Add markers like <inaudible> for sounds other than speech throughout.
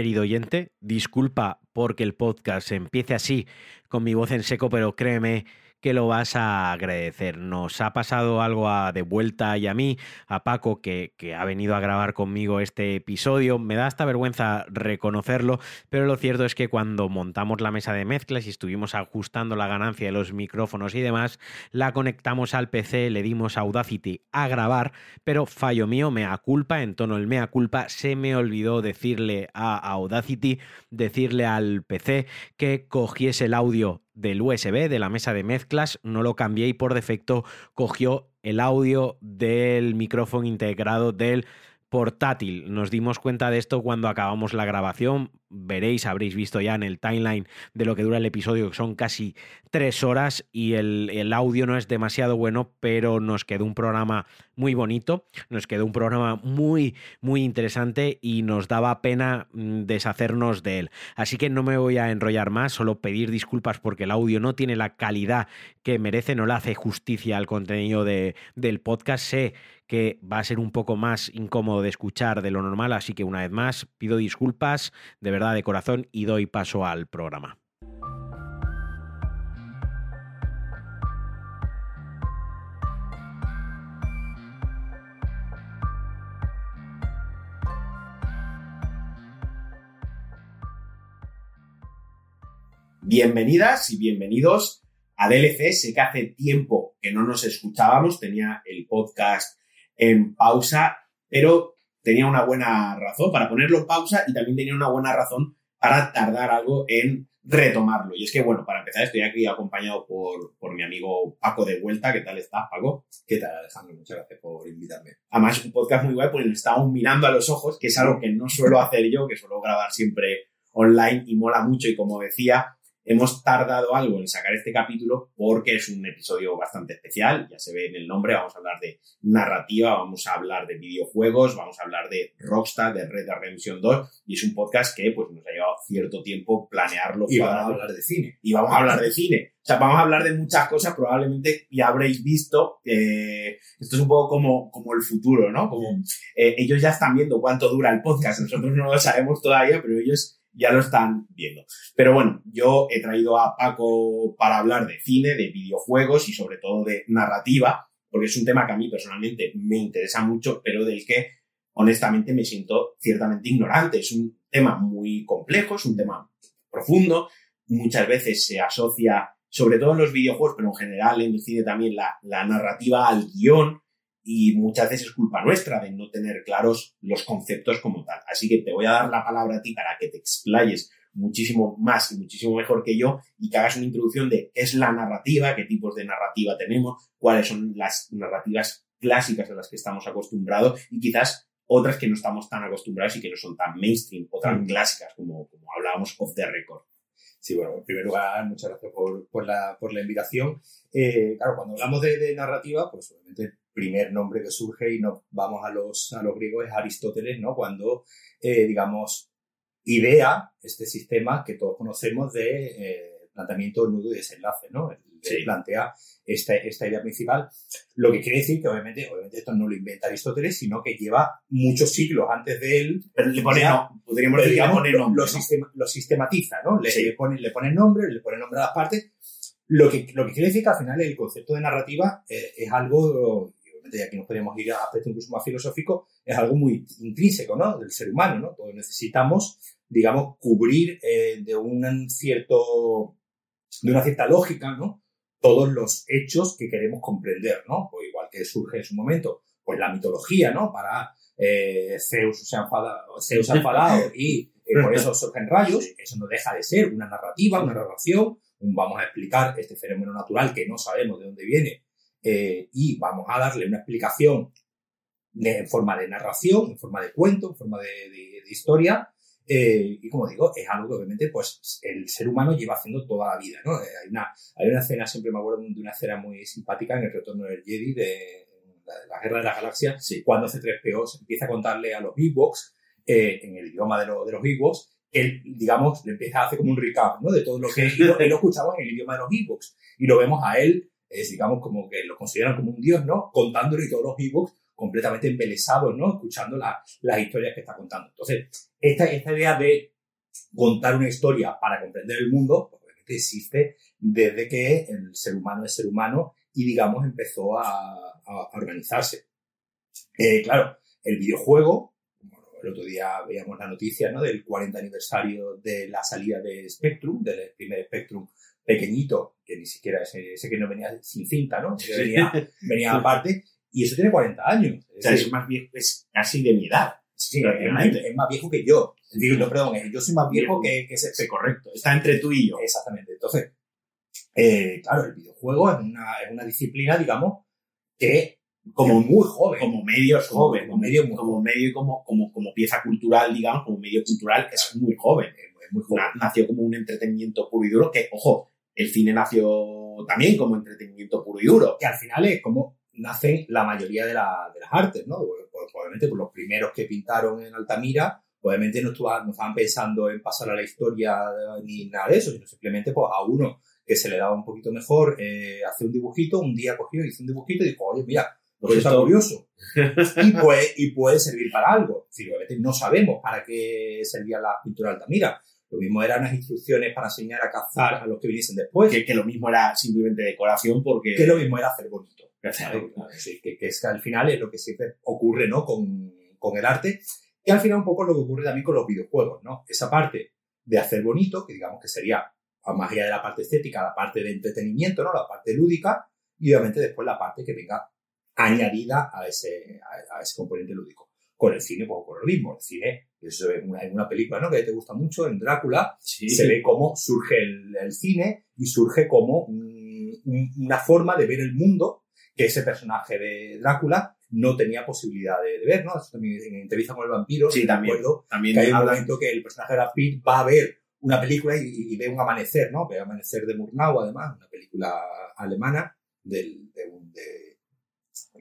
querido oyente. Disculpa porque el podcast empiece así, con mi voz en seco, pero créeme que lo vas a agradecer. Nos ha pasado algo a de vuelta y a mí, a Paco, que, ha venido a grabar conmigo este episodio. Me da hasta vergüenza reconocerlo, pero lo cierto es que cuando montamos la mesa de mezclas y estuvimos ajustando la ganancia de los micrófonos y demás, la conectamos al PC, le dimos Audacity a grabar, pero fallo mío, mea culpa, en tono el mea culpa, se me olvidó decirle a Audacity, decirle al PC que cogiese el audio del USB, de la mesa de mezclas, no lo cambié y por defecto cogió el audio del micrófono integrado del portátil. Nos dimos cuenta de esto cuando acabamos la grabación. Veréis, habréis visto ya en el timeline de lo que dura el episodio, que son casi tres horas y el, el, audio no es demasiado bueno, pero nos quedó un programa muy bonito, nos quedó un programa muy, muy interesante y nos daba pena mm, deshacernos de él. Así que no me voy a enrollar más, solo pedir disculpas porque el audio no tiene la calidad que merece, no le hace justicia al contenido de, del podcast. Sé que va a ser un poco más incómodo de escuchar de lo normal, así que una vez más pido disculpas de verdad de corazón y doy paso al programa. Bienvenidas y bienvenidos a DLC. Sé que hace tiempo que no nos escuchábamos, tenía el podcast en pausa, pero tenía una buena razón para ponerlo en pausa y también tenía una buena razón para tardar algo en retomarlo. Y es que, bueno, para empezar, estoy aquí acompañado por, por mi amigo Paco de Vuelta. ¿Qué tal estás, Paco? ¿Qué tal, Alejandro? Muchas gracias por invitarme. Además, un podcast muy guay porque nos estamos mirando a los ojos, que es algo que no suelo hacer yo, que suelo grabar siempre online y mola mucho. Y como decía, hemos tardado algo en sacar este capítulo porque es un episodio bastante especial, ya se ve en el nombre, vamos a hablar de narrativa, vamos a hablar de videojuegos, vamos a hablar de Rockstar, de Red Dead Redemption 2 y es un podcast que pues nos ha llevado cierto tiempo planearlo. Y vamos a hablar de cine. Y vamos a hablar de cine. O sea, vamos a hablar de muchas cosas, probablemente ya habréis visto, eh, esto es un poco como, como el futuro, ¿no? Como eh, ellos ya están viendo cuánto dura el podcast, nosotros no lo sabemos todavía, pero ellos ya lo están viendo. Pero bueno, yo he traído a Paco para hablar de cine, de videojuegos y sobre todo de narrativa, porque es un tema que a mí personalmente me interesa mucho, pero del que honestamente me siento ciertamente ignorante. Es un tema muy complejo, es un tema profundo, muchas veces se asocia, sobre todo en los videojuegos, pero en general en el cine también, la, narrativa al guion, y muchas veces es culpa nuestra de no tener claros los conceptos como tal. Así que te voy a dar la palabra a ti para que te explayes muchísimo más y muchísimo mejor que yo y que hagas una introducción de qué es la narrativa, qué tipos de narrativa tenemos, cuáles son las narrativas clásicas a las que estamos acostumbrados y quizás otras que no estamos tan acostumbrados y que no son tan mainstream o tan clásicas como, como hablábamos off the record. Sí, bueno, en primer lugar, muchas gracias por, por, la, por la invitación. Eh, claro, cuando hablamos de, de narrativa, pues obviamente primer nombre que surge y nos vamos a los, a los griegos es Aristóteles, ¿no? Cuando, eh, digamos, idea este sistema que todos conocemos de eh, planteamiento nudo y desenlace, ¿no? Sí. Plantea esta, esta idea principal, lo que quiere decir que obviamente, obviamente esto no lo inventa Aristóteles, sino que lleva muchos siglos antes de él. Pero le pone, ya, no, podríamos decir, digamos, le pone nombre, lo, sistema- lo sistematiza, ¿no? Le, Sí. le pone, le pone nombre, le pone nombre a las partes. Lo que, lo que quiere decir que al final el concepto de narrativa eh, es algo, y aquí nos podemos ir a aspectos incluso más filosóficos, es algo muy intrínseco, ¿no? Del ser humano, ¿no? Todos necesitamos, digamos, cubrir eh, de un cierto, de una cierta lógica, ¿no? Todos los hechos que queremos comprender, ¿no? Pues igual que surge en su momento, pues la mitología, ¿no? Para eh, Zeus se ha enfadado, Zeus ha enfadado y eh, por eso surgen rayos, eso no deja de ser una narrativa, una narración, un vamos a explicar este fenómeno natural que no sabemos de dónde viene eh, y vamos a darle una explicación de- en forma de narración, en forma de cuento, en forma de, de- de historia. eh, y como digo, es algo que obviamente pues, el ser humano lleva haciendo toda la vida. ¿no? Eh, hay, una, hay una escena, siempre me acuerdo de una escena muy simpática en el retorno del Jedi de, la- Guerra de las Galaxias, Sí. cuando C3PO se empieza a contarle a los Ewoks, eh, en el idioma de, lo- de los Ewoks, él, digamos, le empieza a hacer como un recap, ¿no? De todo lo que <laughs> y lo escuchamos en el idioma de los Ewoks. Y lo vemos a él, es, digamos, como que lo consideran como un dios, ¿no? Contándole todos los Ewoks completamente embelesados, ¿no? Escuchando las historias que está contando. Entonces, esta, esta idea de contar una historia para comprender el mundo, pues, obviamente existe desde que el ser humano es ser humano y, digamos, empezó a, organizarse. Eh, claro, el videojuego, el otro día veíamos la noticia ¿no? del 40 aniversario de la salida de Spectrum, del primer Spectrum pequeñito, que ni siquiera ese, que no venía sin cinta, ¿no? venía, venía aparte, y eso tiene 40 años. Es, o sea, es más viejo, es casi de mi edad. Sí, es, más viejo que yo. Digo, no, perdón, yo soy más viejo que, que ese. correcto. Está entre tú y yo. Exactamente. Entonces, eh, claro, el videojuego es una, es una disciplina, digamos, que como muy joven. Como medio joven. Como medio, como medio y como, como, como pieza cultural, digamos, como medio cultural, es muy joven. muy joven. Nació como un entretenimiento puro y duro que, ojo, el cine nació también como entretenimiento puro y duro. Que al final es como nacen la mayoría de, la, de las artes, ¿no? Obviamente, pues los primeros que pintaron en Altamira, obviamente no, no estaban pensando en pasar a la historia ni nada de eso, sino simplemente pues a uno que se le daba un poquito mejor eh, hacer un dibujito, un día cogió, hizo un dibujito y dijo, oye, mira, pues está curioso. <laughs> y, puede, y puede servir para algo. Si no sabemos para qué servía la pintura de Altamira. Lo mismo eran las instrucciones para enseñar a cazar a los que viniesen después. Que, lo mismo era simplemente decoración porque... Que lo mismo era hacer bonito. que, es que al final es lo que siempre ocurre ¿no? con, con el arte. Y al final un poco lo que ocurre también con los videojuegos. ¿no? Esa parte de hacer bonito, que digamos que sería más allá de la parte estética, la parte de entretenimiento, ¿no? La parte lúdica y obviamente después la parte que venga añadida a ese, a, ese componente lúdico. Con el cine, pues por lo mismo. El cine, eso en una, en una película, ¿no? Que te gusta mucho, en Drácula, se ve cómo surge el, cine y surge como una forma de ver el mundo que ese personaje de Drácula no tenía posibilidad de, ver, ¿no? también en entrevista con el vampiro, sí, también, también que hay un momento que el personaje de la Pitt va a ver una película y, ve un amanecer, ¿no? Ve Amanecer de Murnau, además, una película alemana del, de, de,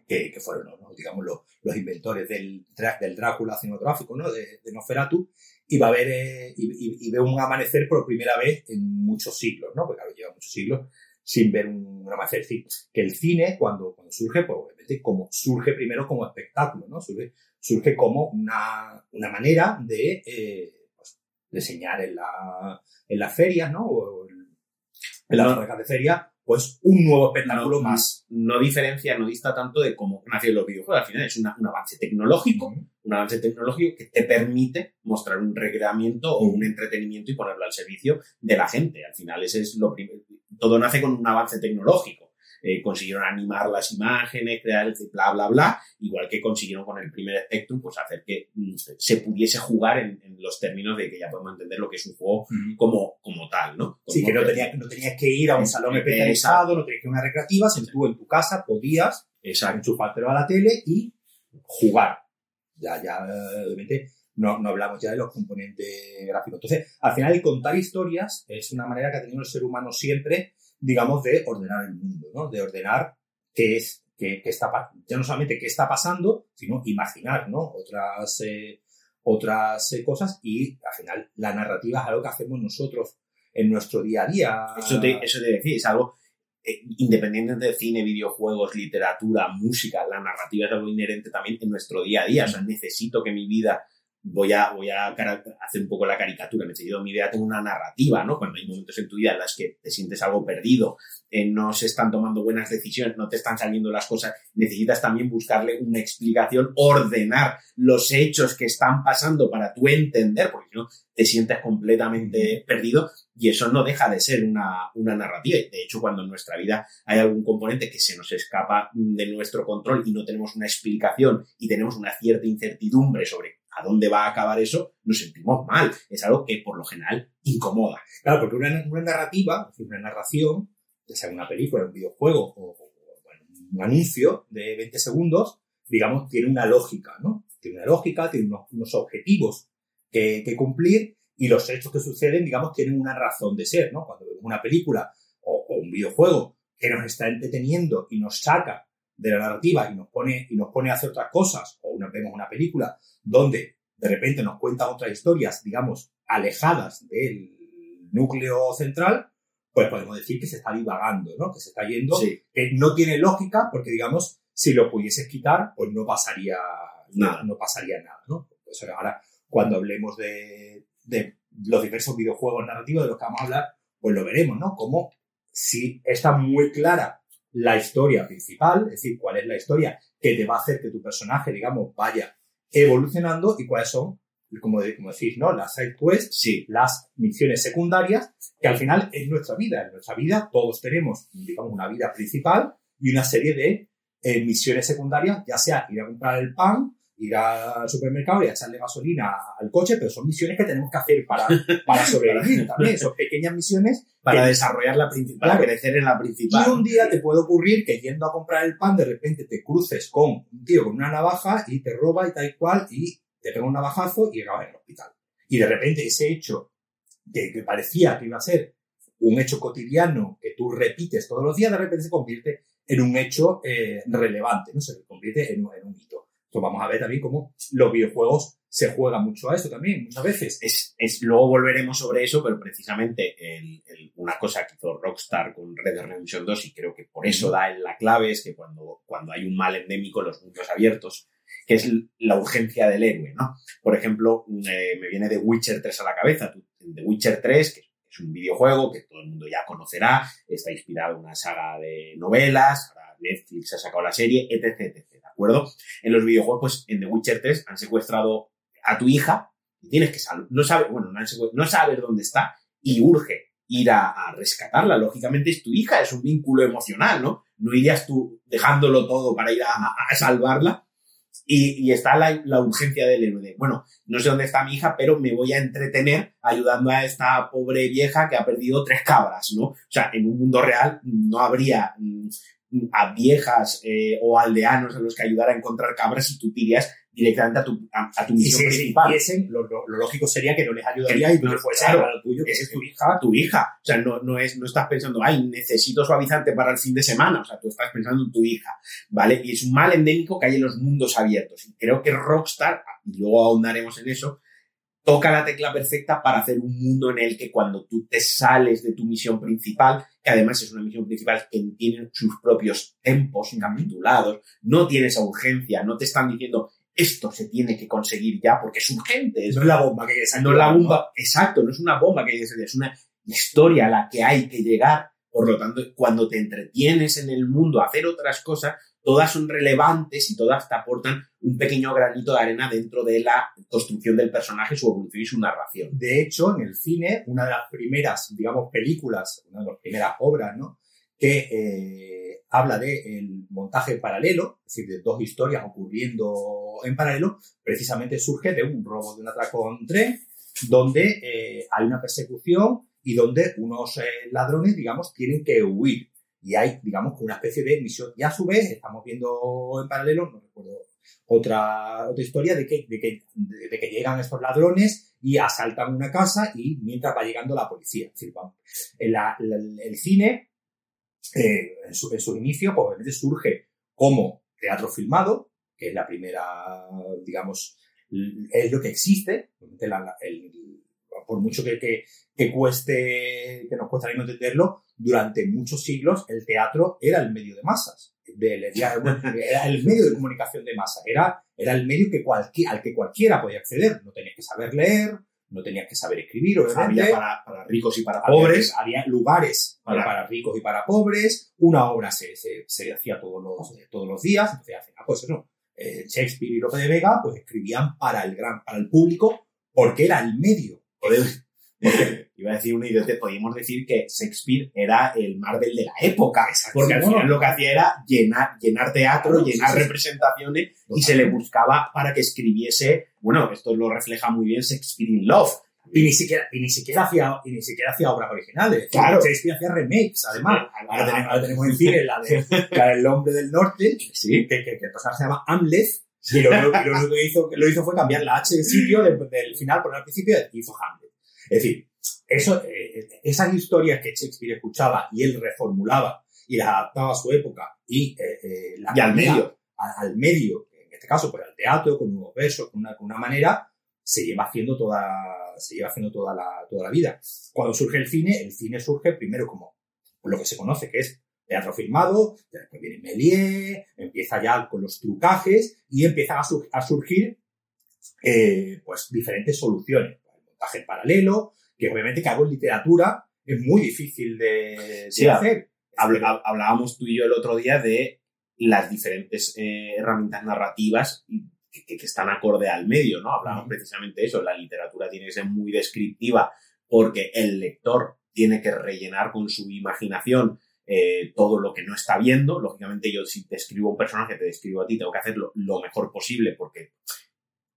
que, que, fueron, ¿no? digamos, los, los, inventores del, del Drácula cinematográfico, ¿no? De, de Nosferatu, y va a ver, eh, y, y, ve un amanecer por primera vez en muchos siglos, ¿no? Porque claro, lleva muchos siglos sin ver un, amanecer. que el cine, cuando, cuando surge, pues obviamente como, surge primero como espectáculo, ¿no? Surge, surge como una, una manera de, eh, de enseñar en, la, en las ferias, ¿no? O en las no, de feria, pues un nuevo espectáculo más. No diferencia, no dista tanto de cómo nacieron los videojuegos. Al final es un avance tecnológico, un avance tecnológico que te permite mostrar un recreamiento o un entretenimiento y ponerlo al servicio de la gente. Al final ese es lo primero. Todo nace con un avance tecnológico. Eh, consiguieron animar las imágenes, crear el bla, bla, bla, igual que consiguieron con el primer Spectrum, pues hacer que mm, se pudiese jugar en, los términos de que ya podemos entender lo que es un juego como, como tal, ¿no? sí, que no, tenías, no tenías que ir a un salón especializado, no tenías que ir a una recreativa, tú en tu casa podías enchufártelo a la tele y jugar. Ya, ya, obviamente, no, no, hablamos ya de los componentes gráficos. Entonces, al final, el contar historias es una manera que ha tenido el ser humano siempre digamos, de ordenar el mundo, ¿no? De ordenar qué es, qué, está, ya no solamente qué está pasando, sino imaginar, ¿no? Otras, eh, otras eh, cosas y al final la narrativa es algo que hacemos nosotros en nuestro día a día. Eso te, eso te decía, es algo eh, independiente de cine, videojuegos, literatura, música, la narrativa es algo inherente también en nuestro día a día. O sea, necesito que mi vida voy a, voy a hacer un poco la caricatura. Necesito mi idea tengo una narrativa, ¿no? Cuando hay momentos en tu vida en las que te sientes algo perdido, eh, no se están tomando buenas decisiones, no te están saliendo las cosas, necesitas también buscarle una explicación, ordenar los hechos que están pasando para tú entender, porque si no te sientes completamente perdido y eso no deja de ser una, una narrativa. De hecho, cuando en nuestra vida hay algún componente que se nos escapa de nuestro control y no tenemos una explicación y tenemos una cierta incertidumbre sobre a dónde va a acabar eso, nos sentimos mal. Es algo que por lo general incomoda. Claro, porque una, narrativa, una narración, ya sea una película, un videojuego o, un anuncio de 20 segundos, digamos, tiene una lógica, ¿no? Tiene una lógica, tiene unos, objetivos que, cumplir y los hechos que suceden, digamos, tienen una razón de ser, ¿no? Cuando vemos una película o, o un videojuego que nos está entreteniendo y nos saca de la narrativa y nos pone, y nos pone a hacer otras cosas, o una, vemos una película donde de repente nos cuenta otras historias, digamos, alejadas del núcleo central, pues podemos decir que se está divagando, ¿no? Que se está yendo, que no tiene lógica porque, digamos, si lo pudieses quitar, pues no pasaría Nada. no pasaría nada, ¿no? Pues ahora, cuando hablemos de, de los diversos videojuegos narrativos de los que vamos a hablar, pues lo veremos, ¿no? Como si está muy clara la historia principal, es decir, cuál es la historia que te va a hacer que tu personaje, digamos, vaya evolucionando y cuáles son, como, de- como decís, ¿no? Las side quests, Sí, las misiones secundarias, que al final es nuestra vida. En nuestra vida todos tenemos, digamos, una vida principal y una serie de eh, misiones secundarias, ya sea ir a comprar el pan, ir al supermercado y a echarle gasolina al coche, pero son misiones que tenemos que hacer para, para sobrevivir también. Son pequeñas misiones para que- desarrollar la principal, Claro. crecer en la principal. y un día te puede ocurrir que yendo a comprar el pan, de repente te cruces con un tío con una navaja y te roba y tal cual, y te pega un navajazo y acabas en el hospital. Y de repente ese hecho que, que parecía que iba a ser un hecho cotidiano que tú repites todos los días, de repente se convierte en un hecho eh, relevante, ¿no? Se convierte en, en un hito. Entonces vamos a ver también cómo los videojuegos se juegan mucho a eso también, muchas veces. es, es- luego volveremos sobre eso, pero precisamente el- el- una cosa que hizo Rockstar con Red Dead Redemption 2 y creo que por eso da en la clave es que cuando, cuando hay un mal endémico en los mundos abiertos, que es la urgencia del héroe, ¿no? Por ejemplo, eh, me viene The Witcher 3 a la cabeza. The Witcher 3, que es un videojuego que todo el mundo ya conocerá, está inspirado en una saga de novelas, ahora Netflix ha sacado la serie, etc, etc, ¿de acuerdo? En los videojuegos, pues en The Witcher 3 han secuestrado a tu hija y tienes que salvar. No sabe, bueno, no, no sabes dónde está y urge ir a, rescatarla. Lógicamente es tu hija, es un vínculo emocional, ¿no? No irías tú dejándolo todo para ir a, salvarla. Y, y está la, urgencia del héroe. Bueno, no sé dónde está mi hija, pero me voy a entretener ayudando a esta pobre vieja que ha perdido tres cabras, ¿no? O sea, en un mundo real no habría mm, a viejas eh, o aldeanos a los que ayudar a encontrar cabras y tú te irías directamente a tu, a, a tu Y misión principal. lo, lo- lo lógico sería que no les ayudaría y tú No, claro. a lo tuyo, que Es tu hija. tu hija. O sea, no, no, es, no estás pensando, ay, necesito suavizante para el fin de semana. O sea, tú estás pensando en tu hija, ¿vale? Y es un mal endémico que hay en los mundos abiertos. Y creo que Rockstar, y luego ahondaremos en eso, toca la tecla perfecta para hacer un mundo en el que cuando tú te sales de tu misión principal, que además es una misión principal que tiene sus propios tempos capitulados, no tiene esa urgencia, no te están diciendo esto se tiene que conseguir ya porque es urgente, es No es la bomba que es no es la bomba, exacto, no es una bomba que hay que salir, es una historia a la que hay que llegar. Por lo tanto, cuando te entretienes en el mundo a hacer otras cosas, todas son relevantes y todas te aportan un pequeño granito de arena dentro de la construcción del personaje, su evolución y su narración. De hecho, en el cine, una de las primeras, digamos, películas, una de las primeras obras, ¿no? Que eh, habla de el montaje paralelo, es decir, de dos historias ocurriendo en paralelo, precisamente surge de un robo de un atraco en tren, donde eh, hay una persecución y donde unos eh, ladrones, digamos, tienen que huir. Y hay, digamos, una especie de misión. Y a su vez, estamos viendo en paralelo, no recuerdo otra, otra historia de que, de, que, de, que llegan estos ladrones y asaltan una casa y mientras va llegando la policía. Es decir, vamos, el cine, eh, en, su, en sus inicios, pues obviamente surge como teatro filmado, que es la primera, digamos, es lo que existe. Por mucho que, que, que cueste, que nos cuesta no entenderlo, durante muchos siglos el teatro era el medio de masas. del- era el medio de comunicación de masa. Era, era el medio que al que cualquiera podía acceder. No tenías que saber leer, no tenías que saber escribir, obviamente. Había para, para ricos y para pobres. Había, lugares para, ricos y para pobres. Una obra se, se, se hacía todos los, todos los días. Entonces, al final, pues eso, eh, Shakespeare y Lope de Vega pues escribían para el gran, para el público, porque era el medio. Podemos- Iba a decir una idiota, podríamos decir que Shakespeare era el Marvel de la época, porque al final lo que hacía era llenar, llenar teatro, llenar representaciones y se le buscaba para que escribiese, bueno, esto lo refleja muy bien Shakespeare in Love. Y ni siquiera, y ni siquiera hacía, y ni siquiera hacía obras originales. Claro. Shakespeare hacía remakes, además. Ahora tenemos, ahora tenemos en cine la de, la del hombre del norte, Sí, que, que, que el personaje se llama Hamlet, y lo, lo único que hizo, lo hizo fue cambiar la H de sitio de- del final, poner al principio, y hizo Hamlet. Es decir, eso, eh, esas historias que Shakespeare escuchaba y él reformulaba y las adaptaba a su época y eh, eh, las y al medio. a- al medio, en este caso, pues al teatro, con nuevos versos, con una, con una manera, se lleva haciendo toda, se lleva haciendo toda la, toda la vida. Cuando surge el cine, el cine surge primero como lo que se conoce, que es teatro filmado, después viene Méliès, empieza ya con los trucajes y empiezan a, sur- a surgir eh, pues diferentes soluciones. El montaje en paralelo, que obviamente que hago en literatura es muy difícil de, de Sí, hacer. Habl- hab- Hablábamos tú y yo el otro día de las diferentes eh, herramientas narrativas que, están acorde al medio, ¿no? Hablábamos precisamente de eso. La literatura tiene que ser muy descriptiva porque el lector tiene que rellenar con su imaginación eh, todo lo que no está viendo. Lógicamente, yo si te escribo un personaje, te describo a ti, tengo que hacerlo lo mejor posible porque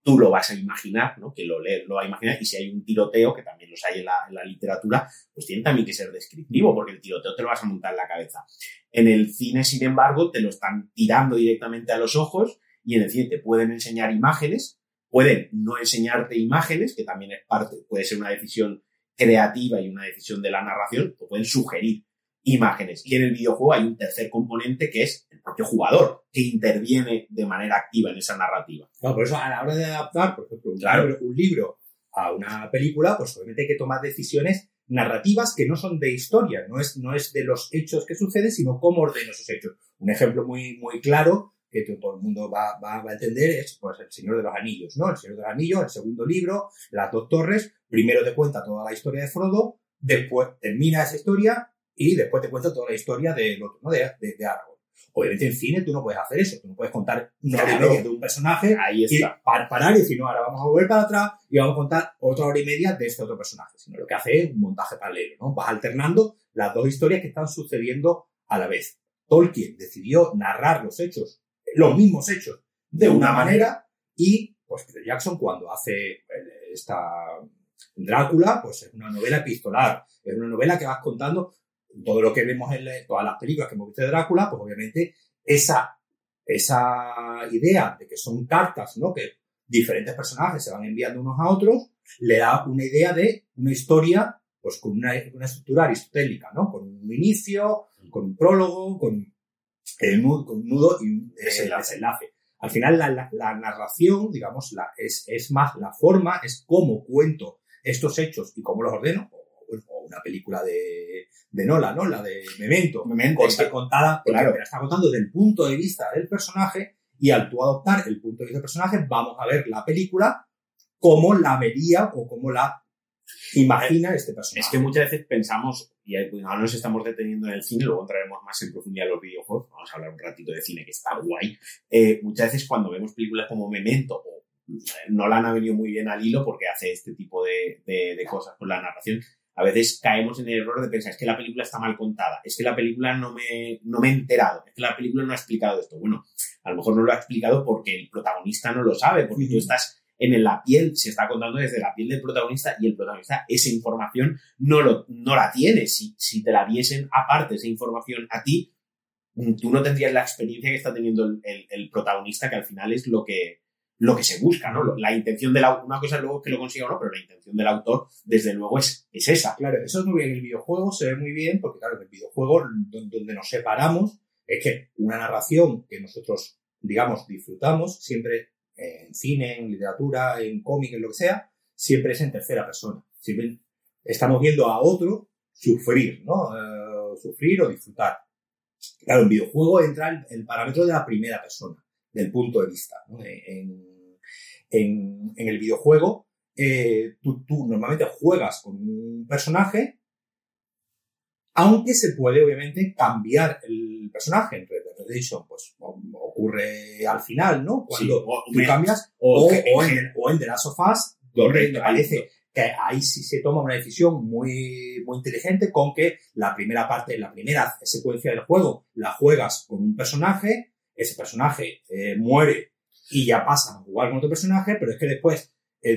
tú lo vas a imaginar, ¿no? Que lo lees, lo va a imaginar. Y si hay un tiroteo, que también los hay en la, en la literatura, pues tiene también que ser descriptivo, porque el tiroteo te lo vas a montar en la cabeza. En el cine, sin embargo, te lo están tirando directamente a los ojos y en el cine te pueden enseñar imágenes, pueden no enseñarte imágenes, que también es parte, puede ser una decisión creativa y una decisión de la narración, te pueden sugerir imágenes. Y en el videojuego hay un tercer componente que es el propio jugador, que interviene de manera activa en esa narrativa. No, por eso a la hora de adaptar, por ejemplo, un, Claro. libro, un libro a una película, pues obviamente hay que tomar decisiones narrativas que no son de historia, no es, no es de los hechos que suceden, sino cómo ordeno esos hechos. Un ejemplo muy, muy claro que to- todo el mundo va, va- va a entender es pues, El Señor de los Anillos, ¿no? El Señor de los Anillos, el segundo libro, Las dos torres, primero te cuenta toda la historia de Frodo, después termina esa historia y después te cuenta toda la historia del otro, ¿no? De, de, de. Obviamente en cine tú no puedes hacer eso, tú no puedes contar una hora y media de un personaje Ahí y está. par- parar y decir, no, ahora vamos a volver para atrás y vamos a contar otra hora y media de este otro personaje. Sino lo que hace es un montaje paralelo, ¿no? Vas alternando las dos historias que están sucediendo a la vez. Tolkien decidió narrar los hechos, los mismos hechos, de una manera y, pues, Peter Jackson cuando hace eh, esta Drácula, pues es una novela epistolar, es una novela que vas contando todo lo que vemos en la- todas las películas que hemos visto de Drácula, pues obviamente esa, esa idea de que son cartas, ¿no? Que diferentes personajes se van enviando unos a otros, le da una idea de una historia, pues con una, una estructura aristotélica, ¿no? Con un inicio, con un prólogo, con, el nudo, con un nudo y un eh, Desenlace. desenlace. Al final, la, la- la narración, digamos, la, es, es más la forma, es cómo cuento estos hechos y cómo los ordeno, o, una película de, de Nola, ¿no? La de Memento, Memento, está contada, porque Claro. te la está contando desde el punto de vista del personaje y al tú adoptar el punto de vista del personaje, vamos a ver la película como la vería o como la imagina este personaje. Es que muchas veces pensamos, y ahora nos estamos deteniendo en el cine, luego entraremos más en profundidad en los videojuegos, vamos a hablar un ratito de cine que está guay. Eh, muchas veces cuando vemos películas como Memento o eh, Nolan ha venido muy bien al hilo porque hace este tipo de, de- de cosas con la narración. A veces caemos en el error de pensar, es que la película está mal contada, es que la película no me, no me he enterado, es que la película no ha explicado esto. Bueno, a lo mejor no lo ha explicado porque el protagonista no lo sabe, porque tú estás en la piel, se está contando desde la piel del protagonista y el protagonista esa información no, lo, no la tiene. Si, si te la diesen aparte esa información a ti, mm, tú no tendrías la experiencia que está teniendo el, el- el protagonista, que al final es lo que, lo que se busca, ¿no? La intención de la, una cosa es luego que lo consiga o no, pero la intención del autor, desde luego, es, es esa. Claro, eso es muy bien. En el videojuego se ve muy bien porque, claro, en el videojuego don- donde nos separamos es que una narración que nosotros, digamos, disfrutamos, siempre en cine, en literatura, en cómic, en lo que sea, siempre es en tercera persona. Siempre estamos viendo a otro sufrir, ¿no? Eh, sufrir o disfrutar. Claro, en videojuego entra el, el parámetro de la primera persona, del punto de vista. ¿no? En, en- en el videojuego, eh, tú, tú normalmente juegas con un personaje, aunque se puede obviamente cambiar el personaje. En Red Dead Redemption, pues ocurre al final, ¿no? Cuando Sí, o- tú me- cambias, o, o que- o en, o en The Last of Us, donde parece que ahí sí se toma una decisión muy, muy inteligente con que la primera parte, la primera secuencia del juego la juegas con un personaje, ese personaje eh, muere y ya pasa a jugar con otro personaje, pero es que después,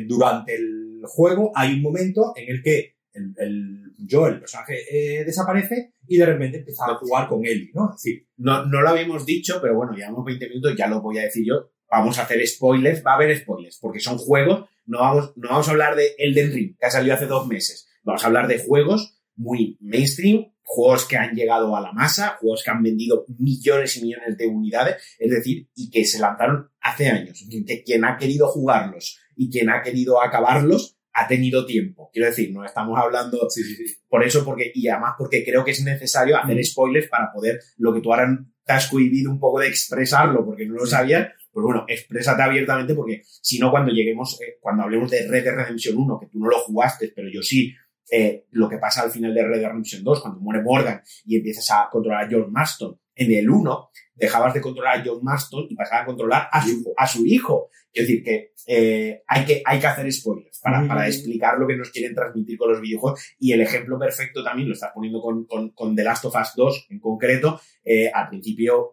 durante el juego, hay un momento en el que el, yo, el personaje, eh, desaparece y de repente empieza a jugar con Ellie, ¿no? Decir, No, no lo habíamos dicho, pero bueno, llevamos 20 minutos, ya lo voy a decir yo. Vamos a hacer spoilers, va a haber spoilers, porque son juegos, no vamos, no vamos a hablar de Elden Ring, que ha salido hace dos meses. Vamos a hablar de juegos muy mainstream, juegos que han llegado a la masa, juegos que han vendido millones y millones de unidades, es decir, y que se lanzaron hace años. Que quien ha querido jugarlos y quien ha querido acabarlos ha tenido tiempo. Quiero decir, no estamos hablando Sí, sí, sí. por eso, porque, y además porque creo que es necesario hacer Mm. spoilers para poder, lo que tú ahora te has cohibido un poco de expresarlo porque no lo sabías, pues bueno, exprésate abiertamente porque si no cuando lleguemos, eh, cuando hablemos de Red Dead Redemption 1, que tú no lo jugaste, pero yo sí, eh, lo que pasa al final de Red Dead Redemption 2, cuando muere Morgan y empiezas a controlar a John Marston, en el 1 dejabas de controlar a John Marston y pasabas a controlar a su, a su hijo. Es decir, que, eh, hay que hay que hacer spoilers para, Mm. para explicar lo que nos quieren transmitir con los videojuegos y el ejemplo perfecto también lo estás poniendo con, con, con The Last of Us 2 en concreto. Eh, al principio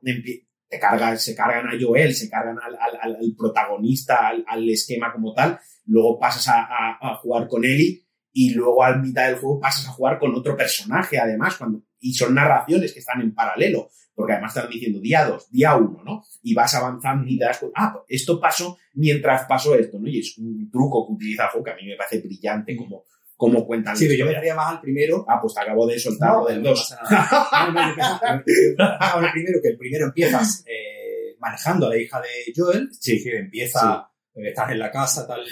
te cargan, se cargan a Joel, se cargan al, al- al- al protagonista, al, al esquema como tal, luego pasas a, a- a jugar con Ellie y luego a mitad del juego pasas a jugar con otro personaje además, cuando, y son narraciones que están en paralelo, porque además están diciendo día 2, día 1, ¿no? Y vas avanzando y te das cuenta, ah, esto pasó mientras pasó esto, ¿no? Y es un truco que utiliza el juego que a mí me parece brillante como, como cuentan Sí, pero yo me daría más al primero. Ah, pues te acabo de soltar lo del no 2. pasa nada. No, no, el primero, que el primero empiezas eh, manejando a la hija de Joel. Sí. Decir, empieza, eh, estás en la casa, tal,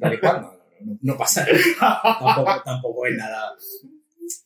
tal y cual. No, pasa nada. <laughs> Tampoco, tampoco es nada.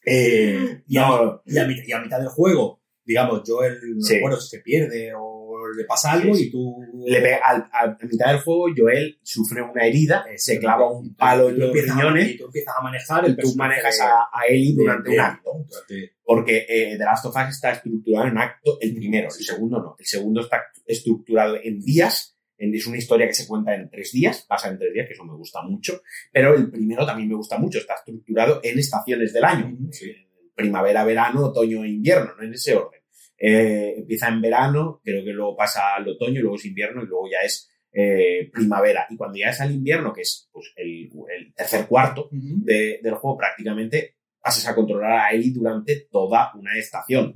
Eh, y, a, No, y, a, mitad- y a mitad del juego, digamos, Joel, Sí. si se pierde o le pasa algo Sí, y tú... le pega, al- a, a mitad del juego, Joel sufre una herida, Eh, se clava un palo y en tú los empiezas a- riñones Y tú empiezas a manejar el y tú manejas de- a, Ellie durante de- un acto. durante- Porque eh, The Last of Us está estructurado en acto, el primero, el segundo no. El segundo está estructurado en días, es una historia que se cuenta en tres días, pasa en tres días, que eso me gusta mucho, pero el primero también me gusta mucho, está estructurado en estaciones del año. Sí. Primavera, verano, otoño e invierno, no en ese orden. Eh, empieza en verano, creo que luego pasa al otoño, luego es invierno y luego ya es eh, primavera. Y cuando ya es al invierno, que es pues, el, el tercer cuarto, de- del juego prácticamente pasas a controlar a Ellie durante toda una estación.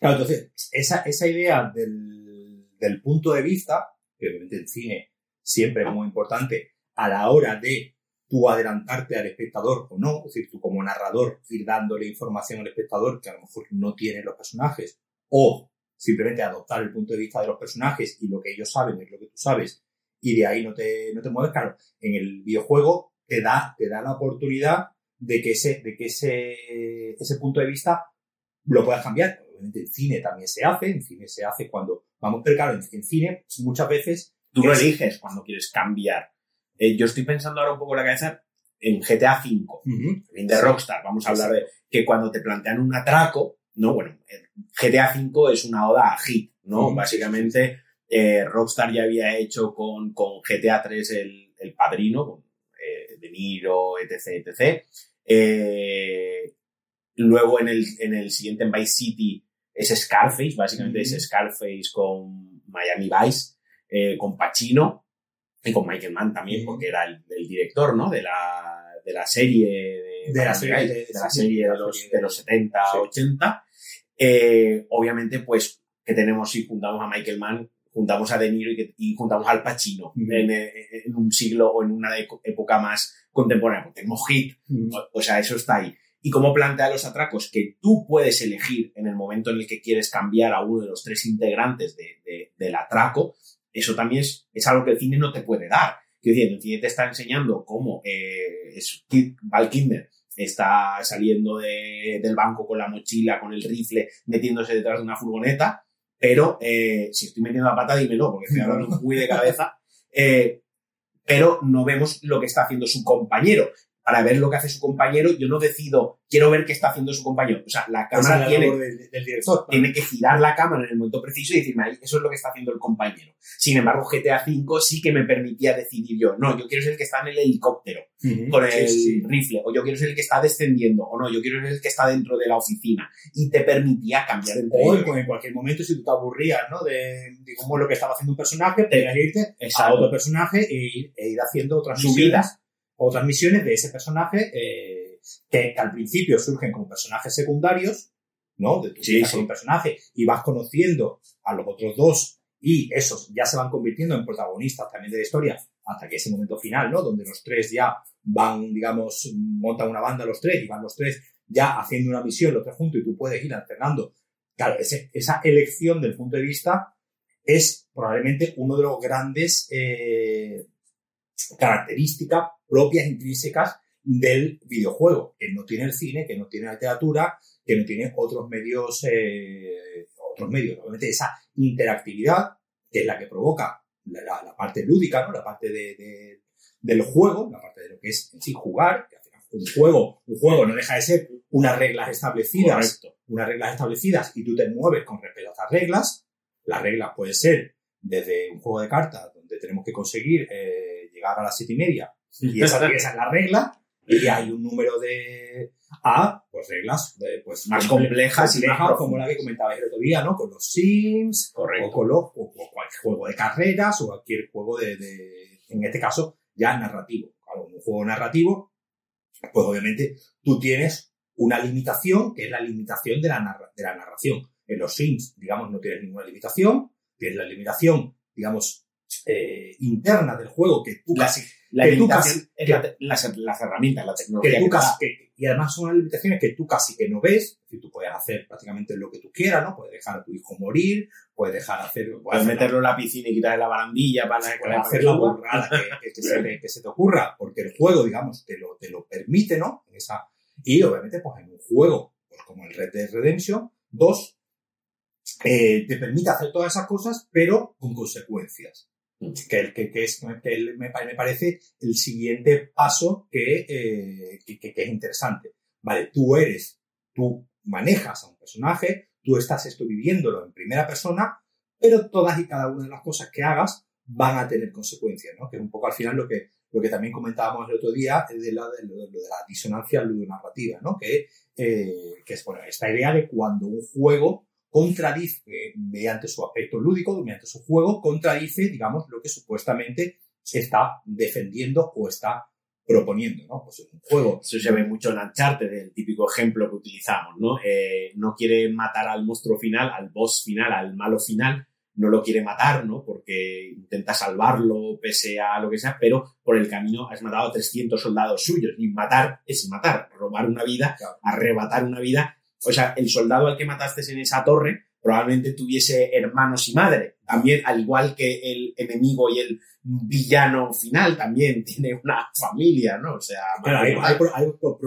Claro, entonces, esa, esa idea del, del punto de vista, que obviamente en cine siempre es muy importante a la hora de tú adelantarte al espectador o no, es decir, tú como narrador ir dándole información al espectador que a lo mejor no tienen los personajes, o simplemente adoptar el punto de vista de los personajes y lo que ellos saben es lo que tú sabes, y de ahí no te, no te mueves, claro, en el videojuego te da, te da la oportunidad de que ese, de que ese, ese punto de vista lo puedas cambiar. Obviamente en cine también se hace, en cine se hace cuando vamos, pero claro, en, en cine muchas veces Tú lo Es- eliges cuando quieres cambiar. Eh, yo estoy pensando ahora un poco en la cabeza en GTA V, en de. Rockstar. Vamos a hablar de que cuando te plantean un atraco, ¿no? Bueno, eh, GTA V es una oda a hit, ¿no? Básicamente, eh, Rockstar ya había hecho con, con GTA 3 el, el padrino, con eh, De Niro, etc, etc. Eh, luego en el, en el siguiente, en Vice City, es Scarface, básicamente Ujú. es Scarface con Miami Vice, eh, con Pacino y con Michael Mann también, porque era el, el director, ¿no? De la, de la serie de, De la serie de- de la serie de los, de los 70, sí. 80. Eh, obviamente, pues, que tenemos, si juntamos a Michael Mann, juntamos a De Niro y, que- y juntamos al Pacino Ujú. en, eh, en un siglo o en una época más contemporánea. Tenemos Hit, o- o sea, eso está ahí. Y cómo plantea los atracos que tú puedes elegir en el momento en el que quieres cambiar a uno de los tres integrantes de- de- del atraco, eso también es, es algo que el cine no te puede dar. Quiero decir, el cine te está enseñando cómo eh, es, Val Kilmer está saliendo de- del banco con la mochila, con el rifle, metiéndose detrás de una furgoneta, pero eh, si estoy metiendo la pata, dímelo, porque estoy hablando <laughs> muy de cabeza. Eh, pero no vemos lo que está haciendo su compañero. Para ver lo que hace su compañero, yo no decido, quiero ver qué está haciendo su compañero. O sea, la cámara la tiene, labor del, del director. tiene que girar la cámara en el momento preciso y decirme, "Ahí, eso es lo que está haciendo el compañero. Sin embargo, GTA V sí que me permitía decidir yo, no, yo quiero ser el que está en el helicóptero con el Sí, rifle, o yo quiero ser el que está descendiendo, o no, yo quiero ser el que está dentro de la oficina. Y te permitía cambiar entre O ellos. en, cualquier momento, si tú te aburrías, ¿no? De, de cómo es lo que estaba haciendo un personaje, podías irte a Exacto. otro personaje e ir, e ir haciendo otras Su misiones, vida. Otras misiones de ese personaje eh, que, que al principio surgen como personajes secundarios, ¿no? De tu Sí, sí. con un personaje y vas conociendo a los otros dos y esos ya se van convirtiendo en protagonistas también de la historia hasta que ese momento final, ¿no? Donde los tres ya van, digamos, montan una banda los tres y van los tres ya haciendo una misión los tres juntos y tú puedes ir alternando. Claro, ese- esa elección del punto de vista es probablemente uno de los grandes eh, características propias, intrínsecas del videojuego, que no tiene el cine, que no tiene la literatura, que no tiene otros medios, eh, otros medios. Obviamente esa interactividad, que es la que provoca la, parte lúdica, ¿no? La parte de, del juego, la parte de lo que es en sí jugar, que un juego, un juego no deja de ser unas reglas establecidas, unas reglas establecidas y tú te mueves con respecto a esas reglas. Las reglas pueden ser desde un juego de cartas donde tenemos que conseguir eh, llegar a las siete y media y esa, esa es la regla y hay un número de A, pues reglas pues más complejas y más como la que comentaba el otro día, ¿no? Con los Sims, Correcto. o con los, o, cualquier juego de carreras, o cualquier juego de, de, en este caso, ya narrativo. Claro, un juego narrativo, pues obviamente tú tienes una limitación, que es la limitación de la, de la narración. En los Sims, digamos, no tienes ninguna limitación, tienes la limitación, digamos, eh, interna del juego que tú casi la es las, las, herramientas, la tecnología. Que tú casi, y además son limitaciones que tú casi que no ves, es decir, tú puedes hacer prácticamente lo que tú quieras, ¿no? Puedes dejar a tu hijo morir, puedes dejar hacer... Puedes, meterlo en la piscina y quitarle la barandilla para... Puedes hacer la burrada que, que, se, que, se, te ocurra, porque el juego, digamos, te lo, te lo permite, ¿no? En esa, y obviamente, pues en un juego pues, como el Red Dead Redemption 2, eh, te permite hacer todas esas cosas, pero con consecuencias que, que, que, es, que me, me, parece el siguiente paso que, eh, que, es interesante. Vale, tú eres, tú manejas a un personaje, tú estás esto viviéndolo en primera persona, pero todas y cada una de las cosas que hagas van a tener consecuencias, ¿no? Que es un poco al final lo que, lo que también comentábamos el otro día de, la, de, lo, de la disonancia ludonarrativa, ¿no? Que, eh, que es, bueno, esta idea de cuando un juego contradice, mediante su aspecto lúdico, mediante su juego, contradice, digamos, lo que supuestamente está defendiendo o está proponiendo, ¿no? Pues un juego. Eso se ve mucho en Uncharted, el típico ejemplo que utilizamos, ¿no? Eh, no quiere matar al monstruo final, al boss final, al malo final, no lo quiere matar, ¿no? Porque intenta salvarlo pese a lo que sea, pero por el camino has matado a 300 soldados suyos y matar es matar, robar una vida, arrebatar una vida o sea, el soldado al que mataste en esa torre probablemente tuviese hermanos y madre. También, al igual que el enemigo y el villano final, también <laughs> tiene una familia, ¿no? O sea, hay, hay, por,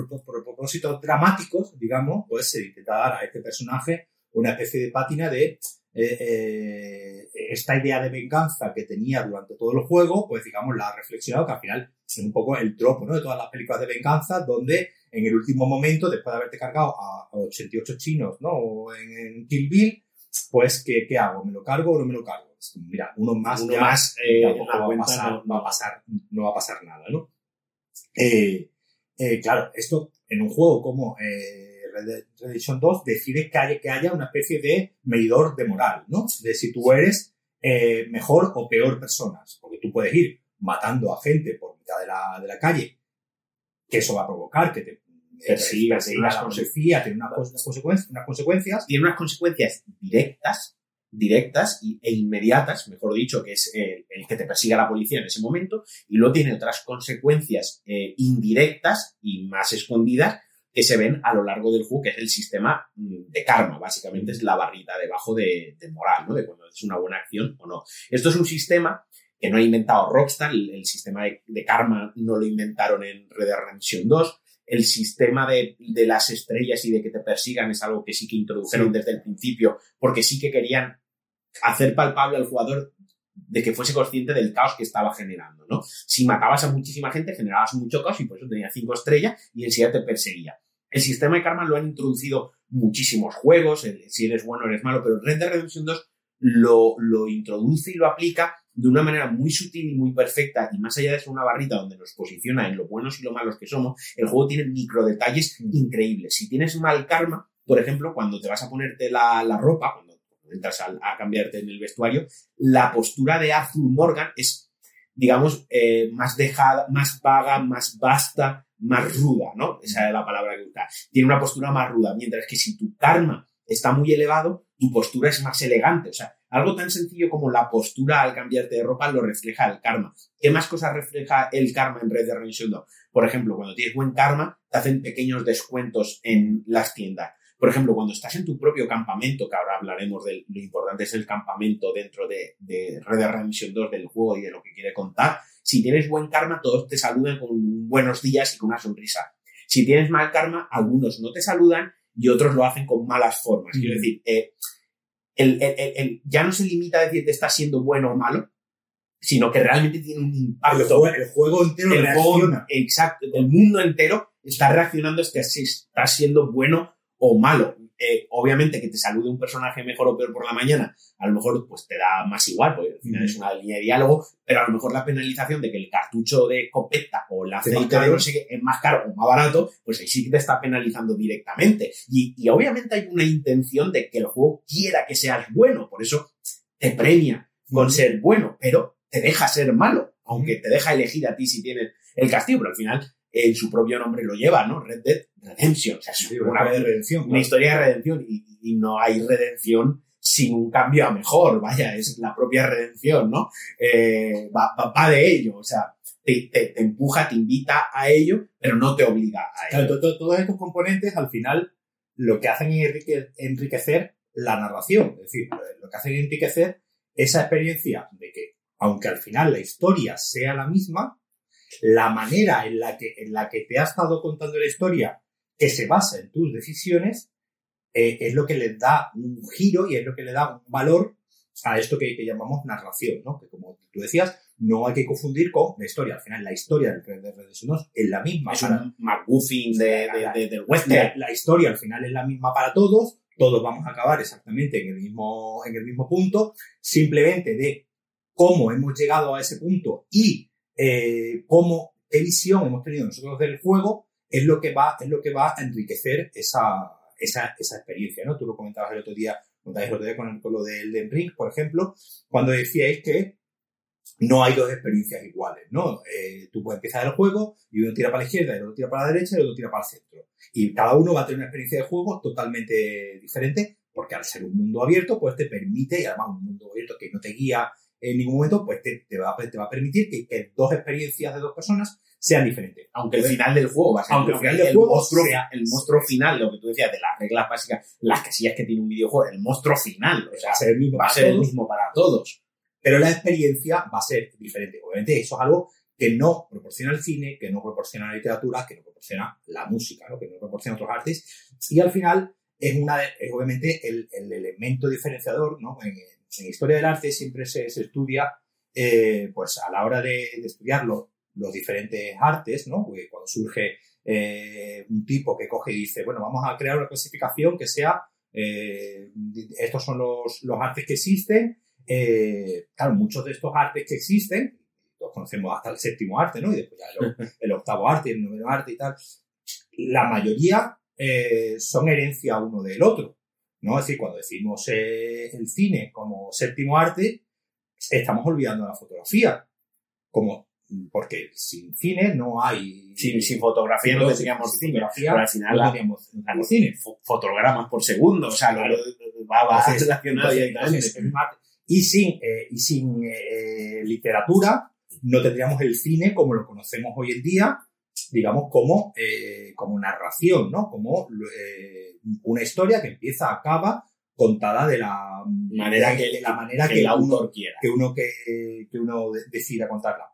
propósitos dramáticos, digamos, pues se intenta dar a este personaje una especie de pátina de eh, eh, esta idea de venganza que tenía durante todo el juego, pues digamos, la ha reflexionado, que al final es un poco el tropo, ¿no? De todas las películas de venganza, donde en el último momento, después de haberte cargado a 88 chinos, ¿no? en, Kill Bill, pues, ¿qué, ¿qué, hago? ¿Me lo cargo o no me lo cargo? Pues, mira, uno más uno más, eh, no, va a pasar, no, va a pasar, no va a pasar nada, ¿no? Eh, eh, claro, esto en un juego como Red Dead Redemption 2 decide que haya, que haya una especie de medidor de moral, ¿no? De si tú eres mejor o peor personas, porque tú puedes ir matando a gente por mitad de la, de la calle, que eso va a provocar que te sí, tiene unas, consecuencias, tiene unas, consecuencias, unas consecuencias. Tiene unas consecuencias directas, directas e inmediatas, mejor dicho, que es el, que te persiga la policía en ese momento, y luego tiene otras consecuencias eh, indirectas y más escondidas que se ven a lo largo del juego, que es el sistema mm, de karma, básicamente es la barrita debajo de, moral, ¿no? De cuando es una buena acción o no. Esto es un sistema que no ha inventado Rockstar, el, sistema de, de, karma no lo inventaron en Red Dead Redemption 2, el sistema de, de, las estrellas y de que te persigan es algo que sí que introdujeron desde el principio, porque sí que querían hacer palpable al jugador de que fuese consciente del caos que estaba generando, ¿no? Si matabas a muchísima gente, generabas mucho caos y por eso tenía cinco estrellas y enseguida te perseguía. El sistema de karma lo han introducido muchísimos juegos, si eres bueno o eres malo, pero Red Dead Redemption 2 lo, lo introduce y lo aplica de una manera muy sutil y muy perfecta, y más allá de ser una barrita donde nos posiciona en lo buenos y lo malos que somos, el juego tiene micro detalles increíbles. Si tienes mal karma, por ejemplo, cuando te vas a ponerte la, la ropa, cuando entras a, cambiarte en el vestuario, la postura de Arthur Morgan es, digamos, eh, más dejada, más vaga, más vasta, más ruda, ¿no? Esa es la palabra que usa. Tiene una postura más ruda, mientras que si tu karma está muy elevado, tu postura es más elegante. O sea, algo tan sencillo como la postura al cambiarte de ropa lo refleja el karma. ¿Qué más cosas refleja el karma en Red Dead Redemption 2? Por ejemplo, cuando tienes buen karma, te hacen pequeños descuentos en las tiendas. Por ejemplo, cuando estás en tu propio campamento, que ahora hablaremos de lo importante es el campamento dentro de, de Red Dead Redemption 2 del juego y de lo que quiere contar, si tienes buen karma, todos te saludan con buenos días y con una sonrisa. Si tienes mal karma, algunos no te saludan y otros lo hacen con malas formas. Quiero Mm. decir, eh, el, el- el- el- ya no se limita a decir que estás siendo bueno o malo, sino que realmente tiene un El impacto. juego, el juego entero El juego, reacciona. exacto, el mundo entero está reaccionando que si estás siendo bueno o malo. Eh, obviamente que te salude un personaje mejor o peor por la mañana, a lo mejor pues te da más igual, porque al final Mm. es una línea de diálogo, pero a lo mejor la penalización de que el cartucho de escopeta o el aceite de no sé es más caro o más barato, pues ahí sí que te está penalizando directamente. Y, y obviamente hay una intención de que el juego quiera que seas bueno, por eso te premia con Mm. ser bueno, pero te deja ser malo, aunque te deja elegir a ti si tienes el castigo, pero al final en su propio nombre lo lleva, ¿no? Red Dead Redemption. O sea, es una, una redención. una claro. historia de redención y, y no hay redención sin un cambio a mejor, vaya, es la propia redención, ¿no? Eh, va, va- va de ello, o sea, te, te- te empuja, te invita a ello, pero no te obliga a ello. Claro, todos estos componentes al final lo que hacen es enrique- enriquecer la narración, es decir, lo que hacen es enriquecer esa experiencia de que, aunque al final la historia sea la misma, la manera en la que, en la que te ha estado contando la historia, que se basa en tus decisiones, eh, es lo que le da un giro y es lo que le da un valor a esto que, que llamamos narración, ¿no? Que como tú decías, no hay que confundir con la historia. Al final, la historia del Red Dead Redemption 2 es la misma. Es para- un McGuffin de, de- de- del western. la, la historia al final es la misma para todos, todos vamos a acabar exactamente en el mismo, en el mismo punto, simplemente de cómo hemos llegado a ese punto y eh, cómo, qué visión hemos tenido nosotros del juego, es lo que va, es lo que va a enriquecer esa, esa, esa experiencia, ¿no? Tú lo comentabas el otro día, comentabas el otro día con, con lo del Elden Ring, por ejemplo, cuando decíais que no hay dos experiencias iguales, ¿no? Eh, tú puedes empezar el juego y uno tira para la izquierda, el otro tira para la derecha y el otro tira para el centro. Y cada uno va a tener una experiencia de juego totalmente diferente, porque al ser un mundo abierto, pues te permite, y además un mundo abierto que no te guía en ningún momento, pues te, te va, te va a permitir que, que dos experiencias de dos personas sean diferentes. Aunque el final del juego va a ser Aunque el final del el juego monstruo, sea- el monstruo final, lo que tú decías de las reglas básicas, las casillas que tiene un videojuego, el monstruo final, o sea, Va a ser el mismo para ser el todos, mismo para todos. pero la experiencia va a ser diferente. Obviamente eso es algo que no proporciona el cine, que no proporciona la literatura, que no proporciona la música, ¿no? que no proporciona otros artes. Y al final es, una es obviamente el, el elemento diferenciador. ¿no? En, en historia del arte siempre se, se estudia, eh, pues a la hora de, de estudiar lo- los diferentes artes, ¿no? Porque cuando surge eh, un tipo que coge y dice, bueno, vamos a crear una clasificación que sea, eh, estos son los, los artes que existen, claro, muchos de estos artes que existen, los conocemos hasta el séptimo arte, ¿no? Y después ya el, <laughs> el octavo arte, el noveno arte y tal. La mayoría son herencia uno del otro, ¿no? Es decir, cuando decimos eh, el cine como séptimo arte, estamos olvidando la fotografía, como porque sin cine no hay Sin, sin fotografía no tendríamos cine, fotografía pero al final no la- no tendríamos cine. fo- fotogramas por segundo, o sea, lo- Claro. lo- va, va relacionado. Y sin, eh, y sin eh, literatura no tendríamos el cine como lo conocemos hoy en día, digamos, como, eh, como narración, ¿no? Como una historia que empieza, acaba, contada de la manera que, de la manera que que, el uno, autor quiera. que uno, que, que uno de- decida contarla.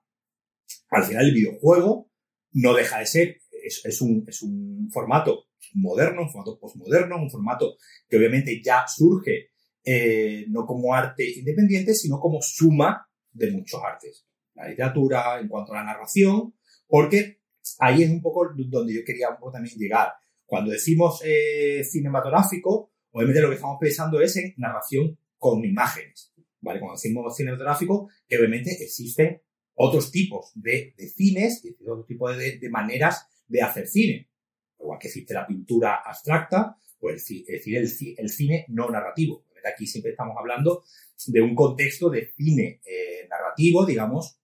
Al final el videojuego no deja de ser, es, es un, es un formato moderno, un formato postmoderno, un formato que obviamente ya surge eh, no como arte independiente, sino como suma de muchos artes. La literatura, en cuanto a la narración, porque ahí es un poco donde yo quería un poco también llegar. Cuando decimos eh, cinematográfico, obviamente lo que estamos pensando es en narración con imágenes. ¿vale? Cuando decimos cinematográfico, que obviamente existen otros tipos de, de cines, otros tipos de, de maneras de hacer cine. Igual que existe la pintura abstracta, pues el, ci- el cine no narrativo. Aquí siempre estamos hablando de un contexto de cine eh, narrativo, digamos,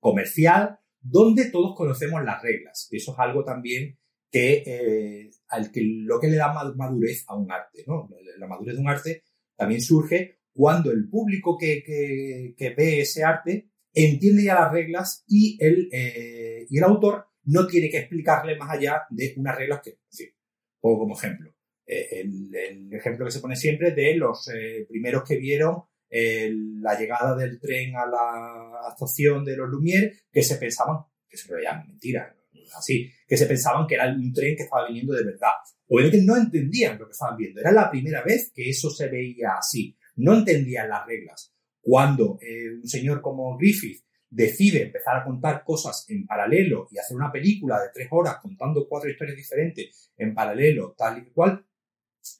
comercial, donde todos conocemos las reglas. Eso es algo también que, eh, al que lo que le da ma- madurez a un arte. ¿no? La madurez de un arte también surge cuando el público que, que- ve ese arte entiende ya las reglas y el, eh, y el autor no tiene que explicarle más allá de unas reglas que, pongo como ejemplo. eh, el, ejemplo que se pone siempre de los eh, primeros que vieron la llegada del tren a la estación de los Lumière, que se pensaban, que eso era mentira, no es así, que se pensaban que era un tren que estaba viniendo de verdad. Obviamente no entendían lo que estaban viendo. Era la primera vez que eso se veía así. No entendían las reglas. Cuando eh, un señor como Griffith decide empezar a contar cosas en paralelo y hacer una película de tres horas contando cuatro historias diferentes en paralelo, tal y cual,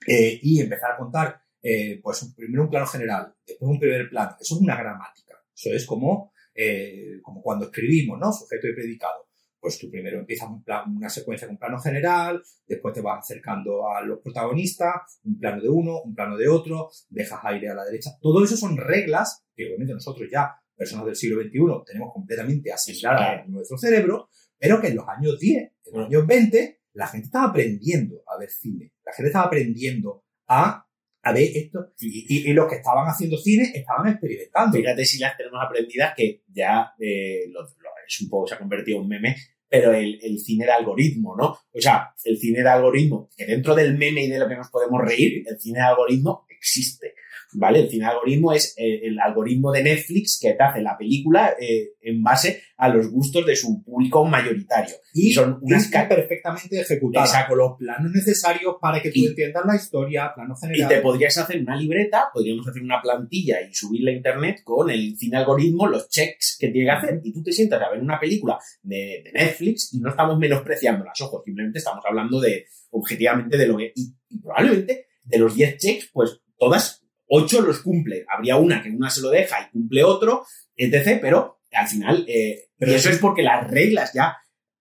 eh, y empezar a contar, eh, pues primero un plano general, después un primer plano. Eso es una gramática. Eso es como, eh, como cuando escribimos, ¿no? Sujeto y predicado. Pues tú primero empiezas un plan- una secuencia con plano general, después te vas acercando a los protagonistas, un plano de uno, un plano de otro, dejas aire a la derecha. Todo eso son reglas que obviamente nosotros ya, personas del siglo XXI, tenemos completamente asimiladas en nuestro cerebro, pero que en los años 10, en los años 20, la gente estaba aprendiendo a ver cine. La gente estaba aprendiendo a, a ver esto. Y, y- y los que estaban haciendo cine estaban experimentando. Fíjate si las tenemos aprendidas que ya eh, lo- lo- es un poco, se ha convertido en un meme, pero el, el cine de algoritmo, ¿no? O sea, el cine de algoritmo, que dentro del meme y de lo que nos podemos reír, el cine de algoritmo existe, ¿vale? El cine algoritmo es eh, el algoritmo de Netflix que te hace la película eh, en base a los gustos de su público mayoritario. y son unas perfectamente ejecutadas. Exacto. Los planos necesarios para que tú Y- entiendas la historia, plano Y general. te podrías hacer una libreta, podríamos hacer una plantilla y subirla a internet con el cine algoritmo, los checks que tiene que hacer. Y tú te sientas a ver una película de, de Netflix y no estamos menospreciando las ojos, simplemente estamos hablando de, objetivamente, de lo que. Y, y probablemente de los 10 checks, pues todas, 8 los cumple. Habría una que una se lo deja y cumple otro, etc. Pero al final, eh, Pero y eso es porque las reglas ya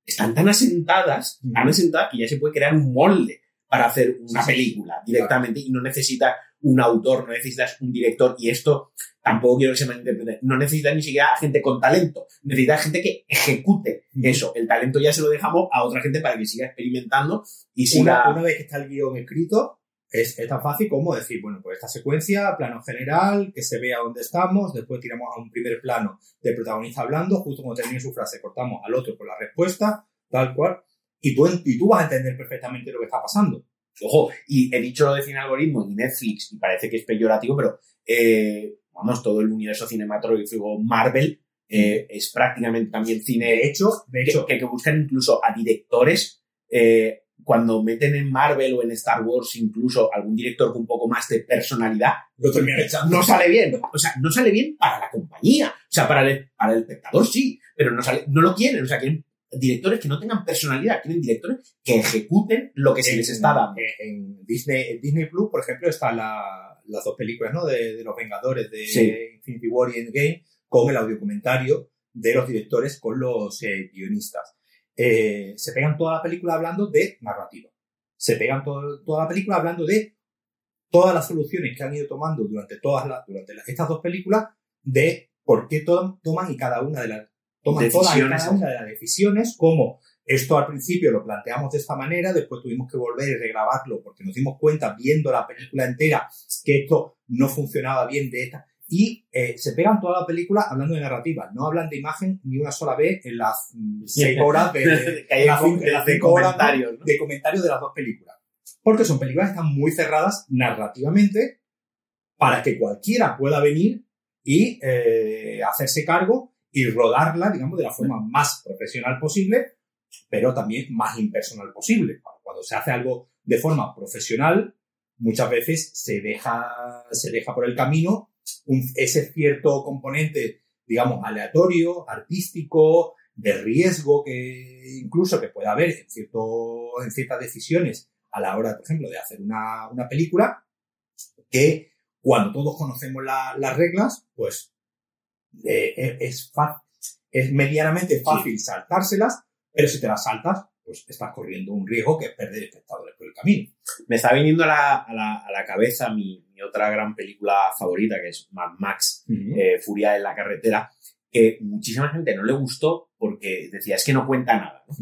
están tan asentadas, tan asentadas que ya se puede crear un molde para hacer una Sí, sí. película directamente y no necesitas un autor, no necesitas un director y esto tampoco quiero que se malinterprete, no necesitas ni siquiera gente con talento, necesitas gente que ejecute eso, el talento ya se lo dejamos a otra gente para que siga experimentando y Una, siga... una vez que está el guion escrito, es, es tan fácil como decir, bueno, pues esta secuencia, plano general, que se vea dónde estamos, después tiramos a un primer plano del protagonista hablando, justo cuando termine su frase, cortamos al otro con la respuesta, tal cual, y tú, y tú vas a entender perfectamente lo que está pasando. Ojo, y he dicho lo de cine algoritmo y Netflix, y parece que es peyorativo, pero eh, vamos, todo el universo cinematográfico Marvel eh, es prácticamente también cine hecho, de hecho, que- que buscan incluso a directores eh, cuando meten en Marvel o en Star Wars incluso algún director con un poco más de personalidad, lo terminan echando. no sale bien. O sea, no sale bien para la compañía. O sea, para el, para el espectador sí, pero no, sale, no lo quieren. O sea, quieren directores que no tengan personalidad, quieren directores que ejecuten lo que se les está dando. En, en Disney, en Disney Plus, por ejemplo, están la- las dos películas ¿no? de, de los Vengadores de Sí. Infinity War y Endgame con el audiocomentario de los directores con los eh, guionistas. Eh, se pegan toda la película hablando de narrativa. Se pegan todo- toda la película hablando de todas las soluciones que han ido tomando durante todas las, durante las- estas dos películas de por qué to- toman y cada una de las toman todas y Decisiones. cada una de las decisiones como esto al principio lo planteamos de esta manera, después tuvimos que volver y regrabarlo porque nos dimos cuenta viendo la película entera que esto no funcionaba bien de esta. Y eh, se pegan toda la película hablando de narrativa, no hablan de imagen ni una sola vez en las mm, seis horas de, <laughs> cinco- de, comentarios. ¿no? de comentarios de las dos películas. Porque son películas que están muy cerradas narrativamente para que cualquiera pueda venir y eh, hacerse cargo y rodarla, digamos, de la forma más profesional posible, pero también más impersonal posible. Cuando se hace algo de forma profesional, muchas veces se deja, se deja por el camino un- ese cierto componente, digamos, aleatorio, artístico, de riesgo que incluso que pueda haber en, cierto, en ciertas decisiones a la hora, por ejemplo, de hacer una, una película, que cuando todos conocemos la- las reglas, pues eh, es, es medianamente fácil saltárselas, pero si te las saltas, pues estás corriendo un riesgo que es perder espectadores por el camino. Me está viniendo a la, a la, a la cabeza mi, mi otra gran película favorita, que es Mad Max, eh, Furia en la carretera, que muchísima gente no le gustó porque decía, es que no cuenta nada. ¿no?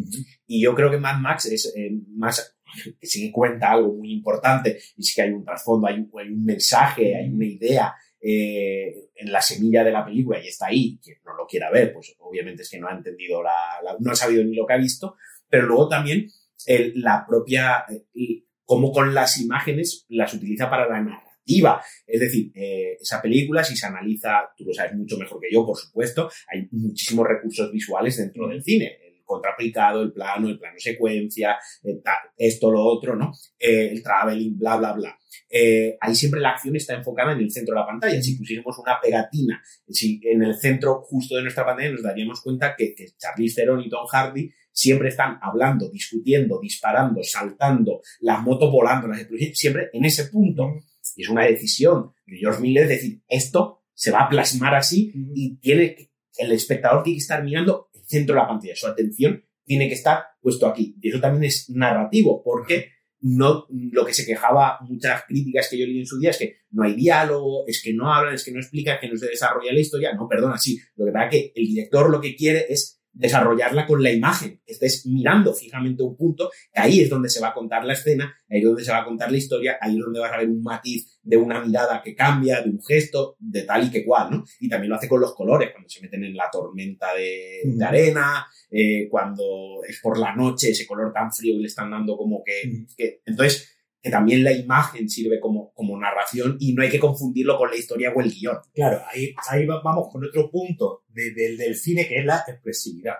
Y yo creo que Mad Max es eh, más que sí que cuenta algo muy importante y sí que hay un trasfondo, hay un, hay un mensaje, hay una idea eh, en la semilla de la película y está ahí. Quien no lo quiera ver, pues obviamente es que no ha entendido la, la- no ha sabido ni lo que ha visto, pero luego también el- la propia, el- cómo con las imágenes las utiliza para la narrativa. Es decir, eh, esa película, si se analiza, tú lo sabes mucho mejor que yo, por supuesto, hay muchísimos recursos visuales dentro del cine. El contraaplicado, el plano, el plano secuencia, eh, tal, esto, lo otro, ¿no? Eh, el traveling, bla, bla, bla. Eh, ahí siempre la acción está enfocada en el centro de la pantalla. Si pusiéramos una pegatina si en el centro justo de nuestra pantalla, nos daríamos cuenta que, que Charlize Theron y Tom Hardy siempre están hablando, discutiendo, disparando, saltando, las motos volando, las explosiones, siempre en ese punto. Y es una decisión de George Miller decir, esto se va a plasmar así y tiene que- el espectador tiene que estar mirando el centro de la pantalla, su atención tiene que estar puesto aquí. Y eso también es narrativo, porque no, lo que se quejaba muchas críticas que yo leí en su día es que no hay diálogo, es que no hablan, es que no explican, que no se desarrolla la historia. No, perdona, sí. Lo que pasa es que el director lo que quiere es desarrollarla con la imagen, estés mirando fijamente un punto, que ahí es donde se va a contar la escena, ahí es donde se va a contar la historia, ahí es donde vas a ver un matiz de una mirada que cambia, de un gesto, de tal y que cual, ¿no? Y también lo hace con los colores, cuando se meten en la tormenta de, arena, eh, cuando es por la noche, ese color tan frío que le están dando como que... Que entonces, que también la imagen sirve como, como narración y no hay que confundirlo con la historia o el guion. Claro, ahí, ahí va- vamos con otro punto de- del- cine que es la expresividad,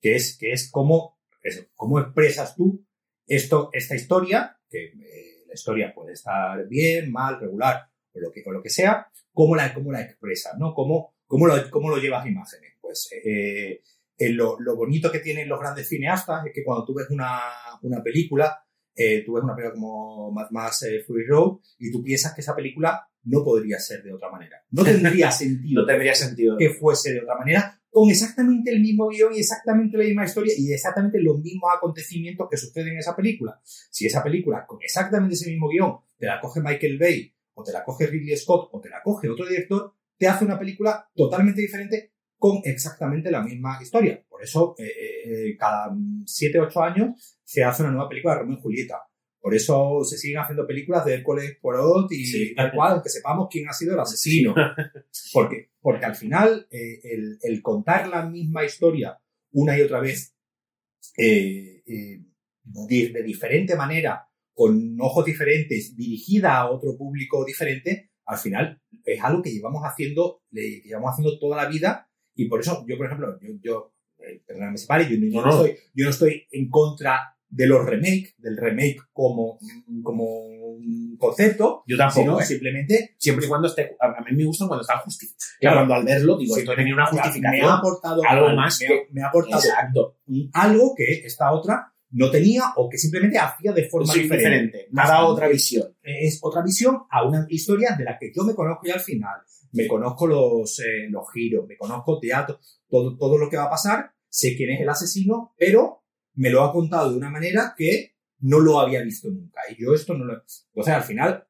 que es, que es cómo, cómo expresas tú esto, esta historia, que eh, la historia puede estar bien, mal, regular, o lo que, o lo que sea, cómo la, cómo la expresas, ¿no? Cómo, cómo, lo, cómo lo llevas a imágenes. Pues eh, eh, lo, lo bonito que tienen los grandes cineastas es que cuando tú ves una, una película, eh, tú ves una película como Mad Max eh, Fury Road y tú piensas que esa película no podría ser de otra manera. No tendría <laughs> sentido No tendría sentido. que fuese de otra manera, con exactamente el mismo guion y exactamente la misma historia y exactamente los mismos acontecimientos que suceden en esa película. Si esa película, con exactamente ese mismo guion, te la coge Michael Bay, o te la coge Ridley Scott, o te la coge otro director, te hace una película totalmente diferente con exactamente la misma historia. Por eso, eh, eh, cada 7, 8 años se hace una nueva película de Romeo y Julieta. Por eso se siguen haciendo películas de Hércules Poirot y Sí. tal cual, aunque sepamos quién ha sido el asesino. <laughs> Porque, porque al final, eh, el, el contar la misma historia una y otra vez eh, eh, de, de diferente manera, con ojos diferentes, dirigida a otro público diferente, al final es algo que llevamos haciendo, que llevamos haciendo toda la vida y por eso yo, por ejemplo, yo, yo eh, perdóname, me separe, yo, no- yo No, no. Estoy, yo no estoy en contra de los remakes, del remake como, como un concepto, Yo tampoco, sino ¿eh? simplemente Siempre y cuando esté... A mí me gustan cuando están justificados. Claro. Cuando al verlo digo, Sí, esto tenía una me ha justificación. aportado algo más me, que- ha, me ha aportado Exacto. algo que esta otra no tenía o que simplemente hacía de forma Soy diferente. dado otra visión. Es otra visión a una historia de la que yo me conozco ya al final. Me conozco los, eh, los giros, me conozco teatro, todo, todo lo que va a pasar, sé quién es el asesino, pero me lo ha contado de una manera que no lo había visto nunca. Y yo esto no lo... Entonces, al final,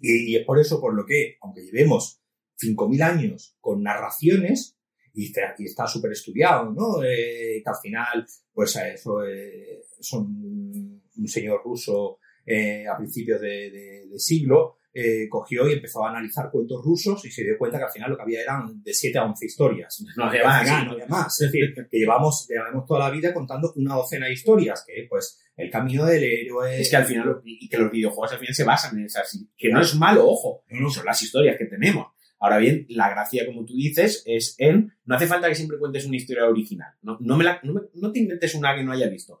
y, y es por eso por lo que, aunque llevemos 5.000 años con narraciones, y está súper estudiado, ¿no? Eh, que al final, pues eso eh, son un señor ruso eh, a principios de, de- de siglo, eh, cogió y empezó a analizar cuentos rusos y se dio cuenta que al final lo que había eran de 7 a 11 historias. No había más, no había más. Es decir, que llevamos, llevamos toda la vida contando una docena de historias, que pues el camino del héroe... Es que al final, y que los videojuegos al final se basan en esas. Que no es malo, ojo. Son las historias que tenemos. Ahora bien, la gracia, como tú dices, es en. No hace falta que siempre cuentes una historia original. No, no, me la- no, me- no te inventes una que no haya visto.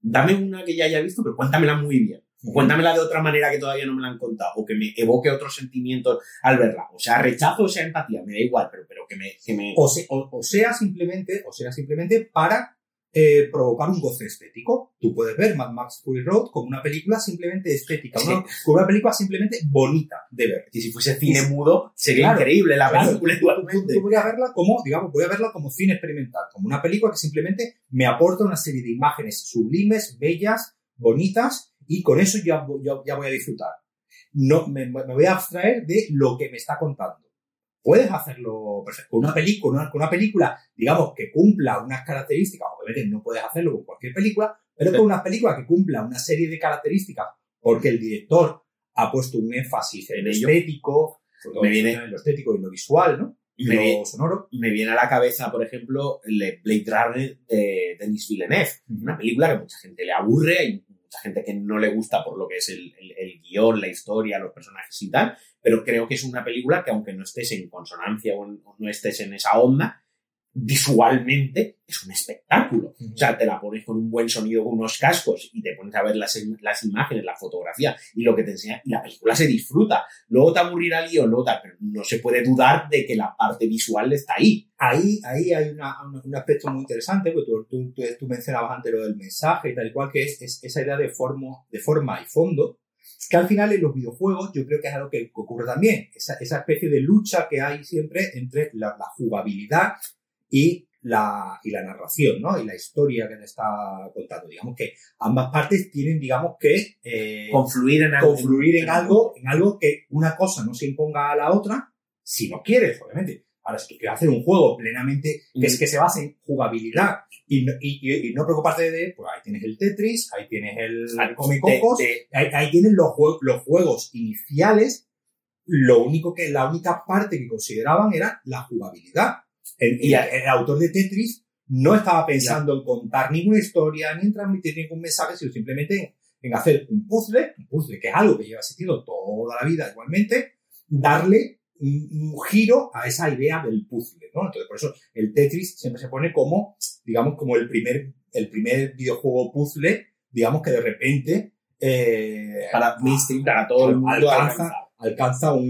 Dame una que ya haya visto, pero cuéntamela muy bien. Cuéntamela de otra manera que todavía no me la han contado. O que me evoque otros sentimientos al verla. O sea, rechazo o sea empatía. Me da igual, pero, pero que me. Que me... o, se- o- o sea simplemente, o sea simplemente para eh, provocar un goce estético. Tú puedes ver Mad Max Fury Road como una película simplemente estética, Es una- como una película simplemente bonita de ver. que si fuese cine Y- mudo, sería Claro, increíble la Claro, película igualmente. tú voy a verla como, digamos, voy a verla como cine experimental, como una película que simplemente me aporta una serie de imágenes sublimes, bellas, bonitas, y con eso ya, ya, ya voy a disfrutar. No, me, me voy a abstraer de lo que me está contando. Puedes hacerlo perfecto. Con una película, una, con una película, digamos, que cumpla unas características, obviamente no puedes hacerlo con cualquier película, pero con una película que cumpla una serie de características, porque el director ha puesto un énfasis en En estético, Me viene- en lo estético y lo visual, ¿no? Y Me lo sonoro. me viene a la cabeza, por ejemplo, el Blade Runner de Denis Villeneuve. Una película que mucha gente le aburre, hay mucha gente que no le gusta por lo que es el, el, guion, la historia, los personajes y tal, pero creo que es una película que aunque no estés en consonancia o no estés en esa onda, visualmente es un espectáculo. O sea, te la pones con un buen sonido, con unos cascos y te pones a ver las, las imágenes, la fotografía y lo que te enseña y la película se disfruta. Luego te aburrirá el guion, luego pero no se puede dudar de que la parte visual está ahí. Ahí, ahí hay un aspecto muy interesante, porque tú, tú, mencionabas antes lo del mensaje y tal y cual, que es, esa idea de, forma, de forma y fondo, que al final en los videojuegos yo creo que es algo que ocurre también, esa, esa especie de lucha que hay siempre entre la, la jugabilidad y la, y la narración, ¿no? Y la historia que te está contando. Digamos que ambas partes tienen, digamos que... Eh, confluir en algo. Confluir en algo, en algo que una cosa no se imponga a la otra, si no quieres, obviamente. Ahora, si tú quieres hacer un juego plenamente que es mm. que se base en jugabilidad y, y, y, no preocuparte de, pues ahí tienes el Tetris, ahí tienes el Comicocos, ahí, ahí tienes los, los juegos iniciales. Lo único que, la única parte que consideraban era la jugabilidad y el, autor de Tetris no estaba pensando en contar ninguna historia ni en transmitir ningún mensaje, sino simplemente en hacer un puzzle, un puzzle que es algo que lleva existiendo toda la vida igualmente, darle un, giro a esa idea del puzzle, ¿no? Entonces, por eso el Tetris siempre se pone como, digamos, como el primer, el primer videojuego puzzle, digamos que de repente, eh, para para todo el mundo alcanza, alcanza un,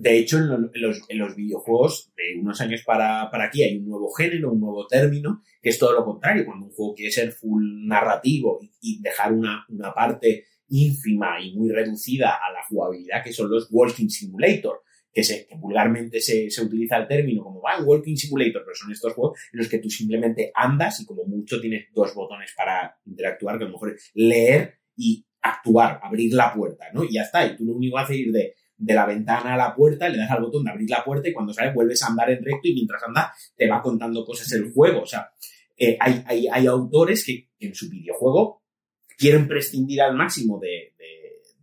de hecho, en, los, videojuegos de unos años para, aquí hay un nuevo género, un nuevo término, que es todo lo contrario. Cuando un juego quiere ser full narrativo y, dejar una, parte ínfima y muy reducida a la jugabilidad, que son los Walking Simulator, que, se, vulgarmente se, utiliza el término como va, Walking Simulator, pero son estos juegos en los que tú simplemente andas y como mucho tienes dos botones para interactuar, que a lo mejor es leer y actuar, abrir la puerta, ¿no? Y ya está. Y tú lo único que haces es ir de de la ventana a la puerta, le das al botón de abrir la puerta y cuando sales vuelves a andar en recto y mientras andas te va contando cosas el juego. O sea, eh, hay, hay, autores que en su videojuego quieren prescindir al máximo de,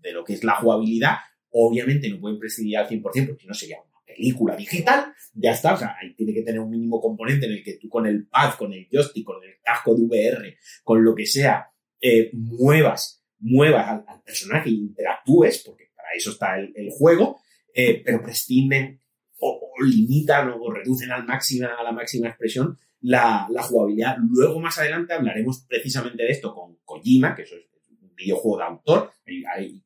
de, lo que es la jugabilidad. Obviamente no pueden prescindir al 100% porque si no sería una película digital. Ya está, o sea, ahí tiene que tener un mínimo componente en el que tú con el pad, con el joystick, con el casco de VR, con lo que sea, eh, muevas, muevas al, al personaje e interactúes, porque eso está el, juego, eh, pero prescinden o, limitan o, reducen al máxima, a la máxima expresión la, jugabilidad. Luego, más adelante, hablaremos precisamente de esto con Kojima, que eso es un videojuego de autor.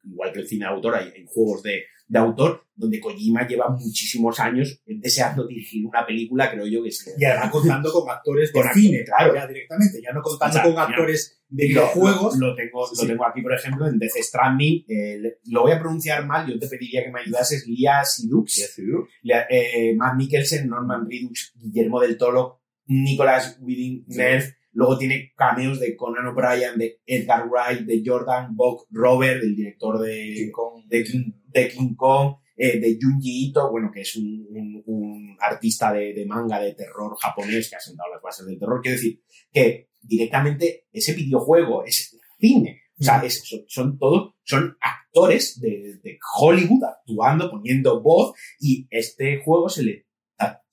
igual que el cine de autor, hay juegos de, de autor, donde Kojima lleva muchísimos años deseando dirigir una película, creo yo que es. Y además <laughs> contando con actores de cine, claro. Ya directamente, ya no contando con actores de videojuegos. Lo, tengo, lo tengo aquí, por ejemplo, en Death Stranding. Eh, lo voy a pronunciar mal, yo te pediría que me ayudases. Lia Sidux, eh, Matt Mikkelsen, Norman Reedus, Guillermo del Toro, Nicolas Winding Nerf. Luego tiene cameos de Conan O'Brien, de Edgar Wright, de Jordan Bock Robert, el director de King Kong, de King, de King Kong eh, de Junji Ito, bueno, que es un, un, artista de, de, manga de terror japonés que ha sentado las bases del terror. Quiero decir que directamente ese videojuego es cine. O sea, es, son, son todos, son actores de, de Hollywood actuando, poniendo voz y este juego se le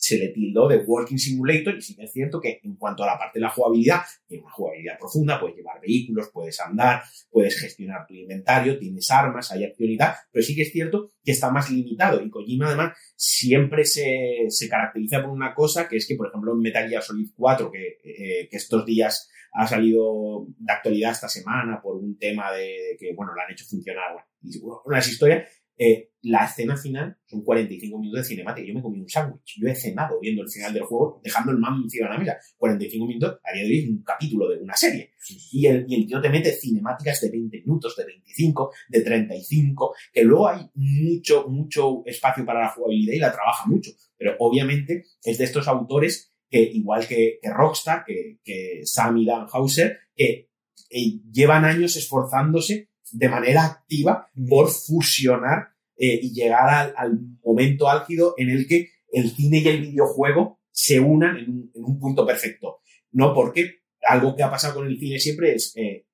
se le tildó de Working Simulator y sí que es cierto que en cuanto a la parte de la jugabilidad, tiene una jugabilidad profunda, puedes llevar vehículos, puedes andar, puedes gestionar tu inventario, tienes armas, hay tal, pero sí que es cierto que está más limitado y Kojima además siempre se, se caracteriza por una cosa que es que, por ejemplo, en Metal Gear Solid 4, que, eh, que estos días ha salido de actualidad esta semana por un tema de, que, bueno, lo han hecho funcionar, bueno, y unas historias, eh, la escena final son 45 minutos de cinemática. Yo me comí un sándwich. Yo he cenado viendo el final del juego, dejando el mando encima de la mesa. 45 minutos, a día de hoy es un capítulo de una serie. Y el, y el tío te mete cinemáticas de 20 minutos, de 25, de 35, que luego hay mucho, mucho espacio para la jugabilidad y la trabaja mucho. Pero obviamente es de estos autores que, igual que, Rockstar, que, que Sam y Dan Hauser, que eh, llevan años esforzándose de manera activa por fusionar eh, y llegar al, momento álgido en el que el cine y el videojuego se unan en un, punto perfecto. No porque algo que ha pasado con el cine siempre es eh,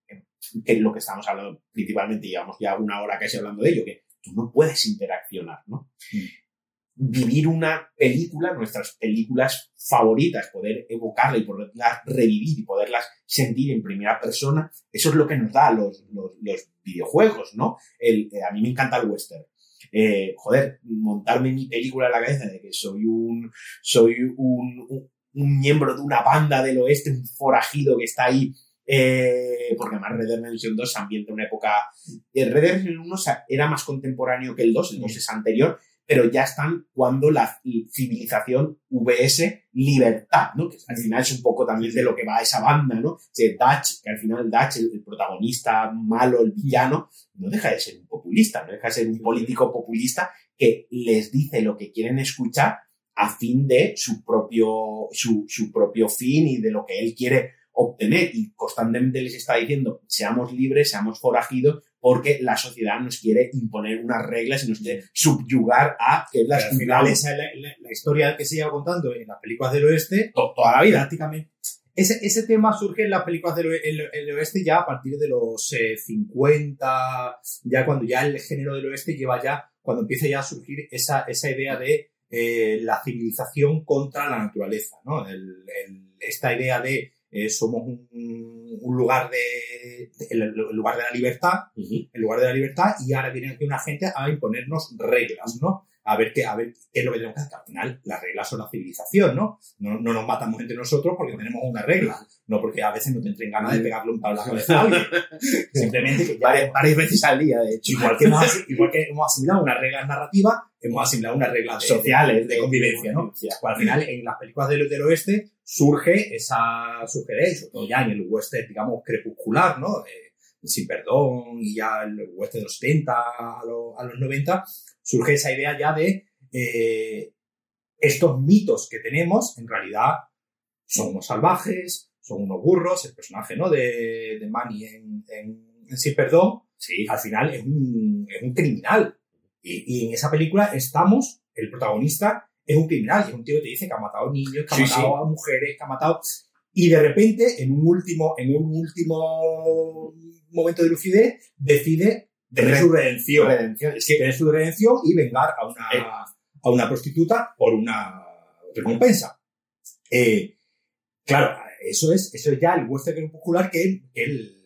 que lo que estamos hablando principalmente, llevamos ya una hora casi hablando de ello, que tú no puedes interaccionar, ¿no? Vivir una película, nuestras películas favoritas, poder evocarla y poderlas revivir y poderlas sentir en primera persona, eso es lo que nos da los, los, videojuegos, ¿no? El, eh, a mí me encanta el western. Eh, joder, montarme mi película en la cabeza de que soy un, soy un, un, miembro de una banda del oeste, un forajido que está ahí eh, porque además Red Dead Redemption 2 se ambienta en una época... El Red Dead Redemption 1 era más contemporáneo que el 2, el 2 es anterior, pero ya están cuando la civilización VS libertad, ¿no? Que al final es un poco también de lo que va esa banda, ¿no? De Dutch, que al final Dutch, el, protagonista malo, el villano, no deja de ser un populista, no deja de ser un político populista que les dice lo que quieren escuchar a fin de su propio, su, su propio fin y de lo que él quiere obtener y constantemente les está diciendo seamos libres, seamos forajidos, porque la sociedad nos quiere imponer unas reglas y nos quiere subyugar a que las al final esa es la, historia que se lleva contando en las películas del oeste toda la vida. Prácticamente. Ese, ese tema surge en las películas del oeste ya a partir de los 50, eh, ya cuando ya el género del oeste lleva ya, cuando empieza ya a surgir esa, esa idea de eh, la civilización contra la naturaleza, ¿no? esta idea de eh, somos un, lugar de, el, lugar de la libertad, el lugar de la libertad, y ahora viene aquí una gente a imponernos reglas, ¿no? A ver qué, a ver qué es lo que tenemos que hacer. Al final, las reglas son la civilización, ¿no? No, no nos matamos entre nosotros porque tenemos una regla, no porque a veces no te entren ganas de pegarle un palo a la cabeza a alguien. <laughs> Simplemente que ya varias, veces al día, de hecho. Igual que, hemos, <laughs> igual que hemos asimilado una regla narrativa, hemos asimilado unas reglas sociales de, convivencia, ¿no? Pues al final, en las películas del, del oeste, surge esa sugerencia, sobre todo ya en el western, digamos, crepuscular, ¿no? sin perdón y ya el western de los 70 a, los 90, surge esa idea ya de eh, estos mitos que tenemos, en realidad son unos salvajes, son unos burros, el personaje ¿no? de, de Manny en, Sin Perdón, sí. al final es un, es un criminal. Y, y, en esa película estamos, el protagonista es un criminal, y es un tío que te dice que ha matado niños, que ha matado a mujeres, que ha matado... Y de repente, en un último, en un último momento de lucidez, decide tener su redención. Es que tener su redención y vengar a una, eh. a una prostituta por una recompensa. Eh, claro, eso es, eso es ya el western popular que, el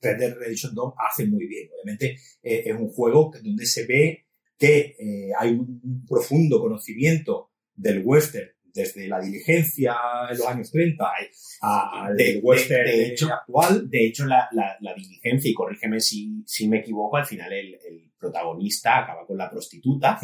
Red Dead Redemption 2 hace muy bien. Obviamente eh, es un juego donde se ve que eh, hay un profundo conocimiento del western desde la diligencia en los años 30 al de, western de, hecho, actual. De hecho, la, la, diligencia, y corrígeme si, si, me equivoco, al final el, protagonista acaba con la prostituta,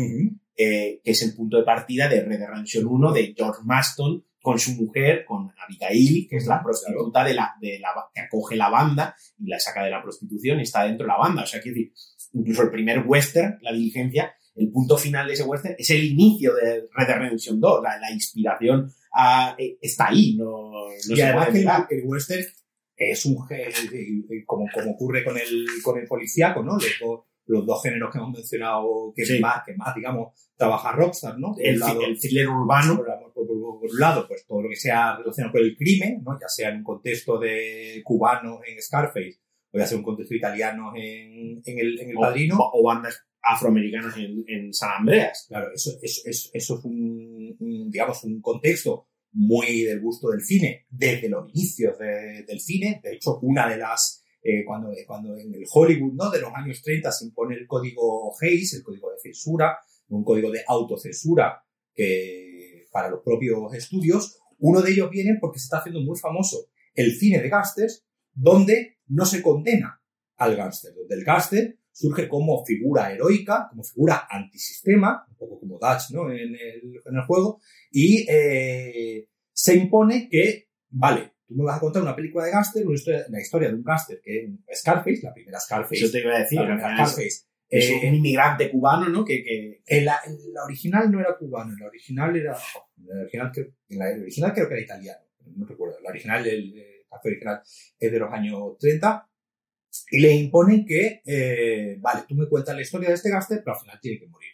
eh, que es el punto de partida de Red Redemption 1 de George Maston con su mujer, con Abigail, que es la prostituta de la, de la, que acoge la banda y la saca de la prostitución y está dentro de la banda. O sea, quiero decir, incluso el primer western, la diligencia, el punto final de ese western es el inicio de Red Dead Redemption 2, la, inspiración eh, está ahí, no, y además que el, western es un como, como ocurre con el, con el policíaco, ¿no? Los dos, los dos géneros que hemos mencionado que más, que más, digamos, trabaja Rockstar, ¿no? el, lado, el thriller urbano. Por, un lado, pues todo lo que sea relacionado con el crimen, ¿no? Ya sea en un contexto de cubano en Scarface voy a hacer un contexto italiano en, en el, en el Padrino. O, bandas afroamericanas en, en, San Andreas. Claro, eso, eso, eso, eso es un, digamos, un contexto muy del gusto del cine, desde los inicios de, del cine. De hecho, una de las, eh, cuando, cuando en el Hollywood, ¿no? De los años 30 se impone el código Hayes, el código de censura, un código de autocensura que, para los propios estudios, uno de ellos viene porque se está haciendo muy famoso el cine de gangsters, donde no se condena al gángster, donde el gángster surge como figura heroica, como figura antisistema, un poco como Dutch ¿no? en, el, en el juego, y eh, se impone que, vale, tú me vas a contar una película de gángster, una historia, la historia de un gángster que es Scarface, la primera Scarface. Eso te iba a decir, Scarface. Es, un eh, inmigrante cubano, ¿no? Que, que... La, original no era cubano, la original era... La original, la original creo que era italiano, no recuerdo. La original, el, original es de los años 30, y le imponen que, eh, vale, tú me cuentas la historia de este gaster, pero al final tiene que morir.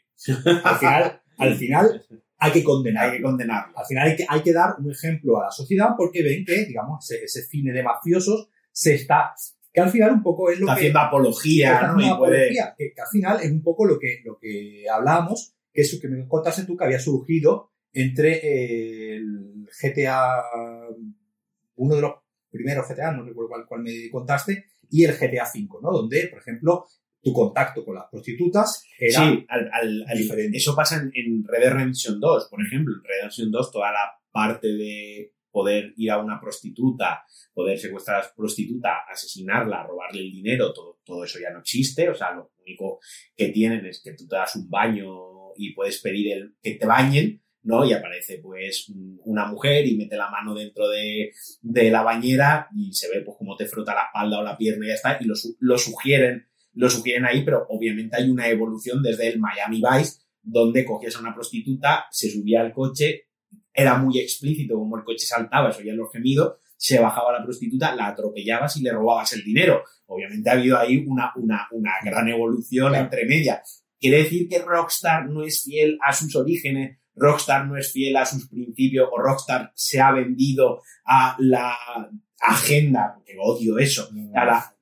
Al final, al final hay que condenar. Hay que condenarlo. Al final hay que, hay que dar un ejemplo a la sociedad porque ven que, digamos, ese, ese cine de mafiosos se está, que al final un poco es lo está que... Haciendo apología, ¿no? apología, que, que, al final es un poco lo que, lo que hablábamos que eso que me contaste tú que había surgido entre eh, el GTA, uno de los primeros GTA, no recuerdo cuál, cuál me contaste, y el GTA V, ¿no? Donde, por ejemplo, tu contacto con las prostitutas era sí, al, al- al- diferente. eso pasa en, en Red Dead Redemption 2, por ejemplo. En Red Dead Redemption 2, toda la parte de poder ir a una prostituta, poder secuestrar a la prostituta, asesinarla, robarle el dinero, todo, todo eso ya no existe. O sea, lo único que tienen es que tú te das un baño y puedes pedir el, que te bañen, ¿no? Y aparece pues un- una mujer y mete la mano dentro de, de la bañera y se ve pues cómo te frota la espalda o la pierna y ya está, y lo, lo sugieren lo sugieren ahí, pero obviamente hay una evolución desde el Miami Vice, donde cogías a una prostituta, se subía al coche, era muy explícito como el coche saltaba, se oían los gemidos, se bajaba la prostituta, la atropellabas y le robabas el dinero. Obviamente ha habido ahí una, una, una gran evolución Claro. entre medias. Quiere decir que Rockstar no es fiel a sus orígenes, Rockstar no es fiel a sus principios, o Rockstar se ha vendido a la agenda, porque odio eso, a la,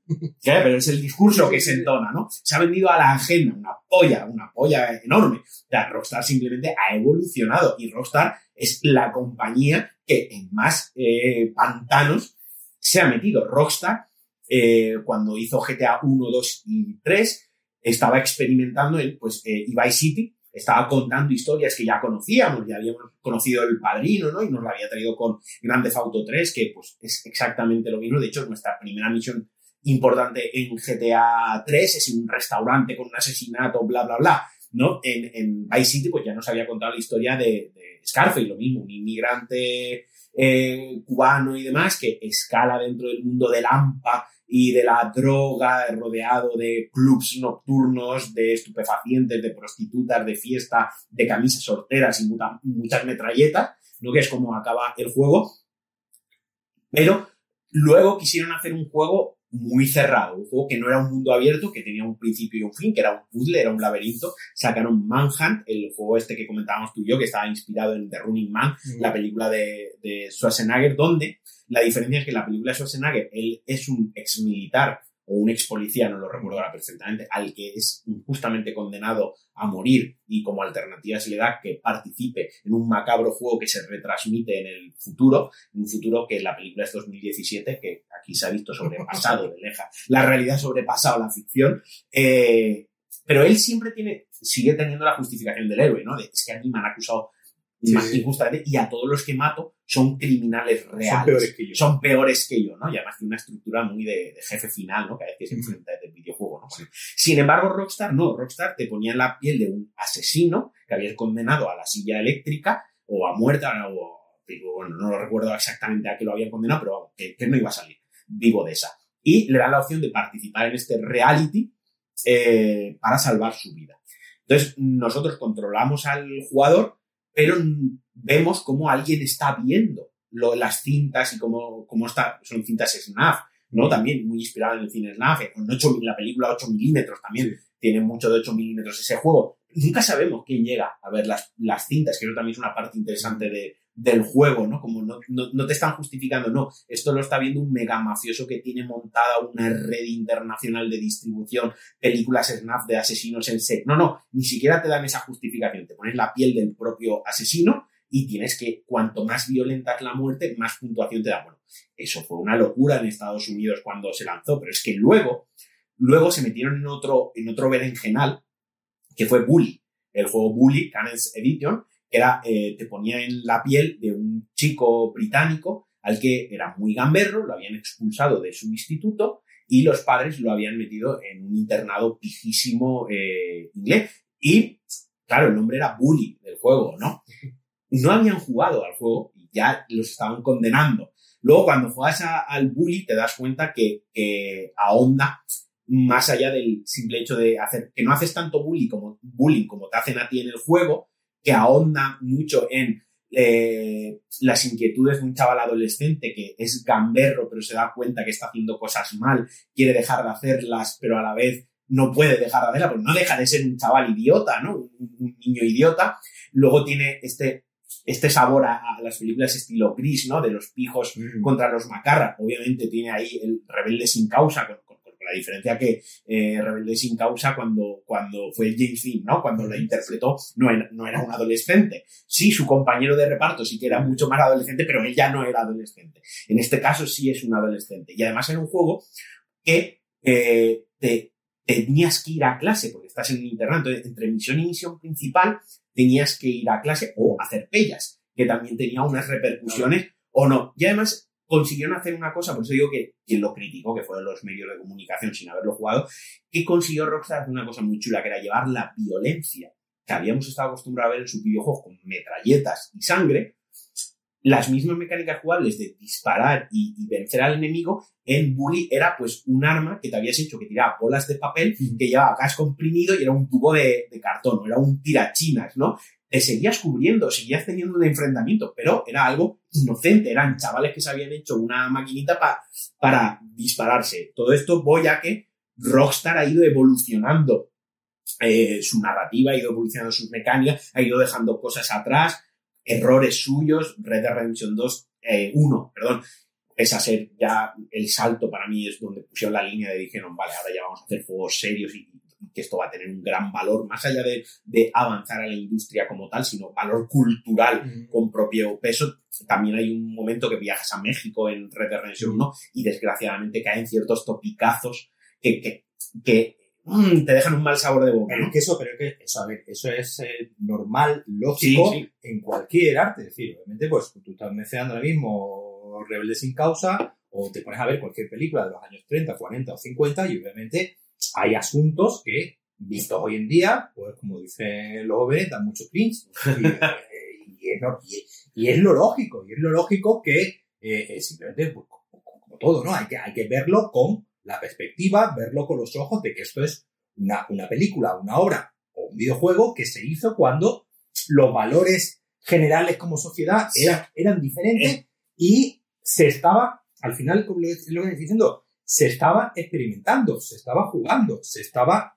pero es el discurso que se entona, ¿no? Se ha vendido a la agenda una polla, una polla enorme. O sea, Rockstar simplemente ha evolucionado y Rockstar es la compañía que en más eh, pantanos se ha metido. Rockstar, eh, cuando hizo GTA 1, 2 y 3, estaba experimentando en, pues, eh, Vice City, estaba contando historias que ya conocíamos, ya habíamos conocido El Padrino, ¿no? Y nos lo había traído con Grand Theft Auto 3, que pues es exactamente lo mismo. De hecho, nuestra primera misión importante en GTA 3 es un restaurante con un asesinato, bla, bla, bla, ¿no? En, en Vice City, pues ya nos había contado la historia de, de Scarface, lo mismo, un inmigrante eh, cubano y demás que escala dentro del mundo del AMPA y de la droga, rodeado de clubs nocturnos, de estupefacientes, de prostitutas, de fiesta, de camisas sorteras y muchas metralletas, ¿no? Que es como acaba el juego. Pero luego quisieron hacer un juego muy cerrado, un juego que no era un mundo abierto, que tenía un principio y un fin, que era un puzzle, era un laberinto. Sacaron Manhunt, el juego este que comentábamos tú y yo, que estaba inspirado en The Running Man, la película de, de Schwarzenegger, donde la diferencia es que en la película de Schwarzenegger él es un ex militar o un ex policía, no lo recuerdo ahora perfectamente, al que es injustamente condenado a morir y como alternativa se le da que participe en un macabro juego que se retransmite en el futuro, en un futuro que la película es 2017, que aquí se ha visto sobrepasado <laughs> de leja, la realidad sobrepasado la ficción, eh, pero él siempre tiene, sigue teniendo la justificación del héroe, ¿no? De, es que a mí me han acusado Sí, más sí. injustamente y a todos los que mato son criminales reales. Son peores que yo. Son peores que yo, ¿no? Y además tiene una estructura muy de, de jefe final, ¿no? Cada vez que se enfrenta del videojuego, ¿no? Sin embargo, Rockstar no. Rockstar te ponía en la piel de un asesino que había condenado a la silla eléctrica o a muerte o, digo, bueno, no lo recuerdo exactamente a qué lo habían condenado, pero vamos, que, que no iba a salir vivo de esa. Y le dan la opción de participar en este reality eh, para salvar su vida. Entonces, nosotros controlamos al jugador, pero mm, vemos cómo alguien está viendo lo- las cintas y cómo, cómo está, son cintas SNAF, ¿no? También muy inspirada en el cine SNAF, en 8, la película 8 milímetros también tiene mucho de 8 milímetros ese juego. Nunca sabemos quién llega a ver las, las cintas, que eso también es una parte interesante de, del juego, ¿no? Como no, no, te están justificando, no, esto lo está viendo un mega mafioso que tiene montada una red internacional de distribución, películas SNAF de asesinos en serie. No, no, ni siquiera te dan esa justificación, te pones la piel del propio asesino y tienes que, cuanto más violenta es la muerte, más puntuación te da. Bueno, eso fue una locura en Estados Unidos cuando se lanzó, pero es que luego, luego se metieron en otro, en otro berenjenal, que fue Bully, el juego Bully, Cannons Edition, que era, eh, te ponía en la piel de un chico británico al que era muy gamberro, lo habían expulsado de su instituto y los padres lo habían metido en un internado pijísimo eh, inglés. Y, claro, el nombre era Bully del juego, ¿no? No habían jugado al juego y ya los estaban condenando. Luego, cuando juegas a- al Bully, te das cuenta que, que ahonda más allá del simple hecho de hacer, que no haces tanto bullying como, bullying como te hacen a ti en el juego, que ahonda mucho en eh, las inquietudes de un chaval adolescente que es gamberro, pero se da cuenta que está haciendo cosas mal, quiere dejar de hacerlas, pero a la vez no puede dejar de hacerlas, porque no deja de ser un chaval idiota, ¿no? Un, un niño idiota. Luego tiene este, este sabor a, a las películas estilo gris, ¿no? De los pijos contra los macarra. Obviamente tiene ahí el rebelde sin causa con la diferencia que eh, Rebelde sin causa cuando, cuando fue James Dean, ¿no? Cuando la interpretó no era, no era un adolescente. Sí, su compañero de reparto sí que era mucho más adolescente, pero él ya no era adolescente. En este caso sí es un adolescente. Y además era un juego que eh, te, tenías que ir a clase porque estás en internet. Entonces, entre misión y misión principal tenías que ir a clase o hacer pellas, que también tenía unas repercusiones o no. Y además consiguieron hacer una cosa, por eso digo que quien lo criticó, que fueron los medios de comunicación sin haberlo jugado, que consiguió Rockstar hacer una cosa muy chula, que era llevar la violencia que habíamos estado acostumbrados a ver en sus videojuegos con metralletas y sangre, las mismas mecánicas jugables de disparar y, y, vencer al enemigo, en Bully era pues un arma que te habías hecho que tiraba bolas de papel, que llevaba gas comprimido y era un tubo de, de cartón, era un tirachinas, ¿no? Te seguías cubriendo, seguías teniendo un enfrentamiento, pero era algo inocente, eran chavales que se habían hecho una maquinita pa, para dispararse. Todo esto voy a que Rockstar ha ido evolucionando eh, su narrativa, ha ido evolucionando sus mecánicas, ha ido dejando cosas atrás, errores suyos, Red Dead Redemption 2, eh, 1, perdón, es a ser ya el salto para mí es donde pusieron la línea de dijeron, vale, ahora ya vamos a hacer juegos serios y, y que esto va a tener un gran valor, más allá de, de, avanzar a la industria como tal, sino valor cultural con propio peso. También hay un momento que viajas a México en Red Dead Redemption 1 y desgraciadamente caen ciertos topicazos que, que, que mmm, te dejan un mal sabor de boca. Pero que eso, pero que eso, a ver, eso es eh, normal, lógico sí, sí. en cualquier arte. Es decir, obviamente, pues tú estás mencionando ahora mismo Rebelde sin causa o te pones a ver cualquier película de los años 30, 40 o 50 y obviamente hay asuntos que, vistos hoy en día, pues como dicen los jóvenes, dan mucho cringe. Y, y, es, y, es, lo lógico, y es lo lógico que eh, simplemente, pues, como, como, todo, ¿no? Hay que, hay que verlo con la perspectiva, verlo con los ojos de que esto es una, una película, una obra o un videojuego que se hizo cuando los valores generales como sociedad eran, eran diferentes eh. y se estaba, al final, como lo que estoy diciendo, se estaba experimentando, se estaba jugando, se estaba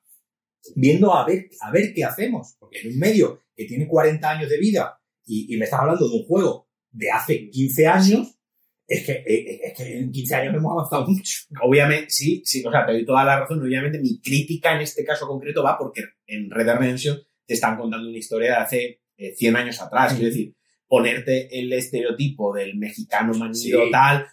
viendo a ver, a ver qué hacemos. Porque en un medio que tiene 40 años de vida y, y me estás hablando de un juego de hace 15 años, es que, es que en 15 años hemos avanzado mucho. Obviamente, sí, sí, o sea, te doy toda la razón. Obviamente, mi crítica en este caso concreto va porque en Red Dead Redemption te están contando una historia de hace eh, 100 años atrás. Quiero decir, ponerte el estereotipo del mexicano manido sí. tal.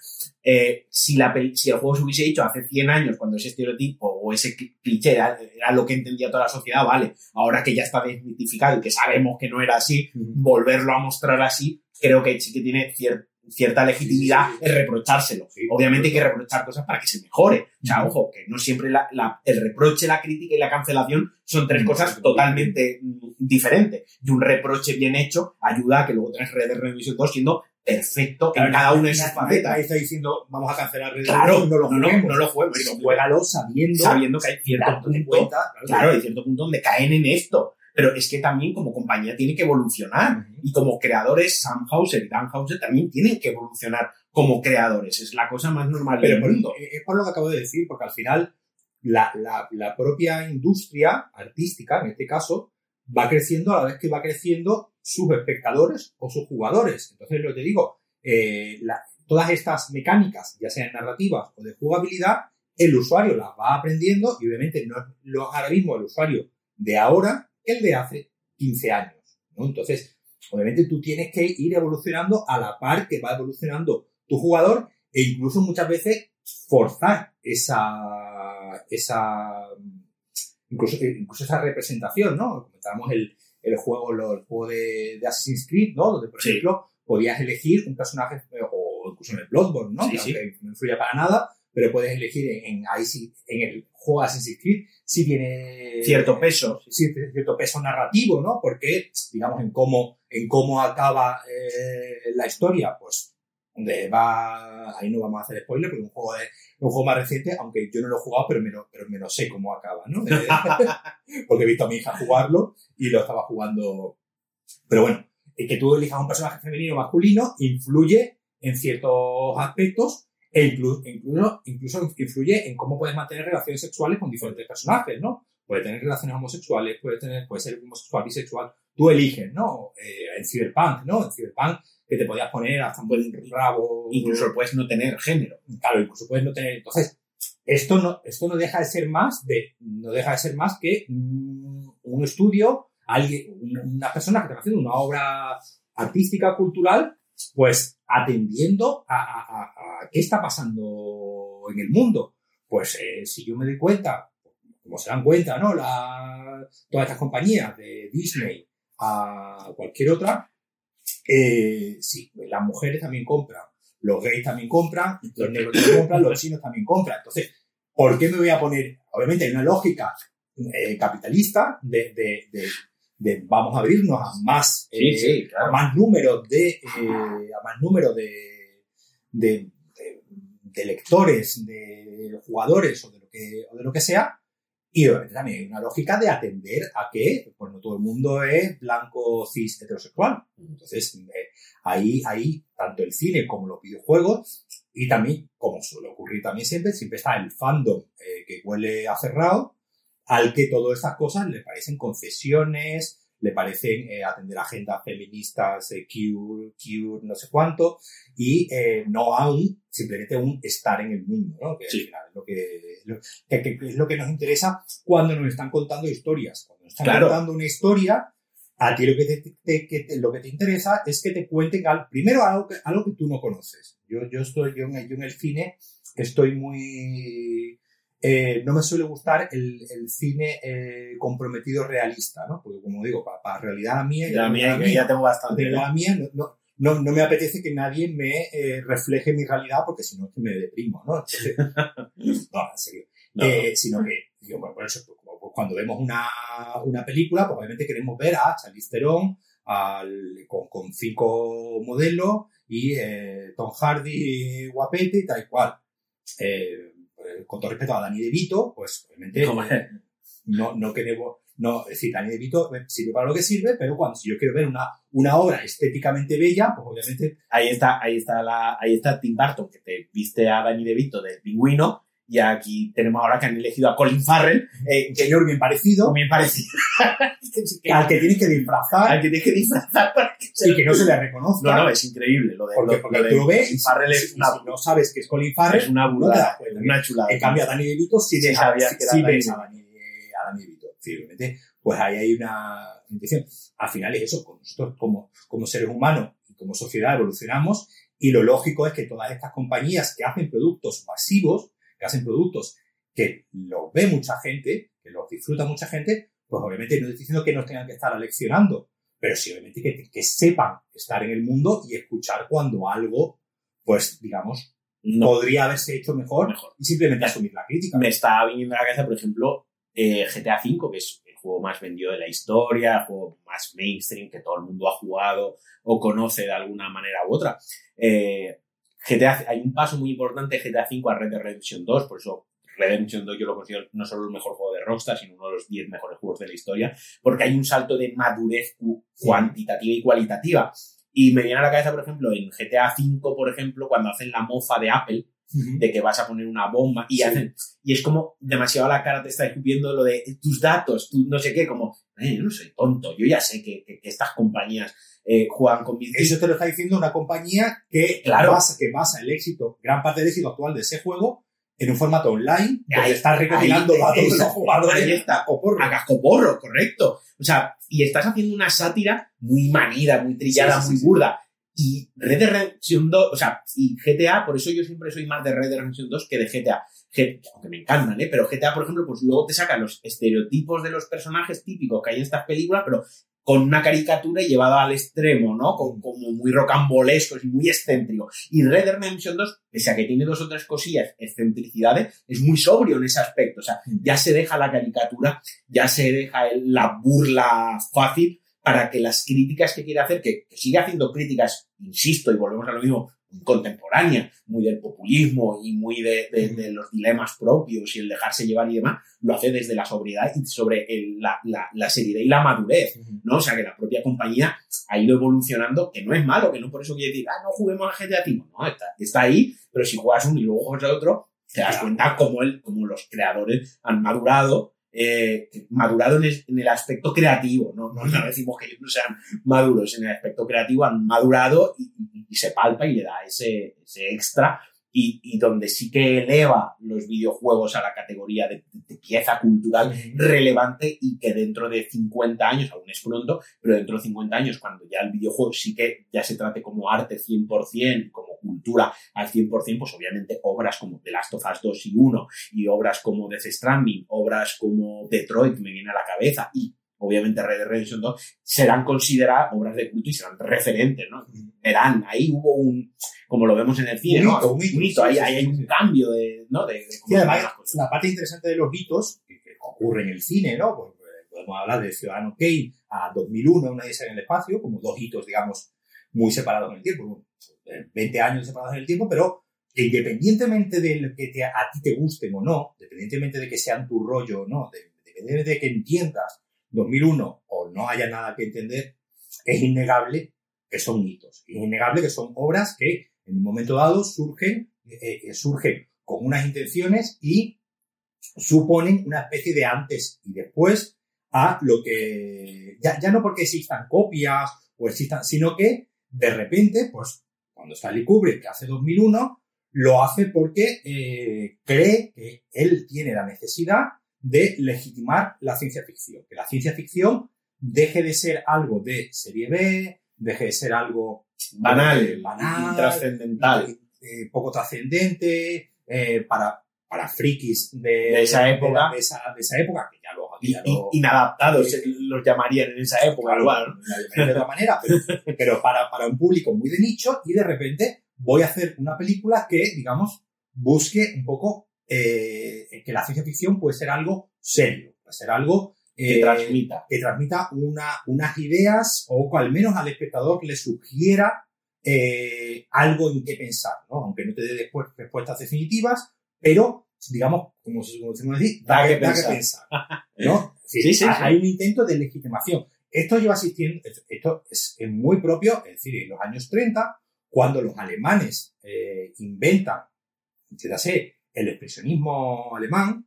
Eh, si, la, si el juego se hubiese hecho hace 100 años, cuando ese estereotipo o ese cliché era, era, lo que entendía toda la sociedad, vale, ahora que ya está desmitificado y que sabemos que no era así, volverlo a mostrar así, creo que sí que tiene cierto cierta legitimidad es reprochárselo. Sí, Obviamente hay que reprochar cosas para que se mejore. O sea, ojo, que no siempre la, la, el reproche, la crítica y la cancelación son tres cosas totalmente diferentes. Y un reproche bien hecho ayuda a que luego tengas Red Dead Redemption 2 siendo perfecto claro, en cada una de sus facetas. Ahí está diciendo, vamos a cancelar Red Dead Claro, no lo no, no, no lo juegues. Pero juégalo sabiendo, sabiendo que hay cierto punto, cuenta, claro, claro, hay cierto punto donde caen en esto pero es que también como compañía tiene que evolucionar uh -huh. y como creadores Sam Hauser y Dan Hauser también tienen que evolucionar como creadores, es la cosa más normal pero del por, mundo. Es por lo que acabo de decir, porque al final la, la, la, propia industria artística, en este caso, va creciendo a la vez que va creciendo sus espectadores o sus jugadores. Entonces, lo que te digo, eh, la, todas estas mecánicas, ya sean narrativas o de jugabilidad, el usuario las va aprendiendo y obviamente no es ahora mismo el usuario de ahora el de hace 15 años. ¿no? Entonces, obviamente tú tienes que ir evolucionando a la par que va evolucionando tu jugador e incluso muchas veces forzar esa, esa, incluso, incluso esa representación, ¿no? Comentábamos el, el juego, el juego de, de Assassin's Creed, ¿no? Donde, por sí. ejemplo, podías elegir un personaje, o incluso en el Bloodborne, ¿no? Sí, que sí. no influye para nada, pero puedes elegir en, en, en el juego Assassin's Creed si tiene cierto peso. Sí, cierto peso narrativo no porque digamos en cómo en cómo acaba eh, la historia pues donde va ahí no vamos a hacer spoiler porque es un juego de un juego más reciente aunque yo no lo he jugado pero me lo, pero me lo sé cómo acaba no <laughs> <laughs> porque he visto a mi hija jugarlo y lo estaba jugando. Pero bueno el que tú elijas un personaje femenino o masculino influye en ciertos aspectos e incluso, incluso, influye en cómo puedes mantener relaciones sexuales con diferentes personajes, ¿no? Puede tener relaciones homosexuales, puede, tener, puede ser homosexual, bisexual, tú eliges, ¿no? Eh, en Cyberpunk, ¿no? En Cyberpunk que te podías poner hasta un buen rabo. Incluso puedes no tener género. Claro, incluso puedes no tener. Entonces, esto no, esto no deja de ser más de, no deja de ser más que un, estudio, alguien, una, una persona que está haciendo una obra artística, cultural, pues atendiendo a, qué está pasando en el mundo. Pues eh, si yo me doy cuenta, como se dan cuenta, ¿no? Todas estas compañías de Disney a cualquier otra, eh, sí, las mujeres también compran, los gays también compran, los negros también compran, los chinos también compran. Entonces, ¿por qué me voy a poner? Obviamente hay una lógica eh, capitalista de, de vamos a abrirnos a más, Sí, eh, sí, a más número de, eh, a más número de, de, de- de lectores, de jugadores o de lo que, o de lo que sea. Y obviamente también hay una lógica de atender a que pues no todo el mundo es blanco, cis, heterosexual. Entonces, eh, ahí, ahí, tanto el cine como los videojuegos, y también, como suele ocurrir también siempre, siempre está el fandom eh, que huele a cerrado, al que todas estas cosas le parecen concesiones, le parecen eh, atender agendas feministas, eh, cure, cure, no sé cuánto, y eh, no a un, simplemente un estar en el mundo, ¿no? Que Sí. al final es lo que, lo- que- que es lo que nos interesa cuando nos están contando historias. Cuando nos están Claro. contando una historia, a ti lo que te, te- que te- lo que te interesa es que te cuenten primero algo que, algo que tú no conoces. Yo, yo estoy, yo en, el- yo en el cine estoy muy, eh, no me suele gustar el, el cine eh, comprometido realista, ¿no? Porque como digo, para, realidad mía, Ya, mía, mía, ya tengo bastante. de ¿no? la mía, no, no, no, no me apetece que nadie me eh, refleje mi realidad porque si no es que me deprimo, ¿no? Entonces, <laughs> no, en serio. No, sino que, digo, bueno, por eso, pues, pues, cuando vemos una, una película, pues obviamente queremos ver a Charlize Theron al- con, con cinco modelos y Tom Hardy guapete y tal y cual. Eh, con todo respeto a Danny DeVito, pues obviamente Como- eh, no, no queremos, no, es decir, Danny DeVito eh, sirve para lo que sirve, pero cuando si yo quiero ver una, una obra estéticamente bella, pues obviamente ahí está, ahí está la, ahí está Tim Burton, que te viste a Danny DeVito del pingüino, y aquí tenemos ahora que han elegido a Colin Farrell, eh, señor bien parecido, me parece <laughs> al que tienes que disfrazar al que tienes que disfrazar para que se y que no se le <laughs> reconozca. No, no, es increíble. Lo de, porque, lo- porque lo tú lo ves Farrell es una, si no sabes que es Colin Farrell, es una no das cuenta. una chulada. En cambio, a Danny DeVito sí, Sí sabías sí- que era sí a Danny, a Danny DeVito. Obviamente, pues ahí hay una intención. Al final es eso, nosotros como, como seres humanos y como sociedad evolucionamos y lo lógico es que todas estas compañías que hacen productos masivos, que hacen productos que los ve mucha gente, que los disfruta mucha gente, pues obviamente no estoy diciendo que nos tengan que estar aleccionando, pero sí obviamente que, que sepan estar en el mundo y escuchar cuando algo, pues digamos, No, podría haberse hecho mejor mejor. y simplemente asumir la crítica. Me está viniendo a la cabeza, por ejemplo, eh, GTA V, que es el juego más vendido de la historia, el juego más mainstream que todo el mundo ha jugado o conoce de alguna manera u otra. Eh, GTA, hay un paso muy importante de GTA V a Red Dead Redemption 2, por eso Redemption 2 yo lo considero no solo el mejor juego de Rockstar, sino uno de los 10 mejores juegos de la historia, porque hay un salto de madurez cu- cuantitativa y cualitativa. Y me viene a la cabeza, por ejemplo, en GTA V, por ejemplo, cuando hacen la mofa de Apple, Ujú. de que vas a poner una bomba y Sí. hacen y es como demasiado la cara te está escupiendo lo de tus datos, tú no sé qué, como eh, no soy tonto, yo ya sé que, que- que estas compañías eh, juegan con mis Eso te lo está diciendo una compañía que, Claro. basa, que basa el éxito, gran parte del éxito actual de ese juego, en un formato online, donde Ahí- estás recopilando datos de los jugadores. ahí está. A cascoporro, correcto. O sea, y estás haciendo una sátira muy manida, muy trillada, Sí, sí, muy sí. burda. Y Red Dead Redemption 2, o sea, y GTA, por eso yo siempre soy más de Red Dead Redemption 2 que de GTA. G- aunque me encantan, ¿eh? Pero GTA, por ejemplo, pues luego te saca los estereotipos de los personajes típicos que hay en estas películas, pero con una caricatura llevada al extremo, ¿no? Con, como muy rocambolescos y muy excéntrico. Y Red Dead Redemption 2, pese a que tiene dos o tres cosillas, excentricidades, es muy sobrio en ese aspecto. O sea, ya se deja la caricatura, ya se deja el- la burla fácil para que las críticas que quiere hacer, que, que sigue haciendo críticas, insisto, y volvemos a lo mismo, contemporánea, muy del populismo y muy de, de- de los dilemas propios y el dejarse llevar y demás, lo hace desde la sobriedad y sobre el- la, la- la seriedad y la madurez. ¿no? O sea, que la propia compañía ha ido evolucionando, que no es malo, que no por eso quiere decir, ah, no juguemos a GTA V. No, está, está ahí, pero si juegas uno y luego juegas a otro, te das cuenta cómo, el, cómo los creadores han madurado, eh, madurado en el, en el aspecto creativo, ¿no? No, no decimos que ellos no sean maduros, en el aspecto creativo han madurado y, y- se palpa y le da ese, ese extra y, y, donde sí que eleva los videojuegos a la categoría de, de, pieza cultural relevante y que dentro de 50 años, aún es pronto, pero dentro de 50 años, cuando ya el videojuego sí que ya se trate como arte 100%, como cultura al 100%, pues obviamente obras como The Last of Us 2 y 1 y obras como Death Stranding, obras como Detroit me viene a la cabeza y obviamente Red Dead Redemption 2, serán consideradas obras de culto y serán referentes, ¿no? Verán, ahí hubo un, como lo vemos en el cine, un ¿no? hito, un hito, un hito, sí, ahí, sí, ahí hay sí, un sí. cambio de, ¿no? De, de cómo además, las cosas. la parte interesante de los hitos, que, que ocurre en el cine, ¿no? Pues, eh, podemos hablar de Ciudadano Kane a 2001, una dice en el espacio, como dos hitos, digamos, muy separados en el tiempo. eh, 20 años separados en el tiempo, pero independientemente de lo que te- a ti te gusten o no, independientemente de que sean tu rollo o no, de- independientemente de que entiendas 2001 o no haya nada que entender, es innegable que son hitos. Es innegable que son obras que en un momento dado surgen, eh, eh, surgen con unas intenciones y suponen una especie de antes y después a lo que, ya, ya no porque existan copias o existan, sino que de repente, pues cuando Stanley Kubrick, que hace 2001, lo hace porque eh, cree que él tiene la necesidad de legitimar la ciencia ficción, que la ciencia ficción deje de ser algo de serie B, deje de ser algo Banal, eh, banal, intrascendental. eh, poco trascendente, eh, para, para frikis de, De esa época. de esa, de esa época, que ya lo, lo- inadaptados los llamarían en esa época, Claro, igual, ¿no? la llamaría de otra manera, pero, <laughs> pero para, para un público muy de nicho y de repente voy a hacer una película que, digamos, busque un poco eh, que la ciencia ficción puede ser algo serio, puede ser algo Que eh, transmita. que transmita una, unas ideas o que al menos al espectador le sugiera eh, algo en qué pensar, ¿no? Aunque no te dé después respuestas definitivas, pero, digamos, como, se- decimos así, Da da, que pensar. ¿no? <laughs> Decir, Sí, sí, hay, sí. hay un intento de legitimación. Esto lleva existiendo, esto es, muy propio, es decir, en los años 30, cuando los alemanes eh, inventan, entiéndase, el expresionismo alemán,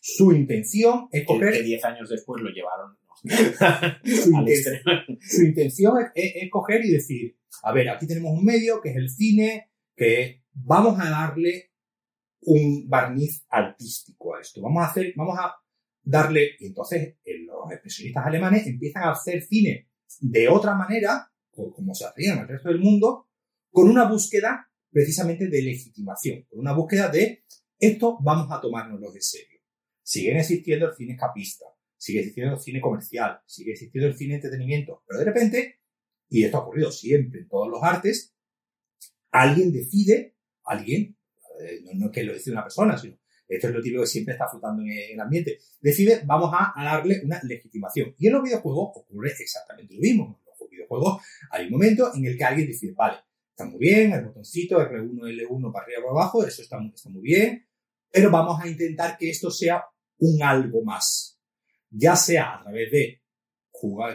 su intención es coger que 10 años después lo llevaron <laughs> su, intención es, es- es coger y decir, a ver, aquí tenemos un medio que es el cine, que vamos a darle un barniz artístico a esto. Vamos a hacer, vamos a darle, y entonces eh, los expresionistas alemanes empiezan a hacer cine de otra manera, co- como se hacía en el resto del mundo, con una búsqueda precisamente de legitimación, con una búsqueda de esto vamos a tomárnoslo de serio. Siguen existiendo el cine escapista, sigue existiendo el cine comercial, sigue existiendo el cine entretenimiento, pero de repente, y esto ha ocurrido siempre en todos los artes, alguien decide, alguien, eh, no, es que lo decide una persona, sino esto es lo típico que siempre está flotando en el ambiente, decide, vamos a, darle una legitimación. Y en los videojuegos ocurre exactamente lo mismo. En los videojuegos hay un momento en el que alguien decide, vale, está muy bien, el botoncito R1, L1 para arriba, para abajo, eso está, muy- está muy bien, pero vamos a intentar que esto sea un algo más. Ya sea a través de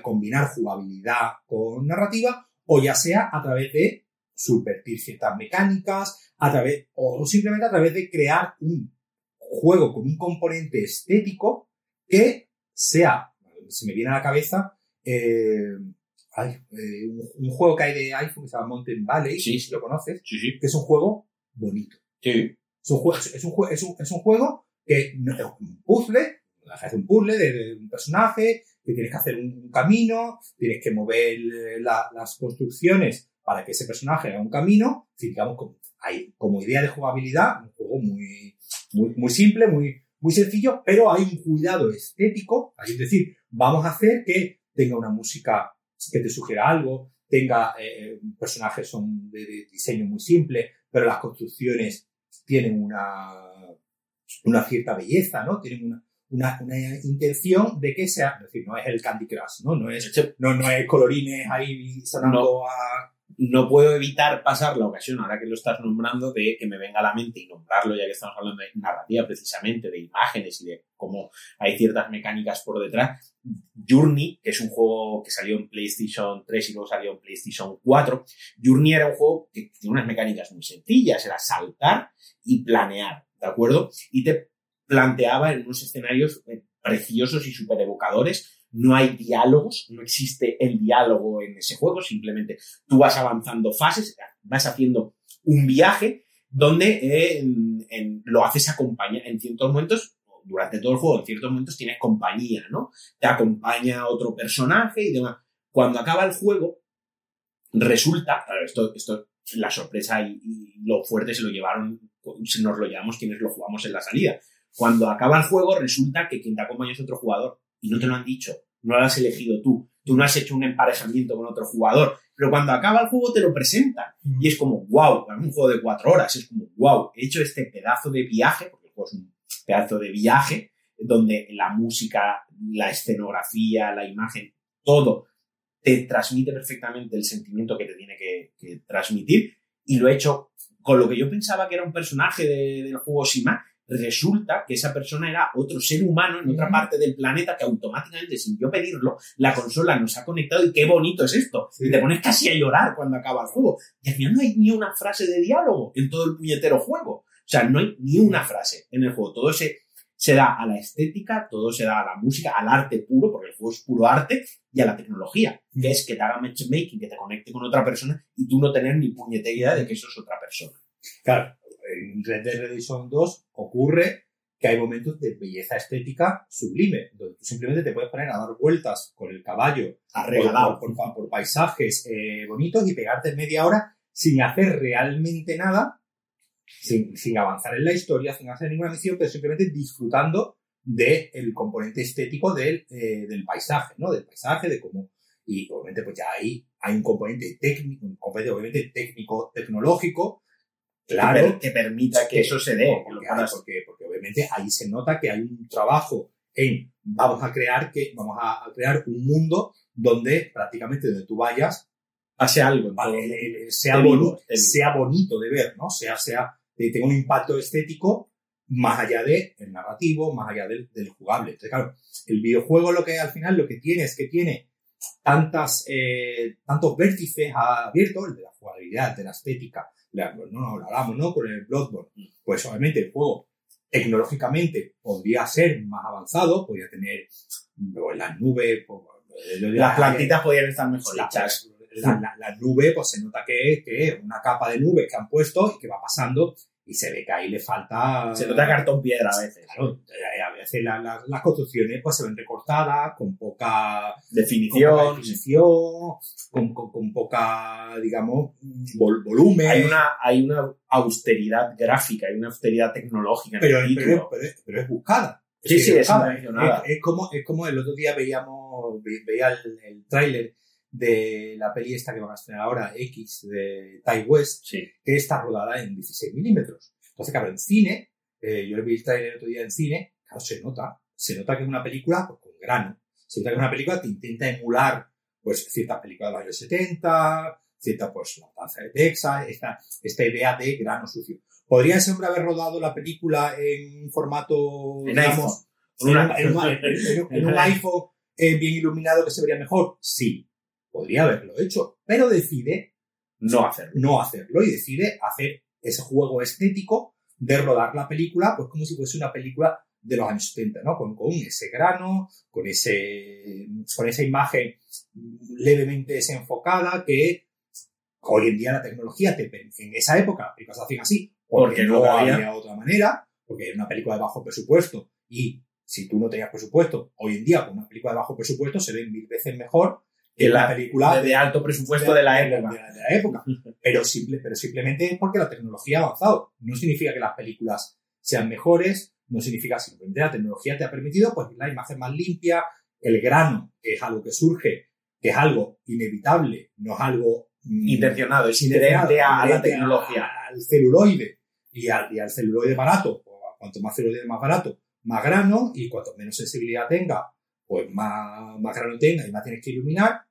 combinar jugabilidad con narrativa, o ya sea a través de subvertir ciertas mecánicas, a través, o simplemente a través de crear un juego con un componente estético que sea, se me viene a la cabeza, eh, ay, eh, un, un juego que hay de iPhone que se llama Mountain Valley, Sí, si lo conoces, Sí, sí. que es un juego bonito. Sí. Es un, jue- es un, es un, es un juego que no es un puzzle, hace un puzzle de, de un personaje, que tienes que hacer un, camino, tienes que mover la- las construcciones para que ese personaje haga un camino. Es decir, digamos, como, hay, como idea de jugabilidad, un juego muy, muy, muy simple, muy, muy sencillo, pero hay un cuidado estético, es decir, vamos a hacer que tenga una música que te sugiera algo, tenga eh, personajes son de, de diseño muy simple, pero las construcciones tienen una, una cierta belleza, ¿no? Tienen una, una, una intención de que sea, es decir, no es el Candy Crush, ¿no? No es, no, no es colorines ahí sonando a... no puedo evitar pasar la ocasión, ahora que lo estás nombrando, de que me venga a la mente y nombrarlo, ya que estamos hablando de narrativa precisamente, de imágenes y de cómo hay ciertas mecánicas por detrás. Journey, que es un juego que salió en PlayStation 3 y luego salió en PlayStation 4. Journey era un juego que tiene unas mecánicas muy sencillas, era saltar y planear, ¿de acuerdo? Y te planteaba en unos escenarios eh, preciosos y súper evocadores. No hay diálogos, no existe el diálogo en ese juego, simplemente tú vas avanzando fases, vas haciendo un viaje donde eh, en- lo haces acompañar en ciertos momentos, durante todo el juego, en ciertos momentos tienes compañía, ¿no? Te acompaña otro personaje y demás. Cuando acaba el juego, resulta, claro, esto, esto, la sorpresa y, y lo fuerte se lo llevaron, nos lo llevamos quienes lo jugamos en la salida. Cuando acaba el juego, resulta que quien te acompaña es otro jugador y no te lo han dicho, no lo has elegido tú, tú no has hecho un emparejamiento con otro jugador, pero cuando acaba el juego te lo presentan y es como, wow, un juego de cuatro horas, es como, wow, he hecho este pedazo de viaje, porque el juego es un pedazo de viaje, donde la música, la escenografía, la imagen, todo te transmite perfectamente el sentimiento que te tiene que, transmitir y lo he hecho con lo que yo pensaba que era un personaje de- del juego Sima, resulta que esa persona era otro ser humano en otra parte del planeta que automáticamente, sin yo pedirlo, la consola nos ha conectado y qué bonito es esto. Sí. Y te pones casi a llorar cuando acaba el juego. Y al final no hay ni una frase de diálogo en todo el puñetero juego. O sea, no hay ni una frase en el juego. Todo se, se da a la estética, todo se da a la música, al arte puro, porque el juego es puro arte, y a la tecnología, que es que te haga matchmaking, que te conecte con otra persona y tú no tener ni puñetera idea de que eso es otra persona. Claro, en Red Dead Redemption 2 ocurre que hay momentos de belleza estética sublime, donde tú simplemente te puedes poner a dar vueltas con el caballo Arreglado. por, por- por paisajes eh, bonitos y pegarte media hora sin hacer realmente nada, sin, sin avanzar en la historia, sin hacer ninguna misión, pero simplemente disfrutando del componente estético del, eh, del paisaje, ¿no? Del paisaje, de cómo... Y obviamente pues ya ahí hay un componente técnico, un componente obviamente técnico, tecnológico, claro, que permita que eso se dé. que porque, porque, porque obviamente ahí se nota que hay un trabajo en vamos a crear que vamos a, crear un mundo donde prácticamente donde tú vayas Hace algo. vale, sea, bonito, vivo. sea bonito de ver, ¿no? Sea, sea, que tenga un impacto estético más allá del narrativo, más allá del, del jugable. Entonces, claro, el videojuego lo que al final lo que tiene es que tiene tantas, eh, tantos vértices abiertos, el de la jugabilidad, de la estética, la- no, no, lo hablamos, ¿no? Con el Bloodborne. Pues obviamente el juego tecnológicamente podría ser más avanzado, podría tener pues, las nubes, pues, Las plantitas podrían estar mejor hechas. la, la- la nube, pues se nota que es, que es una capa de nubes que han puesto y que va pasando y se ve que ahí le falta... Se nota cartón piedra a veces. Claro, eh, a veces la- la- las construcciones pues se ven recortadas, con poca, con poca Definición. definición, con, con- con poca, digamos, vol- volumen. Hay una, hay una austeridad gráfica, hay una austeridad tecnológica en pero, el pero, pero es, pero es buscada. Sí, sí, es buscada. Es, es como, es como el otro día veíamos, ve- veía el, el tráiler de la peli esta que van a estrenar ahora, X, de Ty West, Sí. que está rodada en 16 milímetros. Entonces, claro, en cine, eh, yo vi el trailer el otro día en cine, claro, se nota, se nota que es una película pues, con grano, se nota que es una película que intenta emular pues ciertas películas de los años 70, cierta pues la danza de Texas, esta, esta idea de grano sucio. ¿Podría ese hombre haber rodado la película en formato, En digamos, iPhone. en, Una- un- en un- en un- <laughs> en un iPhone eh, bien iluminado que se vería mejor? Sí, podría haberlo hecho, pero decide No hacerlo. no hacerlo y decide hacer ese juego estético de rodar la película, pues como si fuese una película de los años 70, ¿no? Con, con ese grano, con ese, con esa imagen levemente desenfocada que hoy en día la tecnología te, en esa época las películas se hacían así, porque, Porque no no había. había otra manera, porque era una película de bajo presupuesto y si tú no tenías presupuesto, hoy en día con una película de bajo presupuesto se ve mil veces mejor la la- película De, de alto presupuesto de la época. de la, de época. <laughs> Pero, simple, pero simplemente es porque la tecnología ha avanzado. No significa que las películas sean mejores, no significa simplemente la tecnología te ha permitido pues la imagen más limpia, el grano, que es algo que surge, que es algo inevitable, no es algo mm, Intencionado, es inherente a, a la tecnología. al celuloide y al, y al celuloide barato. Pues, cuanto más celuloide más barato, más grano y cuanto menos sensibilidad tenga, pues más, más grano tenga y más tienes que iluminar.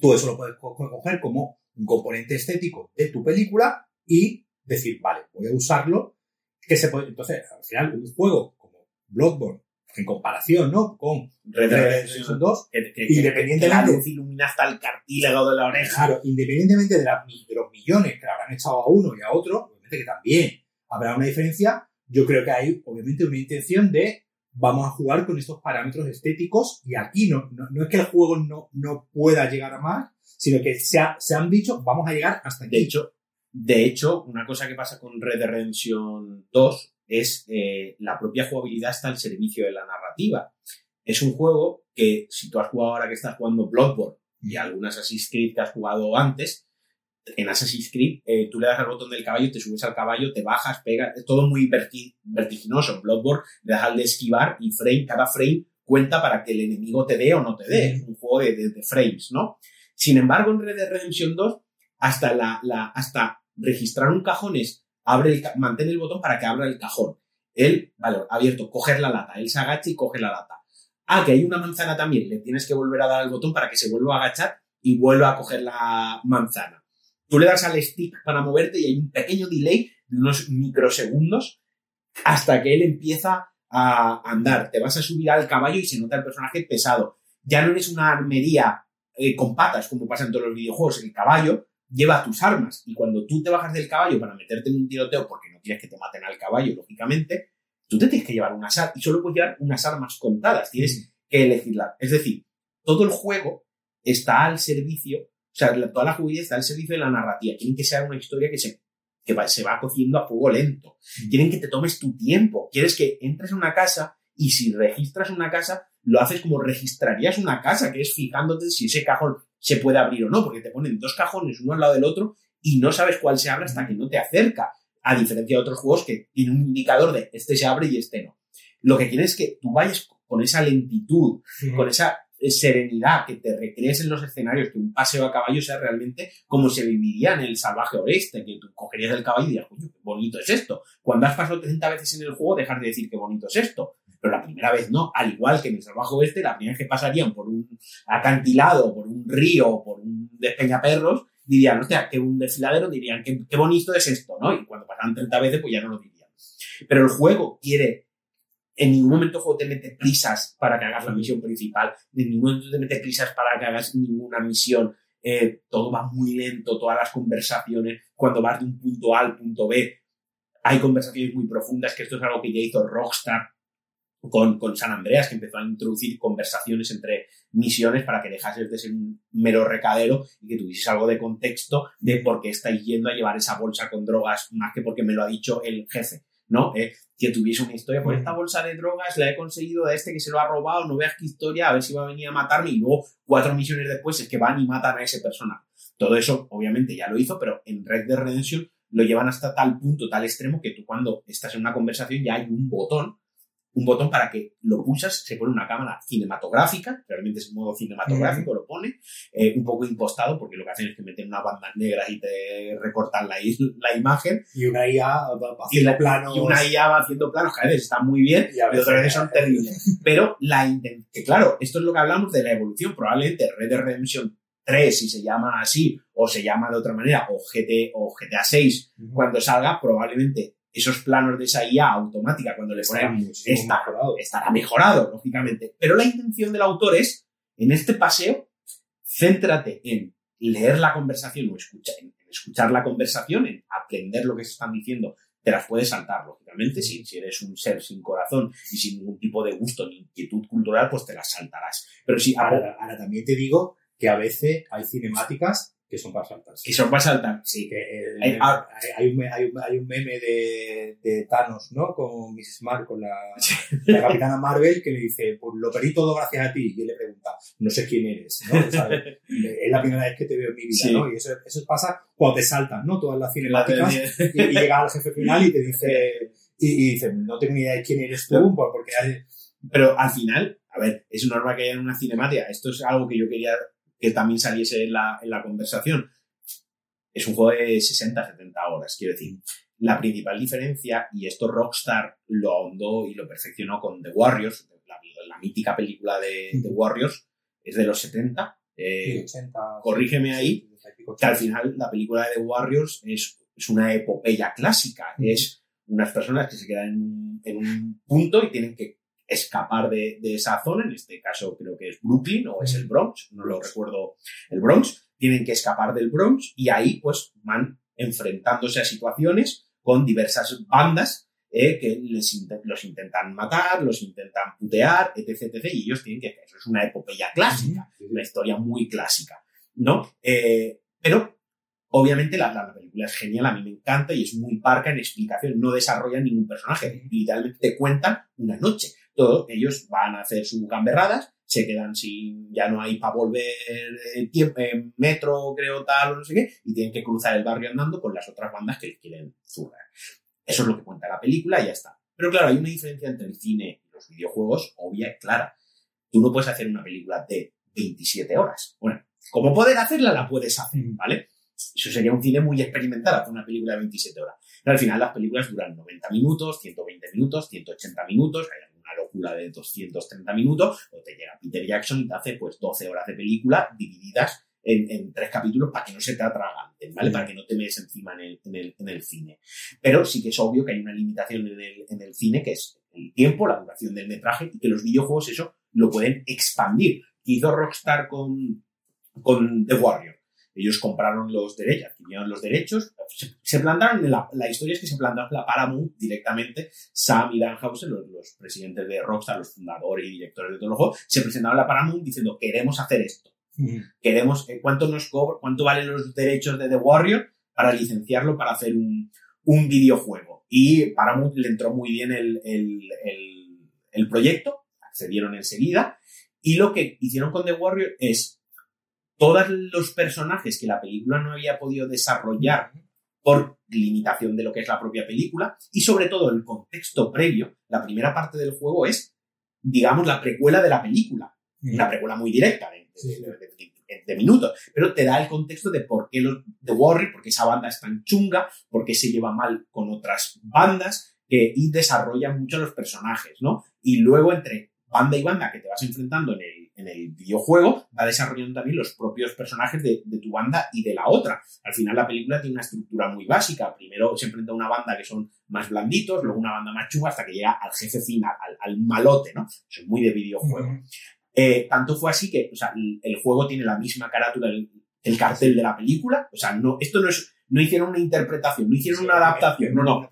Tú eso lo puedes co- co- coger como un componente estético de tu película y decir, vale, voy a usarlo. Que se puede, entonces, al final, un juego como Bloodborne, en comparación, ¿no? Con Red Dead Redemption Redemption 2, que, que- que- Independientemente- que la luz ilumina hasta el cartílago de la oreja. Claro, independientemente de, de los millones que le habrán echado a uno y a otro, obviamente que también habrá una diferencia, yo creo que hay obviamente una intención de vamos a jugar con estos parámetros estéticos y aquí no, no, no es que el juego no, no pueda llegar a más, sino que se, ha- se han dicho vamos a llegar hasta De aquí. hecho, De hecho, una cosa que pasa con Red Dead Redemption 2 es eh, la propia jugabilidad está al servicio de la narrativa. Es un juego que, si tú has jugado ahora que estás jugando Bloodborne y algunas Assassin's Creed que has jugado antes, en Assassin's Creed eh, tú le das al botón del caballo, te subes al caballo, te bajas, pegas, es todo muy vertiginoso. En Bloodborne le das al de esquivar y frame, cada frame cuenta para que el enemigo te dé o no te dé. Es un juego de, frames, ¿no? Sin embargo, en Red Dead Redemption 2, hasta, la, la, hasta registrar un cajón es abre el, mantén el botón para que abra el cajón. Él, vale, abierto, coger la lata. Él se agacha y coge la lata. Ah, que hay una manzana también. Le tienes que volver a dar al botón para que se vuelva a agachar y vuelva a coger la manzana. Tú le das al stick para moverte y hay un pequeño delay de unos microsegundos hasta que él empieza a andar. Te vas a subir al caballo y se nota el personaje pesado. Ya no eres una armería eh, con patas como pasa en todos los videojuegos. El caballo lleva tus armas y cuando tú te bajas del caballo para meterte en un tiroteo porque no quieres que te maten al caballo, lógicamente, tú te tienes que llevar unas armas y solo puedes llevar unas armas contadas, tienes que elegirlas. Es decir, todo el juego está al servicio, sea, toda la jugabilidad está al servicio de la narrativa. Quieren que sea una historia que se, que se va cociendo a fuego lento. Quieren que te tomes tu tiempo. Quieres que entres en una casa y si registras una casa, lo haces como registrarías una casa, que es fijándote si ese cajón se puede abrir o no, porque te ponen dos cajones uno al lado del otro y no sabes cuál se abre hasta que no te acerca, a diferencia de otros juegos que tienen un indicador de este se abre y este no. Lo que quieres es que tú vayas con esa lentitud, con esa serenidad, que te recrees en los escenarios, que un paseo a caballo sea realmente como se viviría en el salvaje oeste, que tú cogerías el caballo y dirías, coño, qué bonito es esto. Cuando has pasado 30 veces en el juego, dejar de decir qué bonito es esto pero la primera vez no, al igual que en el salvaje oeste, la primera vez que pasarían por un acantilado, por un río, por un despeñaperros, dirían, hostia, que un desfiladero, dirían, qué bonito es esto, ¿no? Y cuando pasan 30 veces, pues ya no lo dirían. Pero el juego quiere en ningún momento juego te mete prisas para que hagas la misión principal, en ningún momento te mete prisas para que hagas ninguna misión. Eh, todo va muy lento, todas las conversaciones, cuando vas de un punto A al punto B, hay conversaciones muy profundas, que esto es algo que ya hizo Rockstar con, con, San Andreas, que empezó a introducir conversaciones entre misiones para que dejases de ser un mero recadero y que tuvieses algo de contexto de por qué estáis yendo a llevar esa bolsa con drogas, más que porque me lo ha dicho el jefe, ¿no? Eh, que tuviese una historia, pues esta bolsa de drogas la he conseguido de este que se lo ha robado, no veas qué historia, a ver si va a venir a matarme y luego cuatro misiones después es que van y matan a ese personaje. Todo eso, obviamente, ya lo hizo, pero en Red Dead Redemption lo llevan hasta tal punto, tal extremo, que tú cuando estás en una conversación ya hay un botón un botón para que lo pulsas, se pone una cámara cinematográfica, realmente es un modo cinematográfico, lo pone, eh, un poco impostado, porque lo que hacen es que meten una banda negra y te recortan la, la imagen. Y una IA haciendo planos. Y una IA va haciendo planos, que a veces están muy bien, y, a veces, otras veces son <laughs> terribles. Pero la que claro, esto es lo que hablamos de la evolución, probablemente Red Dead Redemption 3, si se llama así, o se llama de otra manera, o, GT, o GTA 6, cuando salga, probablemente esos planos de esa IA automática cuando le ponen está, mejorado. estará mejorado, lógicamente. Pero la intención del autor es, en este paseo, céntrate en leer la conversación o escuchar, en escuchar la conversación, en aprender lo que se están diciendo. Te las puedes saltar, lógicamente, si, si eres un ser sin corazón y sin ningún tipo de gusto ni inquietud cultural, pues te las saltarás. Pero si ahora, ahora también te digo que a veces hay cinemáticas que son para saltar. Que son para saltar, sí. Que hay, hay, un, hay, un, hay, un, meme de, de, Thanos, ¿no? Con Mrs. Marvel, con la, la, capitana Marvel, que le dice, pues lo perdí todo gracias a ti. Y él le pregunta, no sé quién eres, ¿no? <laughs> es la primera vez que te veo en mi vida, ¿no? Y eso, eso pasa cuando te saltan, ¿no? Todas las cinemáticas. y, y llega al jefe final y te dice, <laughs> y, y, dice, no tengo ni idea de quién eres tú, porque hay... Pero al final, a ver, es normal que haya una cinemática. Esto es algo que yo quería que también saliese en la, en la conversación. Es un juego de 60, 70 horas, quiero decir. La principal diferencia, y esto Rockstar lo ahondó y lo perfeccionó con The Warriors, la, mítica película de The Warriors, es de los 70. Eh, corrígeme ahí, que al final la película de The Warriors es, es una epopeya clásica. Es unas personas que se quedan en, en un punto y tienen que escapar de, de, esa zona, en este caso creo que es Brooklyn o es el Bronx, no lo recuerdo, el Bronx, tienen que escapar del Bronx y ahí pues van enfrentándose a situaciones con diversas bandas eh, que les los intentan matar, los intentan putear, etc, etc, y ellos tienen que, eso es una epopeya clásica, una historia muy clásica, ¿no? Eh, pero Obviamente la, la, película es genial, a mí me encanta y es muy parca en explicación, no desarrolla ningún personaje, literalmente te cuentan una noche. Todos ellos van a hacer sus gamberradas, se quedan sin, ya no hay para volver en tiempo, en metro, creo, tal, o no sé qué, y tienen que cruzar el barrio andando con las otras bandas que les quieren zurrar. Eso es lo que cuenta la película y ya está. Pero claro, hay una diferencia entre el cine y los videojuegos, obvia y clara. Tú no puedes hacer una película de 27 horas. Bueno, como poder hacerla, la puedes hacer, ¿vale? Eso sería un cine muy experimental, hacer una película de 27 horas. Pero al final las películas duran 90 minutos, 120 minutos, 180 minutos, hay locura de 230 minutos, o te llega Peter Jackson y te hace pues 12 horas de película divididas en, tres capítulos para que no se te atraganten, ¿vale? Para que no te metes encima en el, en, el, en el, cine. Pero sí que es obvio que hay una limitación en el, en el cine, que es el tiempo, la duración del metraje, y que los videojuegos eso lo pueden expandir. Hizo Rockstar con, con The Warrior ellos compraron los derechos, adquirieron los derechos, se, plantaron, la, la, historia es que se plantaron la Paramount directamente, Sam y Dan Housen, los, presidentes de Rockstar, los fundadores y directores de todo el juego, se presentaron a la Paramount diciendo, queremos hacer esto. Queremos, eh, ¿cuánto nos cobra, cuánto valen los derechos de The Warrior para licenciarlo para hacer un, un videojuego? Y Paramount le entró muy bien el, el, el, el proyecto, accedieron enseguida, y lo que hicieron con The Warrior es todos los personajes que la película no había podido desarrollar por limitación de lo que es la propia película y sobre todo el contexto previo, la primera parte del juego es, digamos, la precuela de la película. Una precuela muy directa, de, de, minutos, pero te da el contexto de por qué los The Warrior, por qué esa banda es tan chunga, por qué se lleva mal con otras bandas, que, y desarrolla mucho los personajes, ¿no? Y luego entre banda y banda que te vas enfrentando en el, en el videojuego, va desarrollando también los propios personajes de, de, tu banda y de la otra. Al final la película tiene una estructura muy básica. Primero se enfrenta a una banda que son más blanditos, luego una banda más chunga hasta que llega al jefe final, al, al malote, ¿no? Eso es muy de videojuego. eh, tanto fue así que, o sea, el, el juego tiene la misma carátula, el, el, cartel de la película. O sea, no, esto no es, no hicieron una interpretación, no hicieron sí, una adaptación, no, no.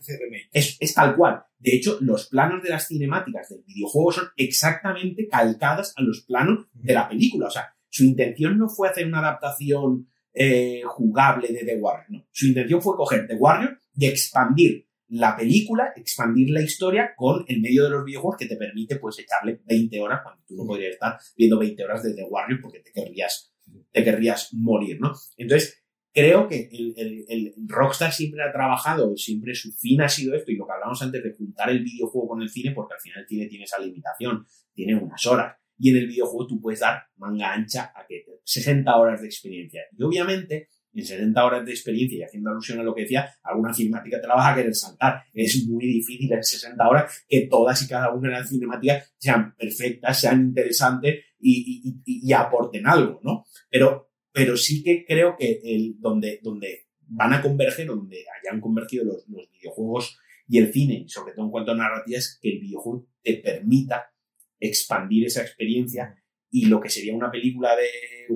Es, es tal cual. De hecho, los planos de las cinemáticas del videojuego son exactamente calcadas a los planos de la película. O sea, su intención no fue hacer una adaptación eh, jugable de The Warrior, no. Su intención fue coger The Warrior y expandir la película, expandir la historia con el medio de los videojuegos que te permite pues echarle 20 horas cuando tú no podrías estar viendo 20 horas de The Warrior porque te querrías, te querrías morir, ¿no? Entonces, creo que el, Rockstar siempre ha trabajado, siempre su fin ha sido esto, y lo que hablamos antes de juntar el videojuego con el cine, porque al final el cine tiene esa limitación, tiene unas horas, y en el videojuego tú puedes dar manga ancha a que 60 horas de experiencia. Y obviamente, en 60 horas de experiencia y haciendo alusión a lo que decía, alguna cinemática te la vas a querer saltar. Es muy difícil en 60 horas que todas y cada una de las cinemáticas sean perfectas, sean interesantes y, y aporten algo, ¿no? Pero pero sí que creo que el, donde, donde van a converger, donde hayan convergido los, los videojuegos y el cine, sobre todo en cuanto a narrativa, es que el videojuego te permita expandir esa experiencia y lo que sería una película de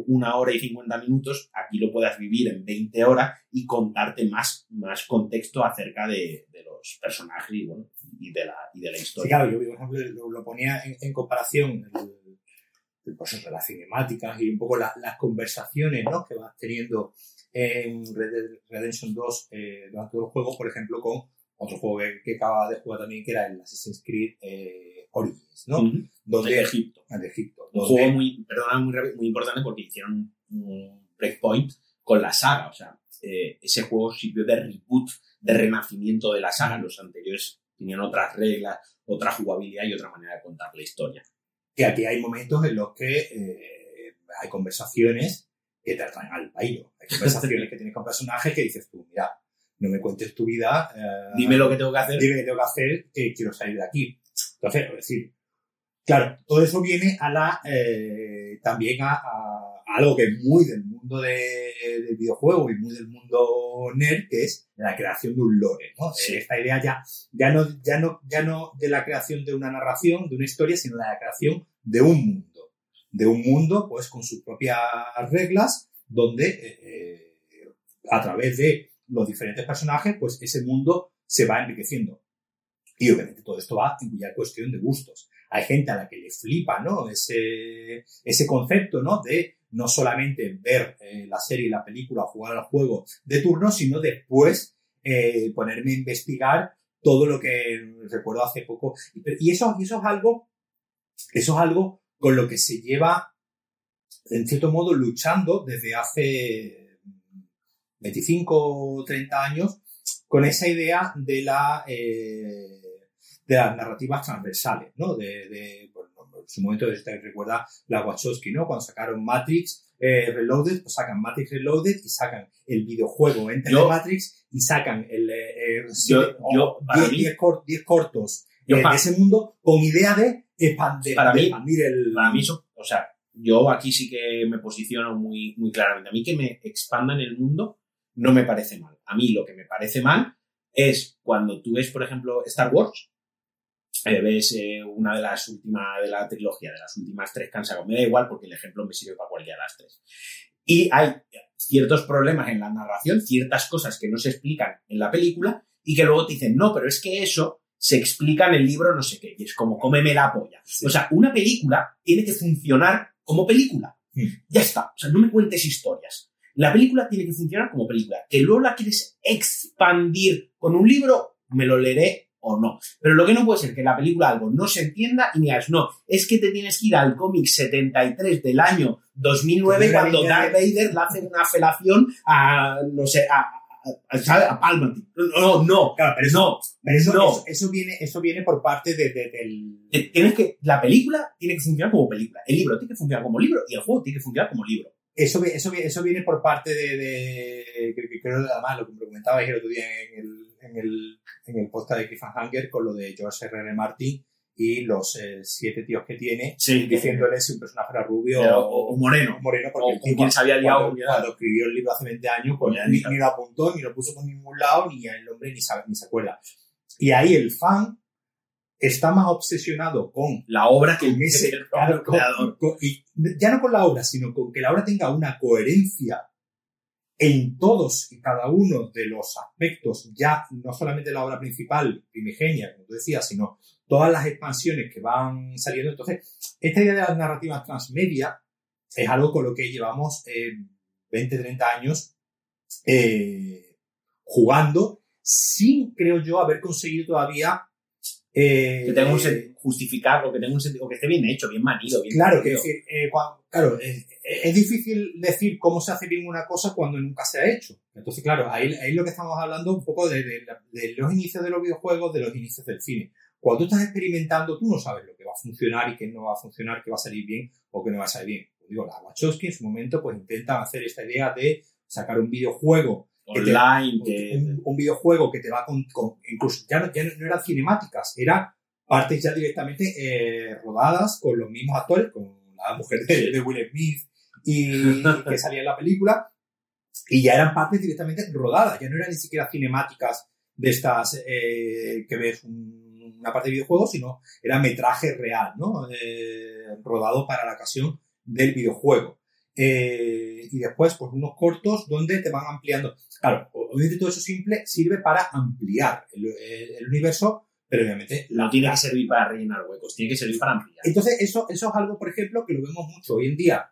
una hora y 50 minutos, aquí lo puedas vivir en 20 horas y contarte más, más contexto acerca de, de los personajes y, bueno, y, de la, y de la historia. Sí, claro, yo, por ejemplo, lo, lo ponía en, en comparación, el, pues eso, las cinemáticas y un poco la, las conversaciones ¿no? que vas teniendo en Red Dead Redemption 2 eh, durante todo el juego, por ejemplo, con otro juego que, que acaba de jugar también, que era el Assassin's Creed eh, Origins, ¿no? Uh -huh. donde, de Egipto. De Egipto. Un juego muy, perdona, muy, muy importante porque hicieron un breakpoint con la saga, o sea, eh, ese juego sirvió de reboot, de renacimiento de la saga. Los anteriores tenían otras reglas, otra jugabilidad y otra manera de contar la historia que aquí hay momentos en los que eh, hay conversaciones que te atraen al bailo. Hay <laughs> conversaciones que tienes con personajes que dices tú, mira, no me cuentes tu vida. Eh, dime lo que tengo que hacer. Dime tengo que hacer, que quiero salir de aquí. Entonces, es decir, claro, todo eso viene a la, eh, también a, a, algo que es muy del mundo de, del videojuego y muy del mundo nerd, que es la creación de un lore, ¿no? Sí. Esta idea ya, ya no, ya no, ya no de la creación de una narración, de una historia, sino de la creación de un mundo. De un mundo, pues, con sus propias reglas, donde, eh, a través de los diferentes personajes, pues, ese mundo se va enriqueciendo. Y obviamente todo esto va en cuya cuestión de gustos. Hay gente a la que le flipa, ¿no? Ese, ese concepto, ¿no? De no solamente ver eh, la serie, la película jugar al juego de turno, sino después eh, ponerme a investigar todo lo que recuerdo hace poco. Y eso, es algo, eso es algo con lo que se lleva, en cierto modo, luchando desde hace 25 o 30 años con esa idea de la, eh, de las narrativas transversales, ¿no? Su momento, recuerda la Wachowski, ¿no? Cuando sacaron Matrix eh, Reloaded, pues sacan Matrix Reloaded y sacan el videojuego entre Matrix y sacan el, eh, 10, cortos eh, de ese mundo con idea de expandir, para mí, el... Para mí eso, o sea, yo aquí sí que me posiciono muy, muy claramente. A mí que me expandan el mundo no me parece mal. A mí lo que me parece mal es cuando tú ves, por ejemplo, Star Wars, eh, ves eh, una de las últimas de la trilogía, de las últimas tres que han sacado. Me da igual porque el ejemplo me sirve para cualquiera de las tres. Y hay ciertos problemas en la narración, ciertas cosas que no se explican en la película y que luego te dicen, no, pero es que eso se explica en el libro no sé qué, y es como cómeme la polla. O sea, una película tiene que funcionar como película. Mm. Ya está. O sea, no me cuentes historias. La película tiene que funcionar como película. Que luego la quieres expandir con un libro, me lo leeré o no. Pero lo que no puede ser que la película algo no se entienda y digas, no, es que te tienes que ir al cómic 73 del año 2009 cuando Darth Vader le hace una felación a, no sé, a, a, a Palpatine. No, no, claro, pero eso, no, pero eso, no. Eso, viene, eso viene por parte de, del... Tienes que, la película tiene que funcionar como película, el libro tiene que funcionar como libro y el juego tiene que funcionar como libro. Eso, eso, eso viene por parte de, de creo, además lo que me comentabais el otro día en el, en el, en el post de Cliffhanger con lo de George R. R. Martin y los eh, siete tíos que tiene, diciéndole si un personaje era rubio o, moreno. moreno porque el tipo, había liado cuando, escribió el libro hace 20 años, pues ni, lo apuntó, ni lo puso por ningún lado, ni el hombre ni, sabe, ni se acuerda. Y ahí el fan está más obsesionado con la obra que ese, el creador. y ya no con la obra, sino con que la obra tenga una coherencia en todos y cada uno de los aspectos, ya no solamente la obra principal, primigenia, como tú decías, sino todas las expansiones que van saliendo. Entonces, esta idea de las narrativas transmedia es algo con lo que llevamos 20, eh, 30 años eh, jugando sin, creo yo, haber conseguido todavía eh, que tenga un justificar o que tenga un sentido, o que esté bien hecho, bien manido, bien Claro, que decir, eh, claro, es, difícil decir cómo se hace bien una cosa cuando nunca se ha hecho. Entonces, claro, ahí, ahí lo que estamos hablando un poco de, los inicios de los videojuegos, de los inicios del cine. Cuando tú estás experimentando, tú no sabes lo que va a funcionar y qué no va a funcionar, qué va a salir bien o qué no va a salir bien. digo, la Wachowski en su momento pues intenta hacer esta idea de sacar un videojuego online. un, videojuego que te va con, incluso ya no, ya no, eran cinemáticas, era partes ya directamente eh, rodadas con los mismos actores, con la mujer de, Will Smith y <laughs> que salía en la película, y ya eran partes directamente rodadas, ya no eran ni siquiera cinemáticas de estas eh, que ves una parte de videojuego, sino era metraje real, ¿no? Eh, rodado para la ocasión del videojuego. Eh, y después, pues unos cortos donde te van ampliando. Claro, obviamente todo eso simple sirve para ampliar el, universo, pero obviamente... No tiene que servir para rellenar huecos, tiene que servir para ampliar. Entonces, eso, eso es algo, por ejemplo, que lo vemos mucho hoy en día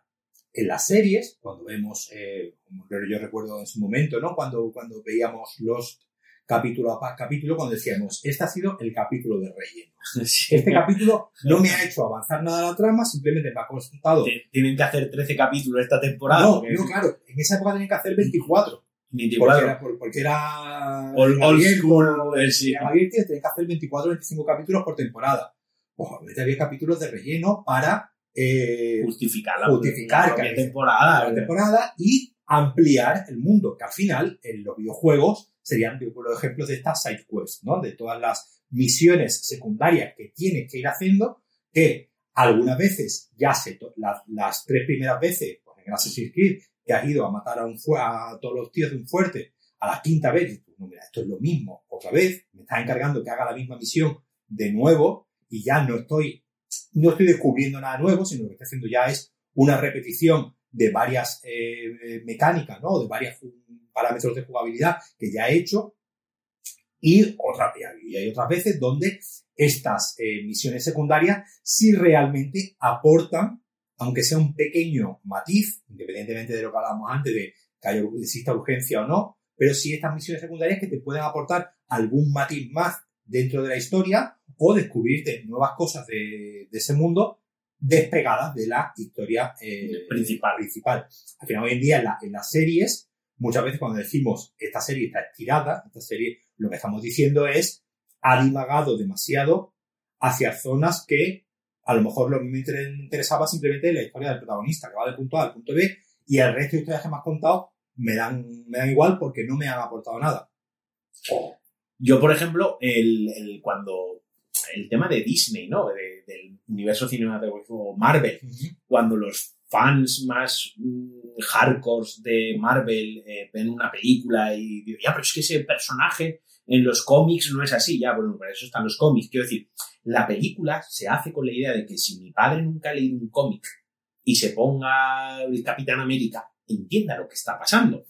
en las series, cuando vemos, eh, como yo recuerdo en su momento, ¿no? Cuando, cuando veíamos los capítulo a capítulo cuando decíamos, este ha sido el capítulo de relleno. <laughs> Este capítulo no me ha hecho avanzar nada la trama, simplemente me ha contado. Tienen que hacer 13 capítulos esta temporada. No, no, claro, en esa época tenían que hacer 24. 24. Porque era. Porque era. Old, school. Sí. Tenían que hacer 24 25 capítulos por temporada. Pues había capítulos de relleno para. Eh, justificar la, justificar temporada. La temporada y ampliar el mundo, que al final en los videojuegos serían los ejemplos de estas side quests, ¿no? De todas las misiones secundarias que tienes que ir haciendo, que algunas veces ya se, las tres primeras veces, pues en Assassin's Creed, que has ido a matar a, un, a todos los tíos de un fuerte, a la quinta vez, no, mira, esto es lo mismo, otra vez, me estás encargando que haga la misma misión de nuevo y ya no estoy, no estoy descubriendo nada nuevo, sino lo que estoy haciendo ya es una repetición de varias eh, mecánicas, ¿no? De varios parámetros de jugabilidad que ya he hecho. Y, otra, y hay otras veces donde estas eh, misiones secundarias sí realmente aportan aunque sea un pequeño matiz, independientemente de lo que hablábamos antes, de que haya, exista urgencia o no, pero sí estas misiones secundarias que te pueden aportar algún matiz más dentro de la historia o descubrirte nuevas cosas de, ese mundo despegadas de la historia eh, principal. principal. Al final, hoy en día, en, en, las series, muchas veces cuando decimos esta serie está estirada, esta serie, lo que estamos diciendo es ha divagado demasiado hacia zonas que a lo mejor lo que me interesaba simplemente la historia del protagonista, que va del punto A al punto B, y el resto de historias que me has contado me dan, me dan igual porque no me han aportado nada. Yo, por ejemplo, el, el, cuando el tema de Disney, ¿no? del universo cinematográfico Marvel, cuando los fans más mm, hardcore de Marvel eh, ven una película y dicen, ya, pero es que ese personaje en los cómics no es así, ya, bueno, para eso están los cómics. Quiero decir, la película se hace con la idea de que si mi padre nunca ha leído un cómic y se ponga el Capitán América, entienda lo que está pasando.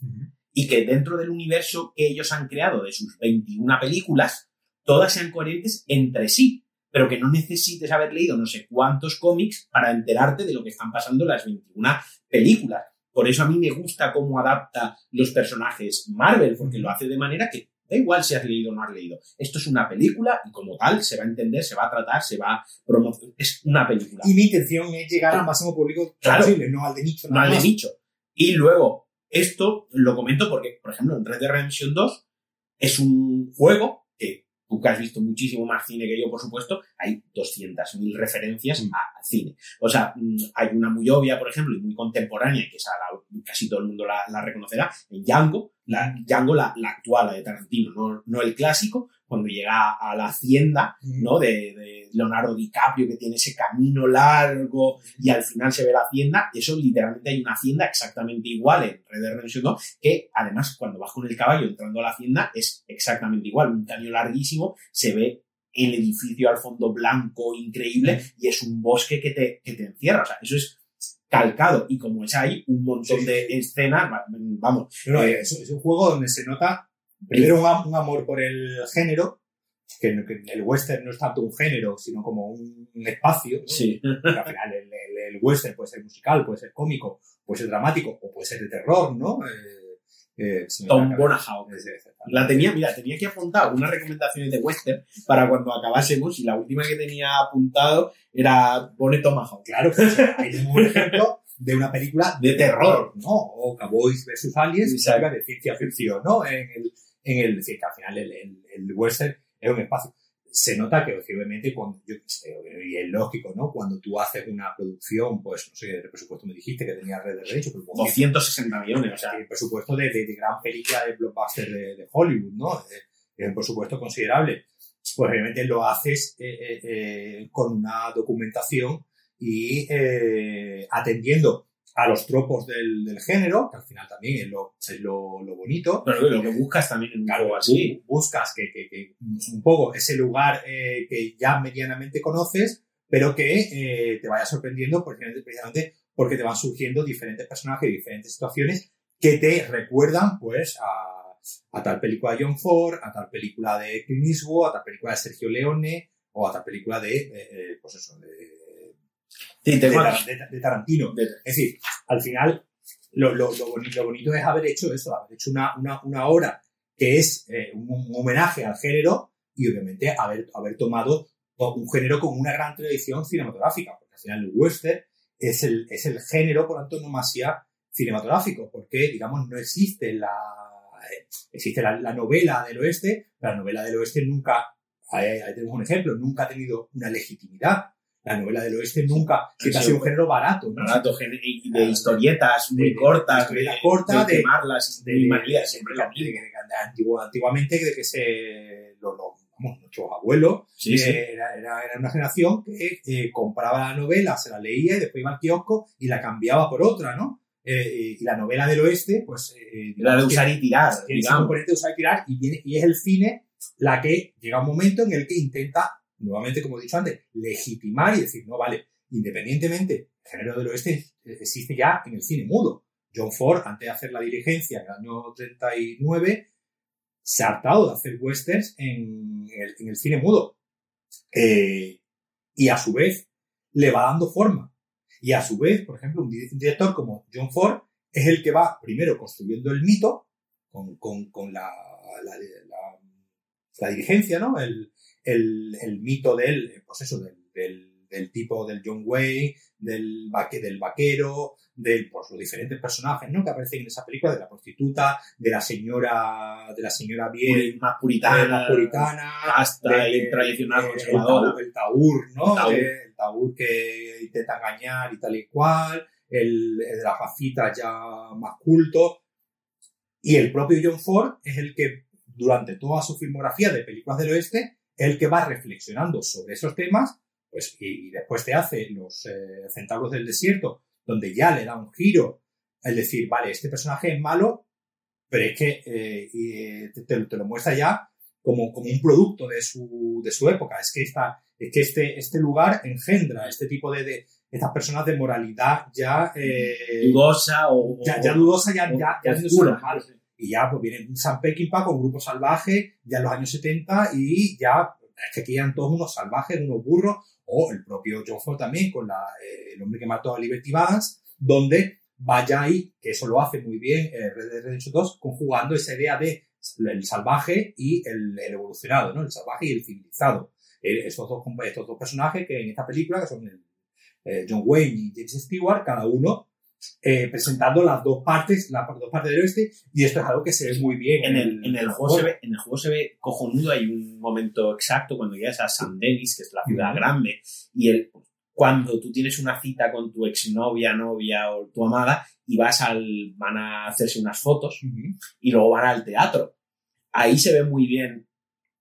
Y que dentro del universo que ellos han creado de sus 21 películas, todas sean coherentes entre sí, pero que no necesites haber leído no sé cuántos cómics para enterarte de lo que están pasando las 21 películas. Por eso a mí me gusta cómo adapta los personajes Marvel, porque lo hace de manera que Da igual si has leído o no has leído. Esto es una película y como tal se va a entender, se va a tratar, se va a promocionar. Es una película. Y mi intención es llegar al máximo público posible, no al de nicho. No al de nicho. Y luego, esto lo comento porque, por ejemplo, en Red Dead Redemption 2 es un juego que tú que has visto muchísimo más cine que yo, por supuesto, hay 200.000 referencias mm. a cine. O sea, mm, hay una muy obvia, por ejemplo, y muy contemporánea, que casi todo el mundo la, reconocerá, en Django, la, Django la, actual, la de Tarantino, no, no el clásico, cuando llega a la hacienda, ¿no? De, Leonardo DiCaprio, que tiene ese camino largo y al final se ve la hacienda. Eso literalmente hay una hacienda exactamente igual en Red Dead Redemption 2, que además cuando vas con el caballo entrando a la hacienda es exactamente igual. Un caño larguísimo, se ve el edificio al fondo blanco increíble y es un bosque que te, que te encierra. O sea, eso es calcado y como es ahí un montón de escenas, vamos. Eh, es, un juego donde se nota primero un, amor por el género, que, el western no es tanto un género, sino como un, espacio. Sí. al final el, western puede ser musical, puede ser cómico, puede ser dramático o puede ser de terror, ¿no? Eh, eh, Tom Bonahau. La tenía, mira, tenía que apuntar unas recomendaciones de western para cuando acabásemos y la última que tenía apuntado era Bone Tomahawk. Claro, pues, ahí tenemos un ejemplo de una película de terror, ¿no? O Cowboys vs. Aliens, de ciencia ficción, ¿no? En el, en el, decir, que al final el, el, el western es un espacio se nota que obviamente cuando yo y es lógico, ¿no? Cuando tú haces una producción, pues no sé, el presupuesto me dijiste que tenía red de derecho, pero 260 millones, o sea, el presupuesto de, de, gran película de blockbuster de, Hollywood, ¿no? Es un presupuesto considerable. Pues obviamente lo haces eh, eh, eh, con una documentación y atendiendo a los tropos del, del, género, que al final también es lo, es lo, lo bonito. Pero lo que buscas también en un claro, así. Buscas que, que, que, un poco ese lugar eh, que ya medianamente conoces, pero que eh, te vaya sorprendiendo porque, precisamente porque te van surgiendo diferentes personajes y diferentes situaciones que te recuerdan pues a, a tal película de John Ford, a tal película de Clint Eastwood, a tal película de Sergio Leone o a tal película de, eh, pues eso, de de, Tarantino. Es decir, al final, lo, lo, bonito, bonito, es haber hecho eso, haber hecho una, una, una obra que es eh, un, homenaje al género y obviamente haber, haber tomado un género con una gran tradición cinematográfica, porque al final el western es el, es el género por antonomasia cinematográfico, porque, digamos, no existe la, existe la, novela del oeste, la novela del oeste nunca, ahí, tenemos un ejemplo, nunca ha tenido una legitimidad la novela del oeste nunca, que ha sido un género barato. ¿no? Barato, de historietas muy cortas, de, corta, de, quemarlas, de, de siempre antiguo, Antiguamente, de que se, lo, vamos, nuestros abuelos, eh, Era, era, una generación que eh, compraba la novela, se la leía y después iba al kiosco y la cambiaba por otra, ¿no? Eh, y la novela del oeste, pues... la de usar y tirar, digamos. componente de usar y tirar y, viene, y es el cine la que llega un momento en el que intenta nuevamente, como he dicho antes, legitimar y decir, no, vale, independientemente, el género del oeste existe ya en el cine mudo. John Ford, antes de hacer la dirigencia en el año 39, se ha hartado de hacer westerns en el, cine mudo. Eh, y a su vez le va dando forma. Y a su vez, por ejemplo, un director como John Ford es el que va primero construyendo el mito con, con, con la, la, la, la, dirigencia, ¿no? El, el, el, mito del, pues eso, del, del, del tipo del John Wayne, del, vaque, del vaquero, de pues, los diferentes personajes ¿no? que aparecen en esa película, de la prostituta, de la señora, de la señora bien más puritana, más puritana hasta de- y tradicional de- conservadora. El, taur, ¿no? El taur. Eh, El taur que intenta engañar y tal y cual, el, el de las gafitas ya más culto. Y el propio John Ford es el que, durante toda su filmografía de películas del oeste, es el que va reflexionando sobre esos temas, pues, y, y después te hace los eh, centauros del desierto, donde ya le da un giro, el decir, vale, este personaje es malo, pero es que eh, y, eh, te, te- te lo muestra ya como, como un producto de su, de su época. Es que, esta, es que este, este lugar engendra este tipo de, de estas personas de moralidad ya, eh, dudosa o, ya, ya dudosa, ya, o- ya, ya oscura. mal. Y ya pues viene Sam Peckinpah con Grupo Salvaje, ya en los años 70, y ya es que aquí eran todos unos salvajes, unos burros, o el propio John Ford también con la, eh, El hombre que mató a Liberty Balance, donde vaya ahí, que eso lo hace muy bien eh, Red Dead Redemption 2, conjugando esa idea de el salvaje y el, el evolucionado, ¿no? El salvaje y el civilizado. Eh, esos, dos, estos dos personajes que en esta película, que son el, eh, John Wayne y James Stewart, cada uno eh, presentando las dos partes, las dos partes del oeste, y esto es algo que se ve muy bien. En el, en el juego se ve, en el juego se ve cojonudo, hay un momento exacto cuando llegas a San Denis, que es la ciudad grande, y el, cuando tú tienes una cita con tu exnovia, novia o tu amada, y vas al, van a hacerse unas fotos, y luego van al teatro. Ahí se ve muy bien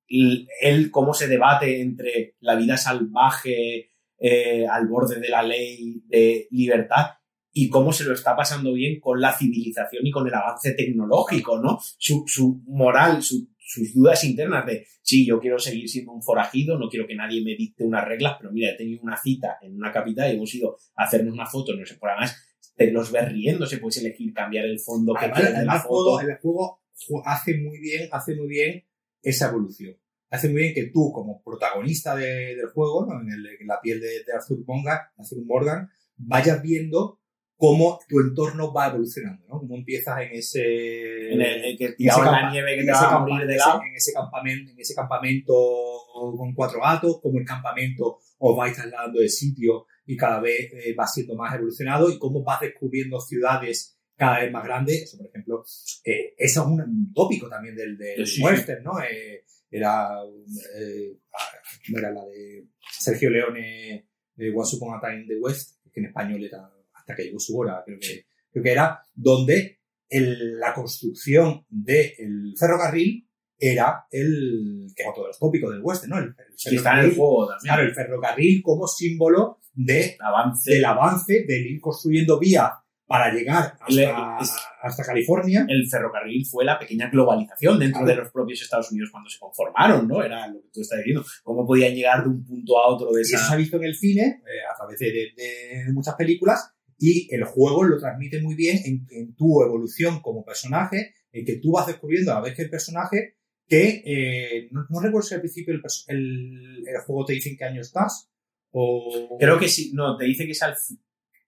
el, el cómo se debate entre la vida salvaje eh, al borde de la ley de libertad y cómo se lo está pasando bien con la civilización y con el avance tecnológico, ¿no? Su, su moral, su- sus dudas internas de, sí, yo quiero seguir siendo un forajido, no quiero que nadie me dicte unas reglas, pero mira, he tenido una cita en una capital y hemos ido a hacernos una foto, no sé, por además te los ves riéndose, puedes elegir cambiar el fondo que Además, quieras de la el juego, foto. el juego ju- hace muy bien, hace muy bien esa evolución. Hace muy bien que tú, como protagonista de- del juego, ¿no? en, el- en la piel de, de Arthur, Morgan, Arthur Morgan, vayas viendo cómo tu entorno va evolucionando, ¿no? Cómo empiezas en ese... en el, el que en ese la nieve que te campa- morir de lado. en ese campamento, en ese campamento con cuatro gatos, como el campamento os vais trasladando de sitio y cada vez eh, va siendo más evolucionado y cómo vas descubriendo ciudades cada vez más grandes. Eso, por ejemplo, eh, eso es un, tópico también del, del Sí, western, ¿no? Eh, era, eh, ah, ¿cómo era la de Sergio Leone, de Once Upon a Time in the West, que en español era hasta que llegó su hora, creo que, creo que era, donde el- la construcción del ferrocarril era el, que es otro de los tópicos del western, ¿no? El, el Sí, está en el juego también. Claro, el ferrocarril como símbolo de, avance. del avance, del ir construyendo vías para llegar hasta, Le- es- hasta California. el ferrocarril fue la pequeña globalización dentro Claro. de los propios Estados Unidos cuando se conformaron, ¿no? Era lo que tú estás diciendo. Cómo podían llegar de un punto a otro de Y eso se esa... ha visto en el cine eh, a través de, de- de muchas películas y el juego lo transmite muy bien en, en tu evolución como personaje, en que tú vas descubriendo a la vez que el personaje que eh, no, no recuerdo si al principio el, el- el juego te dice en qué año estás o... Creo que sí, no, te dice que es al...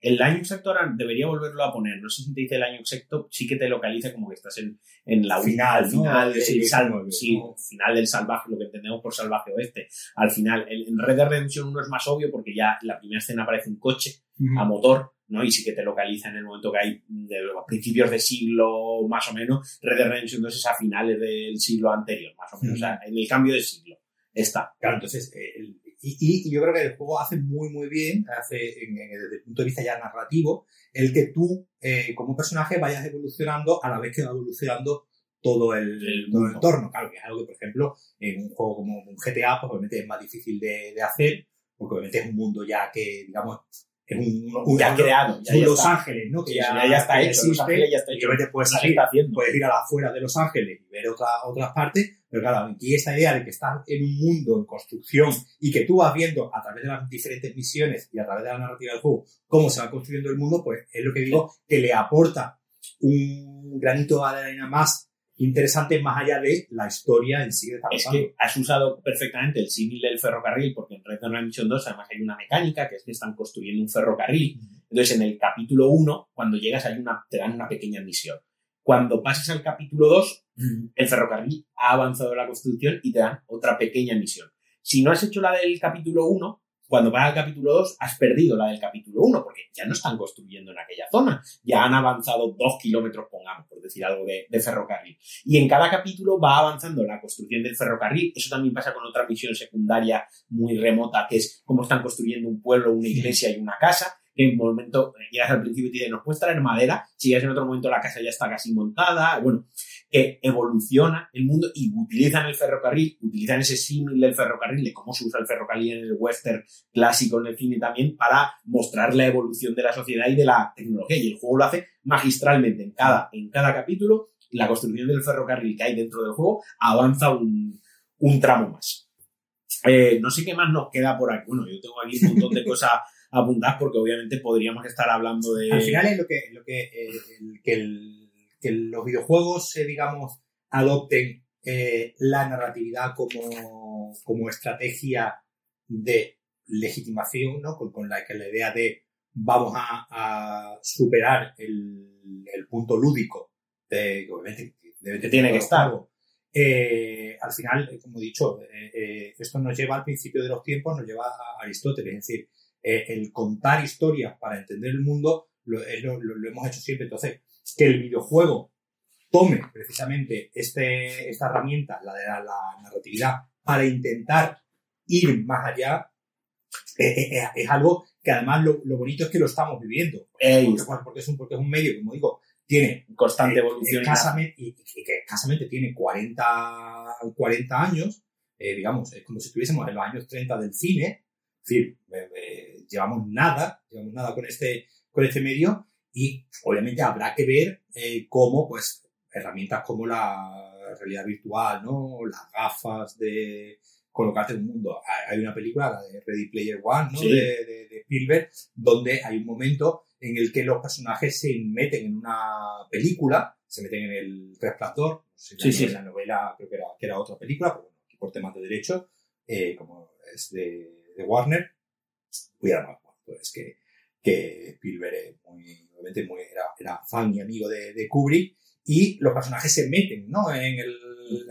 El año exacto ahora debería volverlo a poner. No sé si te dice el año exacto, sí que te localiza como que estás en, en la Final, final, Sí, el sal- como que- sí, ¿no? final del salvaje, lo que entendemos por salvaje oeste. Al final, en Red Dead Redemption 1 es más obvio porque ya en la primera escena aparece un coche a motor, ¿no? Y sí que te localiza en el momento que hay de los principios de siglo, más o menos. Red Dead Redemption 2 es a finales del siglo anterior, más o menos. O sea, en el cambio de siglo. Está. Claro, entonces, el- y, yo creo que el juego hace muy, muy bien, hace en- en- desde el punto de vista ya narrativo, el que tú, eh, como personaje, vayas evolucionando a la vez que va evolucionando todo el, El todo el entorno. Claro, que es algo que, por ejemplo, en un juego como un GTA, pues obviamente es más difícil de, de hacer, porque obviamente es un mundo ya que, digamos, es un, un- Ya un- creado. Ya, un ya Los está. Ángeles, ¿no? Que ya, ya, está hecho. Los existe, Ángeles ya está y hecho. obviamente puedes salir puedes ir a la afuera de Los Ángeles y ver otra, otras partes, pero claro, aquí esta idea de que estás en un mundo en construcción y que tú vas viendo a través de las diferentes misiones y a través de la narrativa del juego cómo se va construyendo el mundo, pues es lo que digo, que le aporta un granito de arena más interesante más allá de la historia en sí de Es que has usado perfectamente el símil del ferrocarril, porque en Red Dead Redemption 2 además hay una mecánica que es que están construyendo un ferrocarril. Entonces, en el capítulo 1, cuando llegas, hay una, te dan una pequeña misión. Cuando pasas al capítulo 2, el ferrocarril ha avanzado en la construcción y te dan otra pequeña misión. Si no has hecho la del capítulo 1, cuando vas al capítulo 2 has perdido la del capítulo 1, porque ya no están construyendo en aquella zona, ya han avanzado dos kilómetros, pongamos, por decir algo de, ferrocarril. Y en cada capítulo va avanzando la construcción del ferrocarril, eso también pasa con otra misión secundaria muy remota, que es cómo están construyendo un pueblo, una iglesia y una casa, que en un momento llegas al principio y te dicen, nos puedes traer madera, si llegas en otro momento la casa ya está casi montada, bueno, que evoluciona el mundo y utilizan el ferrocarril, utilizan ese símil del ferrocarril, de cómo se usa el ferrocarril en el western clásico en el cine también, para mostrar la evolución de la sociedad y de la tecnología. Y el juego lo hace magistralmente en cada, en cada capítulo. La construcción del ferrocarril que hay dentro del juego avanza un, tramo más. Eh, no sé qué más nos queda por aquí. Bueno, yo tengo aquí un montón de cosas <laughs> apuntadas porque obviamente podríamos estar hablando de... Al final es lo que, lo que, eh, que el que los videojuegos, eh, digamos, adopten eh, la narratividad como, como, estrategia de legitimación, ¿no? Con, la que la idea de vamos a, superar el, el, punto lúdico de, que obviamente debe, tiene que estar. Eh, al final, como he dicho, esto nos lleva al principio de los tiempos, nos lleva a Aristóteles, es decir, el contar historias para entender el mundo lo, lo, hemos hecho siempre. Entonces, que el videojuego tome precisamente este, esta herramienta, la de la, narratividad, para intentar ir más allá, eh, eh, eh, es algo que además lo, bonito es que lo estamos viviendo. Porque, es un, porque es un medio, como digo, tiene constante evolución y, que escasamente tiene 40, 40 años, digamos, es como si estuviésemos en los años 30 del cine, es decir, llevamos nada, llevamos nada con este, con este medio y obviamente habrá que ver eh, cómo, pues, herramientas como la realidad virtual, ¿no? Las gafas de colocarte en un mundo. Hay una película, la de Ready Player One, ¿no? De, de, Spielberg, donde hay un momento en el que los personajes se meten en una película, se meten en el resplandor, sí, sí. en la novela creo que era, que era otra película, pero bueno, por temas de derecho, eh, como es de, de Warner, cuidado más, pues que, que Spielberg es muy obviamente muy, era, fan y amigo de, Kubrick, y los personajes se meten ¿no? en, el,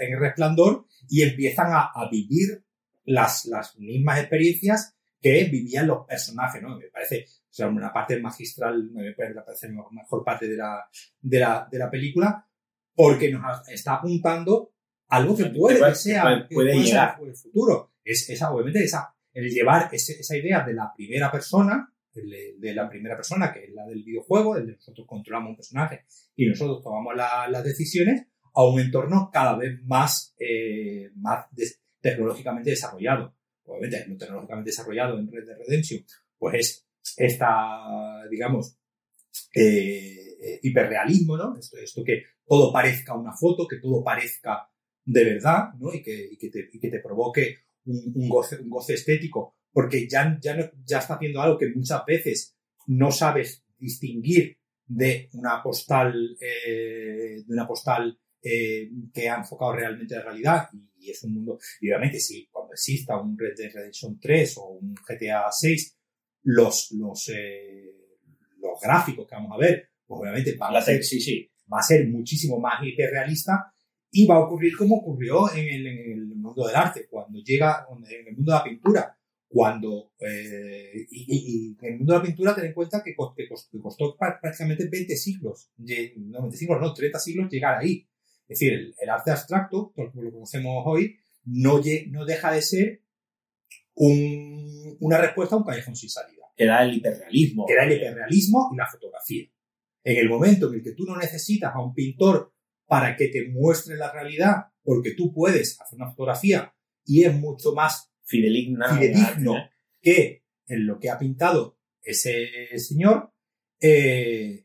en el resplandor y empiezan a, a vivir las, las, mismas experiencias que vivían los personajes, ¿no? Me parece o sea, una parte magistral, me parece la mejor parte de la, de la, de la película, porque nos está apuntando algo que puede que sea, puede, llegar. el futuro. Es, esa, obviamente, esa, el llevar esa idea de la primera persona de, la primera persona, que es la del videojuego, el de nosotros controlamos un personaje y nosotros tomamos las decisiones, a un entorno cada vez más, eh, más tecnológicamente desarrollado. Obviamente, lo tecnológicamente desarrollado en Red de Redemption, pues es esta, digamos, eh, hiperrealismo, ¿no? Esto, esto que todo parezca una foto, que todo parezca de verdad, ¿no? Y que, y que, te, y que te provoque un, un, goce, un goce estético porque ya, ya, no, ya está haciendo algo que muchas veces no sabes distinguir de una postal, eh, de una postal eh, que ha enfocado realmente la realidad y, es un mundo, y obviamente si cuando exista un Red Dead Redemption 3 o un GTA 6, los, los, eh, los gráficos que vamos a ver, pues obviamente van a ser, sí, sí. va a ser muchísimo más hiperrealista y va a ocurrir como ocurrió en el, en el mundo del arte, cuando llega, en el mundo de la pintura, cuando, eh, y, en el mundo de la pintura ten en cuenta que, costó, prácticamente 20 siglos, no 20 siglos, no, 30 siglos llegar ahí. Es decir, el, arte abstracto, como lo conocemos hoy, no, no deja de ser un, una respuesta a un callejón sin salida. Que da el hiperrealismo. Que da el hiperrealismo y la fotografía. En el momento en el que tú no necesitas a un pintor para que te muestre la realidad, porque tú puedes hacer una fotografía y es mucho más fidedigno que en lo que ha pintado ese señor, eh,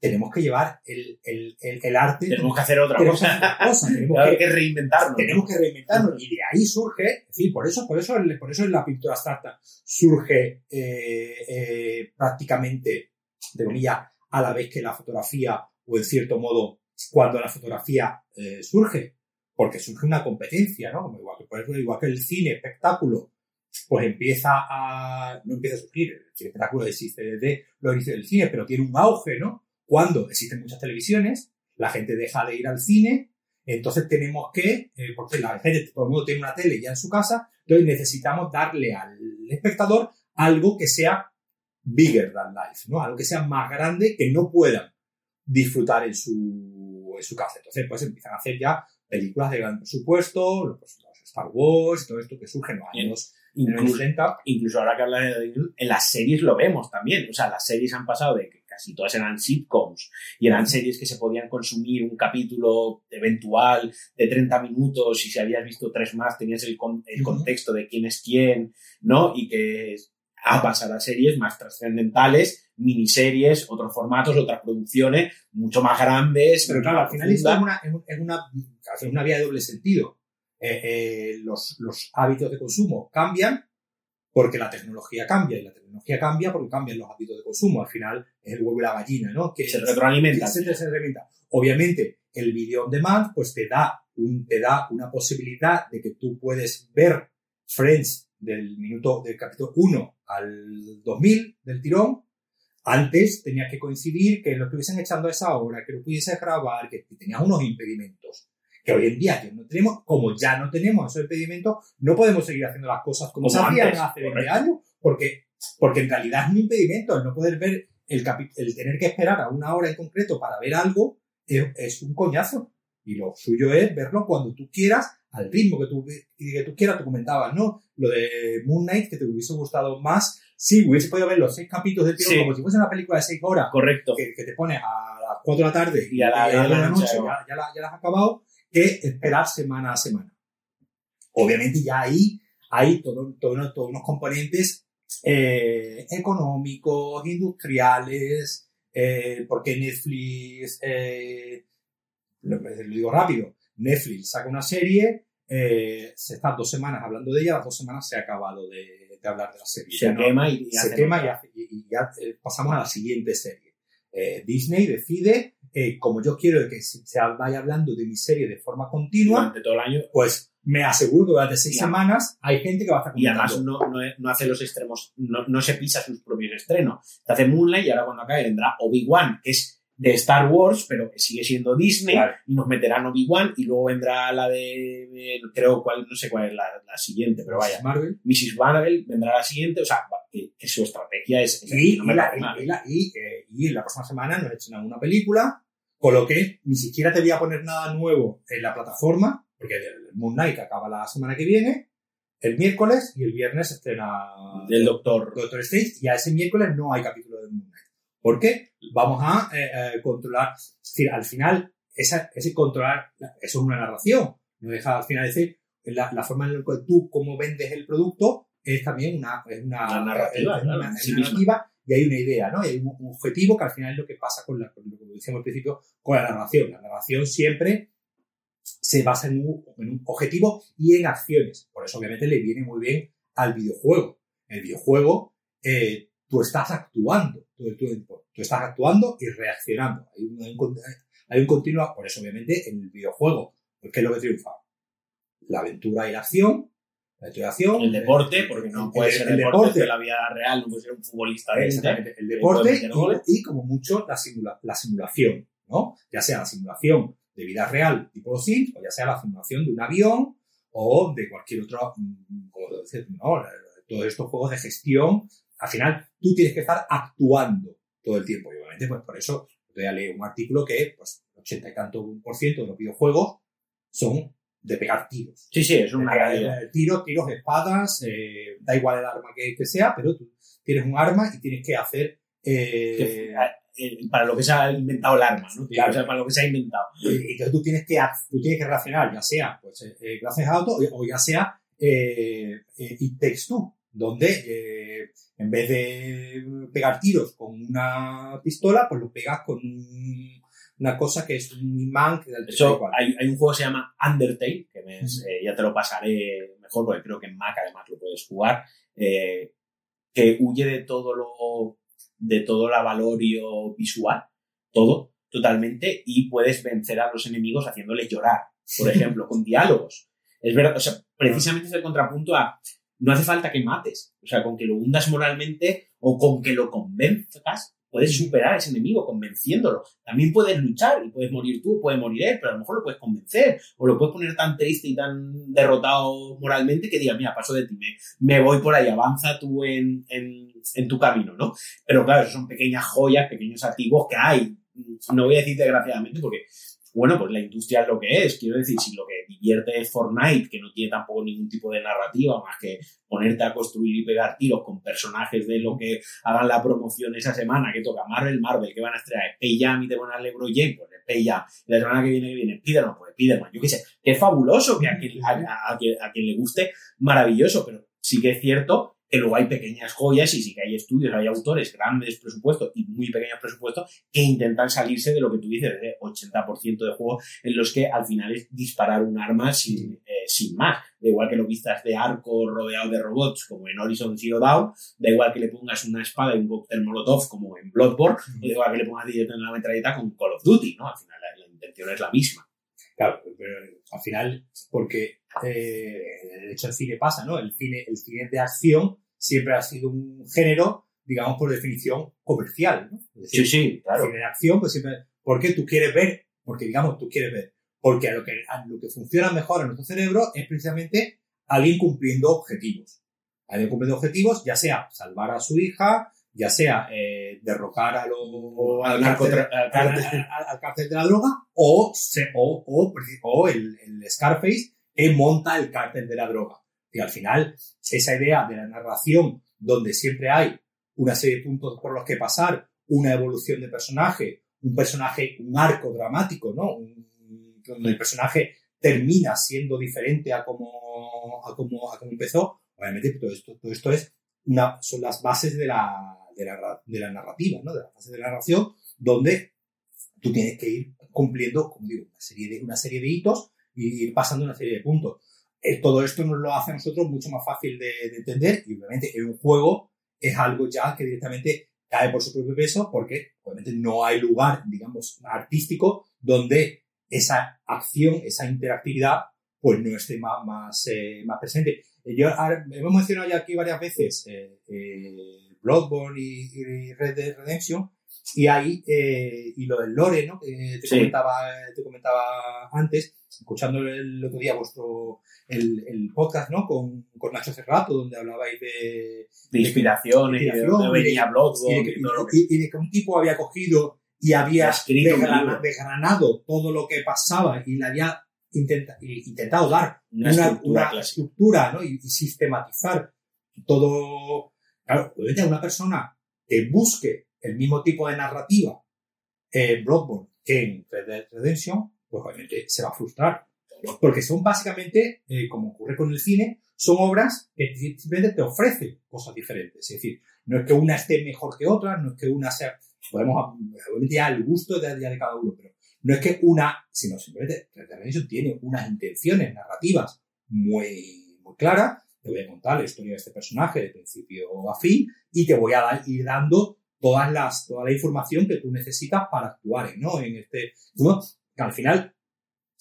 tenemos que llevar el, el, el, arte. Tenemos que hacer otra cosa. tenemos <laughs> que, que, reinventarlo. Tenemos que reinventarlo. Y de ahí surge, es decir, por eso, por eso, por eso en la pintura abstracta surge eh, eh, prácticamente, de comillas, a la vez que la fotografía, o en cierto modo, cuando la fotografía eh, surge, porque surge una competencia, ¿no? Como igual, que, por ejemplo, igual que el cine, espectáculo, pues empieza a, no empieza a surgir, el espectáculo existe desde los inicios del cine, pero tiene un auge, ¿no? Cuando existen muchas televisiones, la gente deja de ir al cine, entonces tenemos que, eh, porque la gente, todo el mundo tiene una tele ya en su casa, entonces necesitamos darle al espectador algo que sea bigger than life, ¿no? Algo que sea más grande que no puedan disfrutar en su, en su casa. Entonces, pues empiezan a hacer ya películas de gran presupuesto, los, los Star Wars, todo esto que surge en los años Incluso, incluso ahora que hablas de en las series lo vemos también. O sea, las series han pasado de que casi todas eran sitcoms y eran series que se podían consumir un capítulo eventual de 30 minutos y si habías visto tres más tenías el, con, el contexto de quién es quién, ¿no? Y que a pasar a series más trascendentales, miniseries, otros formatos, otras producciones mucho más grandes. Pero claro, al final es una, es una, es una vía de doble sentido eh, eh, los, los, hábitos de consumo cambian porque la tecnología cambia y la tecnología cambia porque cambian los hábitos de consumo. Al final es el huevo y la gallina, ¿no? Que se retroalimenta. Se, retroalimenta. Obviamente, el video on demand pues te da, un, te da una posibilidad de que tú puedes ver Friends del minuto del capítulo 1 al 2000 del tirón. Antes tenía que coincidir que lo estuviesen echando a esa hora, que lo pudiese grabar, que tenías unos impedimentos que hoy en día ya no tenemos, como ya no tenemos esos impedimentos, no podemos seguir haciendo las cosas como, se hacían hace 20 años, porque, porque en realidad es un impedimento el no poder ver, el, el tener que esperar a una hora en concreto para ver algo, es, un coñazo. Y lo suyo es verlo cuando tú quieras, al ritmo que tú, que tú quieras. Tú comentabas, ¿no? Lo de Moon Knight, que te hubiese gustado más. Sí, hubiese podido ver los seis capítulos del tiro como si fuese una película de seis horas. Correcto. Que, te pones a las cuatro de la tarde y a, la, noche ya, ya, la, ya has acabado que esperar semana a semana. Obviamente ya ahí hay todos todo, todo unos componentes eh, económicos, industriales, eh, porque Netflix, eh, lo, digo rápido, Netflix saca una serie, se está dos semanas hablando de ella, las dos semanas se ha acabado de, hablar de la serie. Se quema y, se quema y, ya pasamos a la siguiente serie. Disney decide eh, como yo quiero que se vaya hablando de mi serie de forma continua, durante todo el año, pues me aseguro que durante seis semanas hay gente que va a estar Y además no, no, hace los extremos, no, no, se pisa sus propios estrenos. Te hace Moonlight y ahora cuando acabe vendrá Obi-Wan, que es de Star Wars, pero que sigue siendo Disney, y nos meterán Obi-Wan, y luego vendrá la de, creo, cuál, no sé cuál es la, la siguiente, pero vaya. Marvel. Mrs. Marvel vendrá la siguiente, o sea, que, su estrategia es... y, la, y, eh, y, en la próxima semana nos echan una película, con lo que ni siquiera te voy a poner nada nuevo en la plataforma, porque el Moon Knight acaba la semana que viene, el miércoles, y el viernes estrena... El Doctor. Doctor Strange, y a ese miércoles no hay capítulo de Moon Knight. ¿Por qué? Vamos a eh, eh, controlar, es decir, al final, esa, ese controlar, eso es una narración, no deja al final decir, la, la forma en la que tú, cómo vendes el producto, es también una, es una, narrativa, una, narrativa y hay una idea, ¿no? Y hay un, objetivo que al final es lo que pasa con, la, lo que decíamos al principio, con la narración. La narración siempre se basa en un, en un, objetivo y en acciones. Por eso, obviamente, le viene muy bien al videojuego. El videojuego, eh, tú estás actuando todo el tiempo. Tú estás actuando y reaccionando. Hay un, hay un continuo, por eso, obviamente, en el videojuego, ¿qué es lo que triunfa? La aventura y la acción, la acción, el deporte, porque no puede ser el deporte, de la vida real, no puede ser un futbolista de Exactamente, el deporte y, como mucho la, la simulación, ¿no? Ya sea la simulación de vida real tipo los Sims, o ya sea la simulación de un avión o de cualquier otro, mm, como decir, ¿no? Todos estos juegos de gestión, al final tú tienes que estar actuando todo el tiempo. Y obviamente, pues por eso voy a leer un artículo que, pues, 80 y tanto por ciento de los videojuegos son de pegar tiros. Sí, sí, es una de tiros, tiros, espadas, eh, da igual el arma que, que, sea, pero tú tienes un arma y tienes que hacer... Eh, eh, para lo que se ha inventado el arma, ¿no? Claro. O sea, para lo que se ha inventado. Y, entonces tú tienes que, tú tienes que reaccionar, ya sea, pues, eh, gracias a auto, o ya sea, eh, It Takes Two, donde en vez de pegar tiros con una pistola, pues lo pegas con un una cosa que es un imán que Eso, hay, hay, un juego que se llama Undertale, que me, eh, ya te lo pasaré mejor porque creo que en Mac además lo puedes jugar, eh, que huye de todo lo, de todo el valorio visual, todo, totalmente y puedes vencer a los enemigos haciéndoles llorar, por ejemplo, con diálogos. Es verdad, o sea, precisamente es el contrapunto a no hace falta que mates, o sea, con que lo hundas moralmente o con que lo convenzcas, puedes superar a ese enemigo convenciéndolo. También puedes luchar y puedes morir tú, puede morir él, pero a lo mejor lo puedes convencer o lo puedes poner tan triste y tan derrotado moralmente que diga, mira, paso de ti, me, me voy por ahí, avanza tú en, en, en tu camino, ¿no? Pero claro, son pequeñas joyas, pequeños activos que hay. No voy a decir desgraciadamente porque bueno, pues la industria es lo que es. Quiero decir, si lo que divierte es Fortnite, que no tiene tampoco ningún tipo de narrativa más que ponerte a construir y pegar tiros con personajes de lo que hagan la promoción esa semana, que toca Marvel, Marvel, que van a estrenar Space Jam y te van a LeBron James, pues Space Jam. Y la semana que viene, que viene Spiderman, pues Spiderman. Yo qué sé, que es fabuloso, que a quien, a, quien le guste, maravilloso, pero sí que es cierto que luego hay pequeñas joyas y sí que hay estudios, hay autores, grandes presupuestos y muy pequeños presupuestos que intentan salirse de lo que tú dices, de 80% de juegos en los que al final es disparar un arma sin, eh, sin más. Da igual que lo vistas de arco rodeado de robots como en Horizon Zero Dawn, da igual que le pongas una espada y un cóctel molotov como en Bloodborne, o da igual que le pongas directamente una metralleta con Call of Duty, ¿no? Al final la, la intención es la misma. Claro, pero al final, porque eh, de hecho el cine pasa, ¿no? El cine, el cine de acción siempre ha sido un género, digamos, por definición comercial, ¿no? Es decir, Sí, sí, claro. El cine de acción, pues siempre, ¿por qué tú quieres ver? Porque, digamos, tú quieres ver. Porque a lo que, a lo que funciona mejor en nuestro cerebro es precisamente alguien cumpliendo objetivos. Alguien cumpliendo objetivos, ya sea salvar a su hija, ya sea eh, derrocar a lo, al al, cárcel, al al, cárcel. al- cárcel de la droga, o, se, o, o, o el, el Scarface que monta el cártel de la droga. Y al final, esa idea de la narración, donde siempre hay una serie de puntos por los que pasar, una evolución de personaje, un personaje, un arco dramático, ¿no? Un- donde el personaje termina siendo diferente a como, a como, a como empezó, obviamente todo esto, todo esto es una, son las bases de la, de la, de la narrativa, ¿no? De las bases de la narración, donde tú tienes que ir cumpliendo, como digo, una serie de, una serie de hitos y ir pasando una serie de puntos. Eh, todo esto nos lo hace a nosotros mucho más fácil de, de entender y obviamente en un juego es algo ya que directamente cae por su propio peso porque obviamente no hay lugar, digamos, artístico donde esa acción, esa interactividad, pues no esté más, más, eh, más presente. Eh, Yo, ahora, hemos mencionado ya aquí varias veces eh, eh, Bloodborne y, y Red Dead Redemption y ahí, eh, y lo del lore, ¿no? Que te, Sí. comentaba, te comentaba antes, escuchando el otro día vuestro, el, el podcast, ¿no? Con, con Nacho Cerrato, donde hablabais de, De inspiración, y de y de que, un tipo había cogido y había Escrito un desgrana- libro. desgranado todo lo que pasaba y le había intenta- intentado dar Una una, estructura una estructura ¿no? y, y sistematizar todo. Claro, obviamente una persona que busque el mismo tipo de narrativa en Bloodborne que en Red Dead Redemption, pues obviamente se va a frustrar. Porque son básicamente, eh, como ocurre con el cine, son obras que simplemente te ofrecen cosas diferentes. Es decir, no es que una esté mejor que otra, no es que una sea. Podemos, obviamente, ya el gusto de, de cada uno, pero no es que una, sino simplemente Red Dead Redemption tiene unas intenciones narrativas muy, muy claras. Te voy a contar la historia de este personaje de principio a fin y te voy a dar, ir dando todas las, toda la información que tú necesitas para actuar ¿no? en este. al final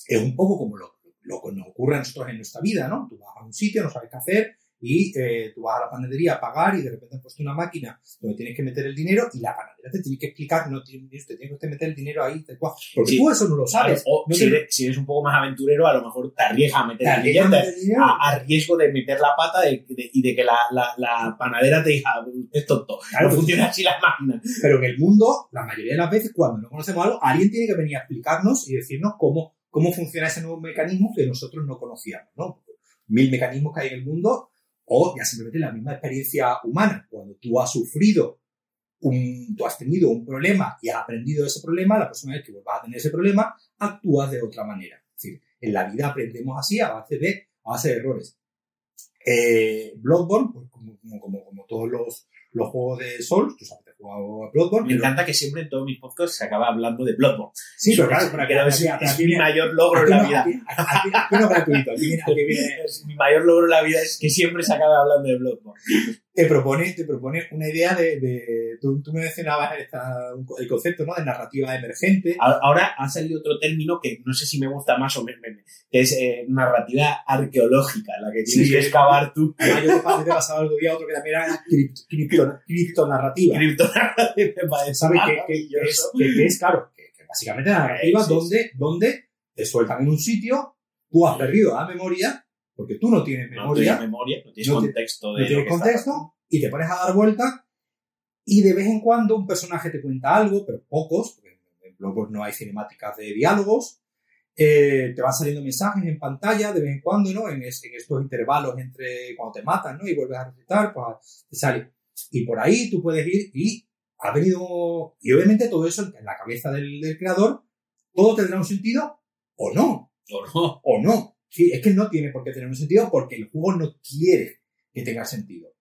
es un poco como lo, lo que nos ocurre a nosotros en nuestra vida, ¿no? Tú vas a un sitio, no sabes qué hacer y eh, tú vas a la panadería a pagar y de repente han puesto una máquina donde tienes que meter el dinero y la panadera te tiene que explicar, no tiene, usted tiene que meter el dinero ahí, tal cual. Porque Sí. tú eso no lo sabes. O No si, te- eres, si eres un poco más aventurero, a lo mejor te arriesgas a meter te el billete a, a riesgo de meter la pata de- de- y de que la, la, la panadera te diga, es tonto. Claro, no pues- funciona así las máquinas. Pero en el mundo, la mayoría de las veces, cuando no conocemos algo, alguien tiene que venir a explicarnos y decirnos cómo, cómo funciona ese nuevo mecanismo que nosotros no conocíamos, ¿no? Mil mecanismos que hay en el mundo, o ya simplemente la misma experiencia humana. Cuando tú has sufrido, un, tú has tenido un problema y has aprendido ese problema, la próxima vez que vuelvas a tener ese problema, actúas de otra manera. Es decir, en la vida aprendemos así a base de, a base de errores. Eh, Bloodborne, pues como, como, como, todos los, los juegos de Souls, que he jugado a Bloodborne. Me encanta que siempre en todos mis podcasts se acaba hablando de Bloodborne. Sí, pero claro, Creo que es, mi mayor logro en la vida. aquí- no gratuito, <laughs> Es mi mayor logro en la vida es que siempre se acaba hablando de Bloodborne. Te propone, te propone una idea de, de tú, tú, me mencionabas esta, el concepto ¿no? de narrativa emergente. Ahora ha salido otro término que no sé si me gusta más o menos, que es eh, narrativa arqueológica, la que tienes sí, que excavar tú. Ah, yo te, te pasaba algún día otro que también era cripto, criptonarrativa. Criptonarrativa, parece ¿Sabes? Que, que, que, es, que, es, claro, que, básicamente la narrativa sí, donde, donde te sueltan en un sitio, tú has perdido la memoria porque tú no tienes memoria. No tienes memoria, no tienes no contexto. De no tienes contexto y te pones a dar vuelta y de vez en cuando un personaje te cuenta algo, pero pocos, porque en Blogos no hay cinemáticas de diálogos. Eh, te van saliendo mensajes en pantalla de vez en cuando, ¿no? En, es, en, estos intervalos entre cuando te matan, ¿no? Y vuelves a recitar, pues te sale. Y por ahí tú puedes ir y ha venido. Y obviamente todo eso en la cabeza del, del creador, todo tendrá un sentido o no. O no. O no. Sí, es que no tiene por qué tener un sentido porque el juego no quiere que tenga sentido.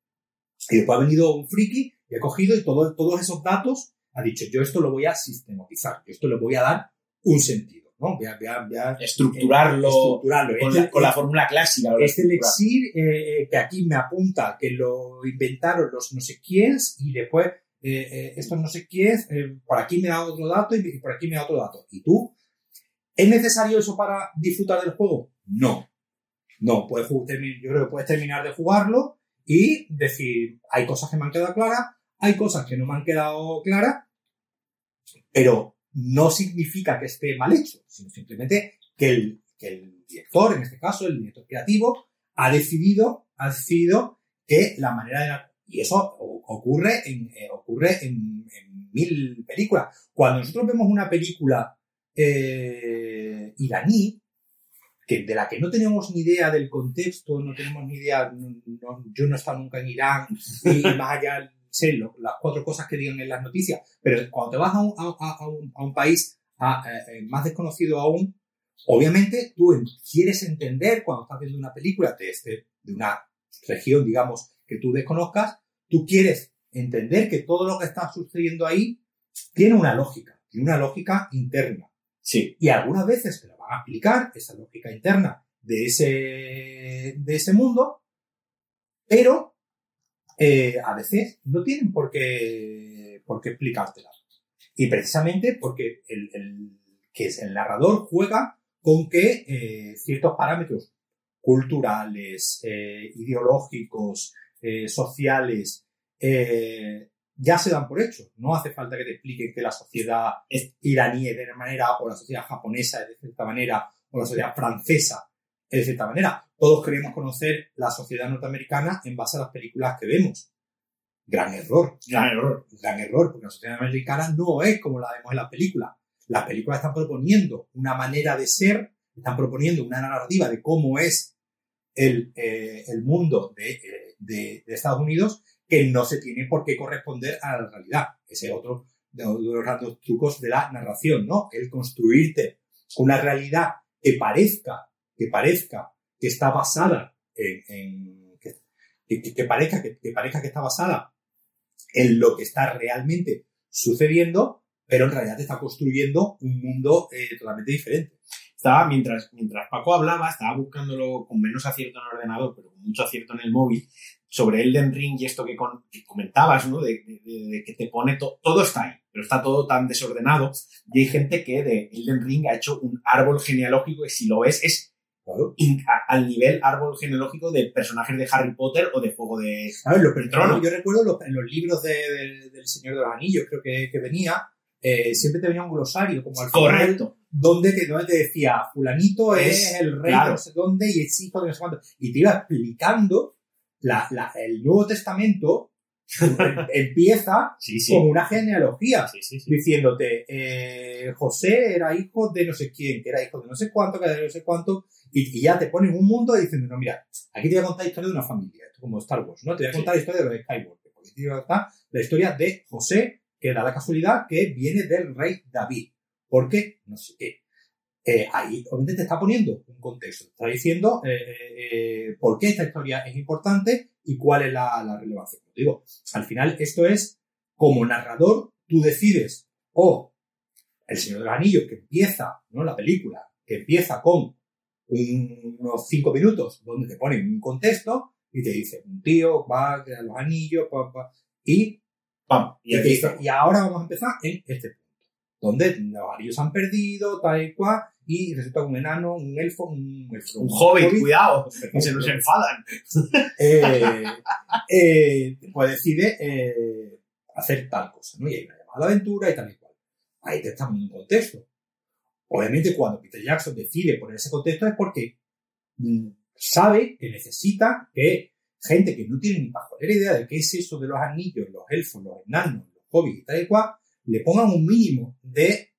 Y después ha venido un friki y ha cogido y todo, todos esos datos ha dicho, yo esto lo voy a sistematizar, yo esto le voy a dar un sentido, ¿no? Voy a, voy a, voy a estructurarlo, estructurarlo. Con, la, con la fórmula clásica. Este elixir eh, que aquí me apunta que lo inventaron los no sé quiénes y después eh, eh, estos no sé quiénes, por aquí me da otro dato y por aquí me da otro dato. ¿Y tú? ¿Es necesario eso para disfrutar del juego? No. No, puedes, yo creo que puedes terminar de jugarlo y decir, hay cosas que me han quedado claras, hay cosas que no me han quedado claras, pero no significa que esté mal hecho, sino simplemente que el, director, en este caso, el director creativo, ha decidido, ha decidido que la manera de la, y eso ocurre eh, ocurre en, mil películas. Cuando nosotros vemos una película eh, iraní, que de la que no tenemos ni idea del contexto, no tenemos ni idea, no, yo no he estado nunca en Irán, y más allá sé lo, las cuatro cosas que digan en las noticias, pero cuando te vas a un, a, a un, a un país eh, más desconocido aún, obviamente tú quieres entender cuando estás viendo una película de, este, de una región, digamos, que tú desconozcas, tú quieres entender que todo lo que está sucediendo ahí tiene una lógica, tiene una lógica interna. Sí. Y algunas veces te la van a explicar, esa lógica interna de ese, de ese mundo, pero eh, a veces no tienen por qué, por qué explicártela. Y precisamente porque el, el, que es el narrador juega con que eh, ciertos parámetros culturales, eh, ideológicos, sociales, ya se dan por hecho. No hace falta que te expliquen que la sociedad iraní es de una manera, o la sociedad japonesa es de cierta manera, o la sociedad francesa es de cierta manera. Todos queremos conocer la sociedad norteamericana en base a las películas que vemos. Gran error. Gran error. Gran error, porque la sociedad americana no es como la vemos en las películas. Las películas están proponiendo una manera de ser, están proponiendo una narrativa de cómo es el, eh, el mundo de, de, de Estados Unidos que no se tiene por qué corresponder a la realidad. Ese es otro de los grandes trucos de la narración, ¿no? El construirte una realidad que parezca, que parezca que está basada en, que, parezca que parezca que está basada en lo que está realmente sucediendo, pero en realidad te está construyendo un mundo eh, totalmente diferente. Estaba, mientras, mientras Paco hablaba, estaba buscándolo con menos acierto en el ordenador, pero con mucho acierto en el móvil, sobre Elden Ring y esto que, con, que comentabas, ¿no? De, de, de, que te pone to, todo está ahí, pero está todo tan desordenado. Y hay gente que de Elden Ring ha hecho un árbol genealógico que si lo ves es Claro. in, a, al nivel árbol genealógico de personajes de Harry Potter o de Juego de ¿Sabes? Lo, Trono. Yo recuerdo los, en los libros de, de, del Señor de los Anillos, creo que, que venía, eh, siempre te venía un glosario, como al final, Correcto. donde te, donde te decía, fulanito es, Es, el rey claro. no sé dónde y es hijo de no sé cuánto. Y te iba explicando la, la, el Nuevo Testamento <laughs> empieza Sí, sí. como una genealogía, Sí, diciéndote, eh, José era hijo de no sé quién, que era hijo de no sé cuánto, que era de no sé cuánto, y, y ya te ponen un mundo diciendo, no, mira, aquí te voy a contar la historia de una familia, esto como Star Wars, ¿no? Te voy a contar la historia de los Skywalker, porque te voy a contar la historia de José, que da la casualidad que viene del rey David. ¿Por qué? No sé qué. Eh, ahí obviamente te está poniendo un contexto, te está diciendo eh, eh, por qué esta historia es importante y cuál es la, la relevancia. Como digo, al final esto es como narrador, tú decides o El Señor de los Anillos que empieza, ¿no? La película que empieza con un- unos cinco minutos donde te ponen un contexto y te dice, un tío va, crea los anillos, pa, pa, y, Pam, y y, te dice, y ahora vamos a empezar en este punto, donde se han perdido, tal y cual, y resulta que un enano, un elfo, un, elfo, Un hobbit, cuidado, que <laughs> se nos enfadan. eh, eh, pues decide eh, hacer tal cosa, ¿no? Y hay una llamada a la aventura y tal y cual. Ahí te está poniendo un contexto. Obviamente, cuando Peter Jackson decide poner ese contexto es porque mm, sabe que necesita que gente que no tiene ni pajolera idea de qué es eso de los anillos, los elfos, los enanos, los hobbits y tal y cual, le pongan un mínimo de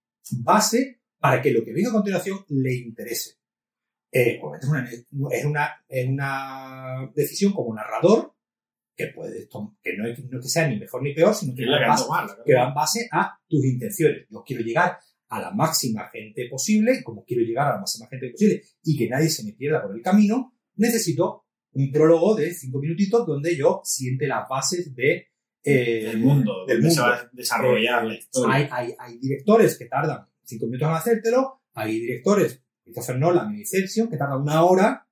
base para que lo que venga a continuación le interese. Eh, obviamente es una, es, una, es una decisión como narrador que puede tom- que no es, no es que sea ni mejor ni peor, sino que va base- que va en base a tus intenciones. Yo quiero llegar a la máxima gente posible, y como quiero llegar a la máxima gente posible y que nadie se me pierda por el camino, necesito un prólogo de cinco minutitos donde yo siente las bases de eh, del mundo, del donde se mundo. va a desarrollar Eh, la historia. Hay, hay, hay directores que tardan cinco minutos en hacértelo, hay directores, Christopher Nolan en Inception, que tardan una hora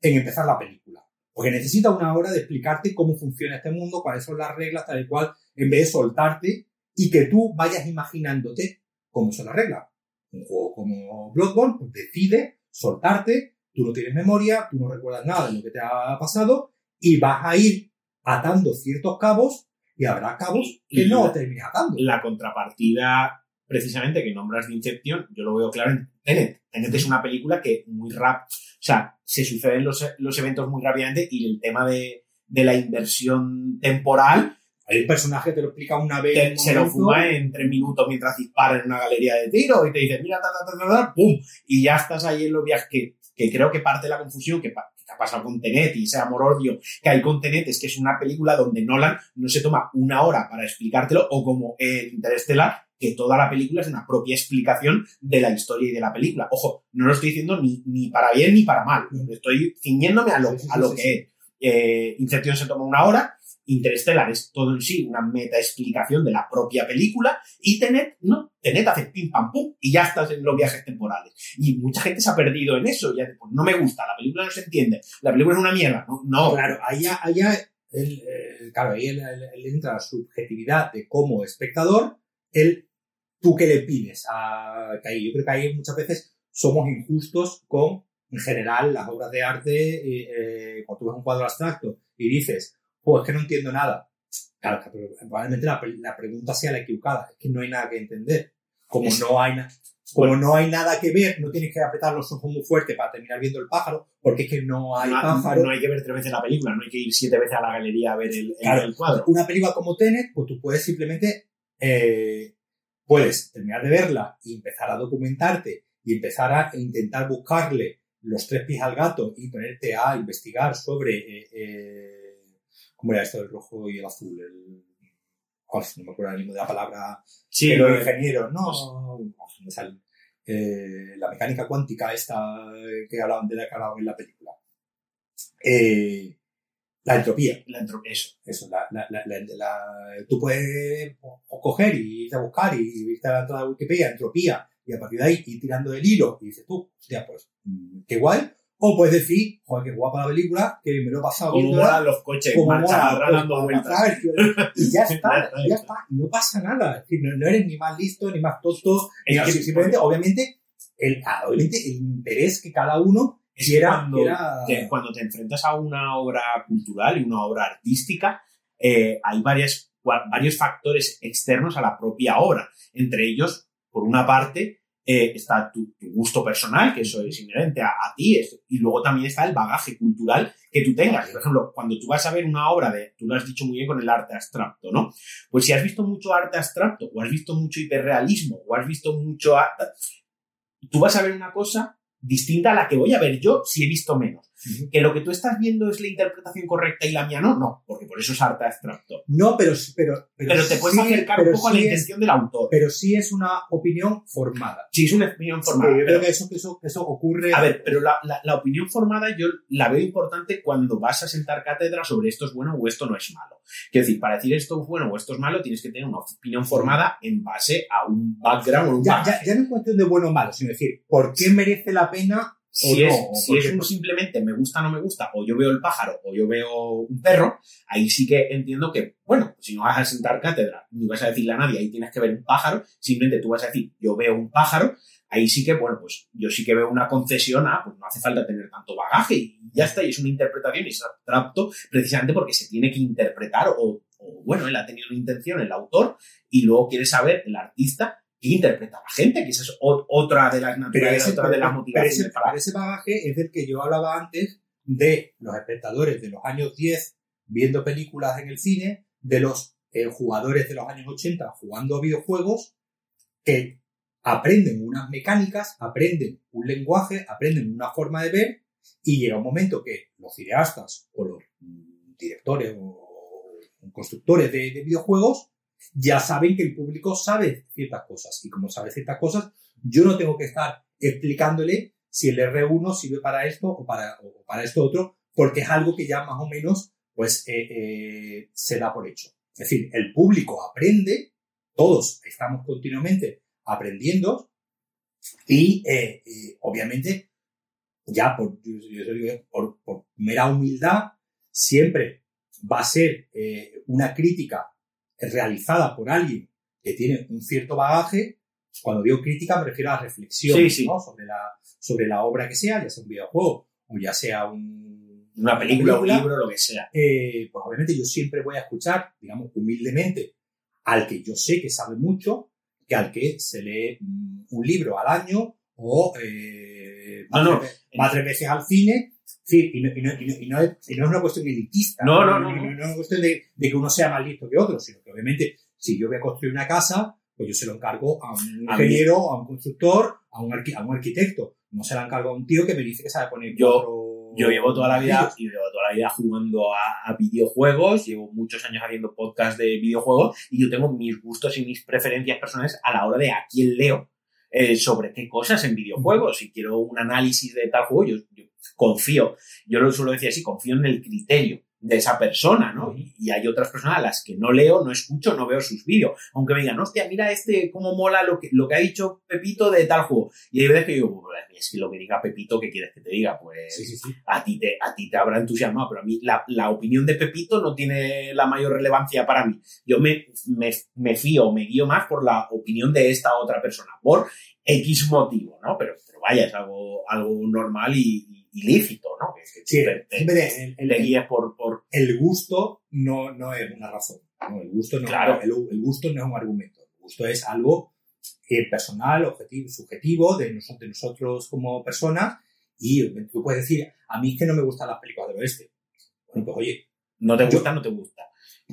en empezar la película. Porque necesita una hora de explicarte cómo funciona este mundo, cuáles son las reglas, tal y cual, en vez de soltarte y que tú vayas imaginándote cómo son las reglas. Un juego como Bloodborne pues decide soltarte, tú no tienes memoria, tú no recuerdas nada de lo que te ha pasado y vas a ir atando ciertos cabos y habrá cabos que Y no la- termines atando. la contrapartida precisamente que nombras de Inception, yo lo veo claro en Tenet. Tenet es una película que muy rap, o sea, se suceden los, los eventos muy rápidamente y el tema de, de la inversión temporal Hay un personaje que te lo explica una vez. te- se lo fuma en tres minutos mientras dispara en una galería de tiro y te dice, mira, ta, ta, ta, ta, ta, pum, y ya estás ahí en los viajes que, que creo que parte de la confusión que, pa- que ha pasado con Tenet y ese amor-odio que hay con Tenet es que es una película donde Nolan no se toma una hora para explicártelo o como en Interestelar, que toda la película es una propia explicación de la historia y de la película. Ojo, no lo estoy diciendo ni, ni para bien ni para mal, estoy ciñéndome a lo, a lo que es. Eh, Inception se toma una hora, Interstellar es todo en sí una meta explicación de la propia película y Tenet, no, Tenet hace pim pam pum y ya estás en los viajes temporales. Y mucha gente se ha perdido en eso, ya pues, no me gusta, la película no se entiende, la película es una mierda, no, no. Claro, allá, allá el, eh, claro, ahí el- el- el entra la subjetividad de como espectador, el tú que le pides a yo creo que ahí muchas veces somos injustos con, en general, las obras de arte, eh, eh, cuando tú ves un cuadro abstracto y dices, pues que no entiendo nada. Claro, pero probablemente la, la pregunta sea la equivocada, es que no hay nada que entender. Como Es- no hay nada. Como no hay nada que ver, no tienes que apretar los ojos muy fuerte para terminar viendo el pájaro, porque es que no hay no, pájaro. no hay que ver tres veces la película, no hay que ir siete veces a la galería a ver el, el- Claro. el cuadro. Una película como Tenet, pues tú puedes simplemente, eh, puedes terminar de verla y empezar a documentarte y empezar a intentar buscarle los tres pies al gato y ponerte a investigar sobre, eh, eh, ¿cómo era esto del rojo y el azul? El, oh, no me acuerdo el de la palabra Sí, que los lo- ingenieros, no, no me sale. Eh, la mecánica cuántica esta que hablaban de la que hablaban en la película. Eh, la entropía. la entro- eso. Eso, la, la, la, la- la- tú puedes coger y irte a buscar y, irte a la entrada de Wikipedia, entropía, y a partir de ahí ir tirando del hilo y dices tú, hostia, pues, mm, qué guay. O puedes decir, joder, qué guapa la película, que me lo he pasado Como molan los coches como dando pues, vueltas. y ya <laughs> está, Ya está, ya está, y no pasa nada. Es decir, no, no eres ni más listo, ni más tonto, Es que- simplemente, obviamente, el, obviamente, el interés que cada uno Es quiera, cuando, quiera- te, cuando te enfrentas a una obra cultural y una obra artística, eh, hay varias, varios factores externos a la propia obra. Entre ellos, por una parte, eh, está tu, gusto personal, que eso es inherente a, ti, y luego también está el bagaje cultural que tú tengas. Por ejemplo, cuando tú vas a ver una obra de, tú lo has dicho muy bien con el arte abstracto, ¿no? Pues si has visto mucho arte abstracto, o has visto mucho hiperrealismo, o has visto mucho arte, tú vas a ver una cosa distinta a la que voy a ver yo si he visto menos. Que lo que tú estás viendo es la interpretación correcta y la mía no, no, porque por eso es arte abstracto. No, pero, pero, Pero te puedes acercar un poco a la es- intención del autor. pero sí es una opinión formada. Sí, es una opinión formada. yo pero- creo que eso, que eso, que eso ocurre. a ver, pero la, la- la opinión formada yo la veo importante cuando vas a sentar cátedra sobre esto es bueno o esto no es malo. Quiero decir, para decir esto es bueno o esto es malo, tienes que tener una opinión formada en base a un background o un ya, ya, ya no es cuestión de bueno o malo, sino decir, ¿por qué merece la pena Si, no, es, o si es un simplemente me gusta, no me gusta, o yo veo el pájaro, o yo veo un perro, ahí sí que entiendo que, bueno, si no vas a sentar cátedra, ni vas a decirle a nadie, ahí tienes que ver un pájaro, simplemente tú vas a decir, yo veo un pájaro, ahí sí que, bueno, pues yo sí que veo una concesión a, pues no hace falta tener tanto bagaje y ya está, y es una interpretación y es abstracto precisamente porque se tiene que interpretar o, o, bueno, él ha tenido una intención, el autor, y luego quiere saber el artista interpreta a la gente, que esa es otra de las Pero naturalezas, otra de las pero motivaciones ese- para pero ese bagaje es del que yo hablaba antes de los espectadores de los años 10 viendo películas en el cine, de los eh, jugadores de los años 80 jugando a videojuegos que aprenden unas mecánicas, aprenden un lenguaje, aprenden una forma de ver y llega un momento que los cineastas o los mm, directores o, o constructores de, de videojuegos ya saben que el público sabe ciertas cosas y como sabe ciertas cosas, yo no tengo que estar explicándole si el R1 sirve para esto o para, o para esto otro, porque es algo que ya más o menos pues eh, eh, se da por hecho. Es decir, el público aprende, todos estamos continuamente aprendiendo y eh, obviamente ya por, por, mera humildad siempre va a ser una crítica realizada por alguien que tiene un cierto bagaje. Cuando digo crítica me refiero a la reflexión Sí, sí. ¿no? sobre, la, sobre la obra que sea, ya sea un videojuego o ya sea un, una película, película. un libro, lo que sea. eh, pues obviamente yo siempre voy a escuchar, digamos, humildemente al que yo sé que sabe mucho, que al que se lee mm, un libro al año o eh, va, No, no. tres, ve- va tres veces al cine. Sí, y, no, y, no, y, no, y no es, una cuestión elitista. No, no, no, No, no. es una cuestión de, de que uno sea más listo que otro, sino que obviamente si yo voy a construir una casa, pues yo se lo encargo a un A ingeniero, a un constructor, a un, a un arquitecto. No se lo encargo a un tío que me dice que sabe poner Yo- Yo llevo toda la vida, yo llevo toda la vida jugando a, a videojuegos, llevo muchos años haciendo podcast de videojuegos y yo tengo mis gustos y mis preferencias personales a la hora de a quién leo eh, sobre qué cosas en videojuegos. Si quiero un análisis de tal juego, yo, yo confío, yo lo suelo decir así, confío en el criterio de esa persona, ¿no? Y, y hay otras personas a las que no leo, no escucho, no veo sus vídeos. Aunque me digan, hostia, mira este, cómo mola lo que, lo que ha dicho Pepito de tal juego. Y hay veces que digo, pues, es que lo que diga Pepito, ¿qué quieres que te diga? Pues Sí, sí, sí. a ti te, a ti te habrá entusiasmado, pero a mí la, la opinión de Pepito no tiene la mayor relevancia para mí. Yo me, me, me fío, me guío más por la opinión de esta otra persona, por X motivo, ¿no? Pero, pero vaya, es algo, algo normal y, y- y lícito, ¿no? Que Sí, te, el- te por, por... el gusto no, no es una razón. ¿no? El, gusto no, Claro. el, el gusto no es un argumento. El gusto es algo eh, personal, objetivo, subjetivo de, nos- de nosotros como personas. Y tú puedes decir, a mí es que no me gustan las películas del oeste. Bueno, pues oye, No te Yo- gusta, no te gusta.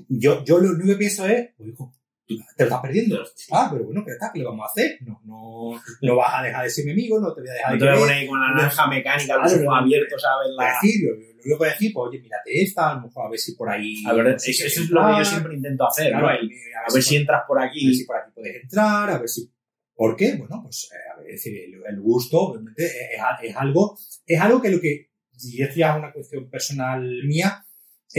yo, yo lo único que pienso es, pues hijo, tú te lo estás perdiendo. Ah, pero bueno, ¿qué está? ¿Qué le vamos a hacer? No, no, no vas a dejar de ser mi amigo, no te voy a dejar No de te voy a poner con la naranja mecánica, los ojos no. abiertos a ver la... decir, lo, único que decir, pues oye, mírate esta, a lo mejor a ver si por ahí. A ver, si eso, eso es lo que yo siempre intento hacer, Claro, ¿no? El- eh, a ver si entras por a ver aquí. si por aquí puedes entrar, a ver si... ¿Por qué? Bueno, pues eh, a ver, es decir, el, el gusto, obviamente, es, es- es algo, es algo que lo que, y esto ya es una cuestión personal mía,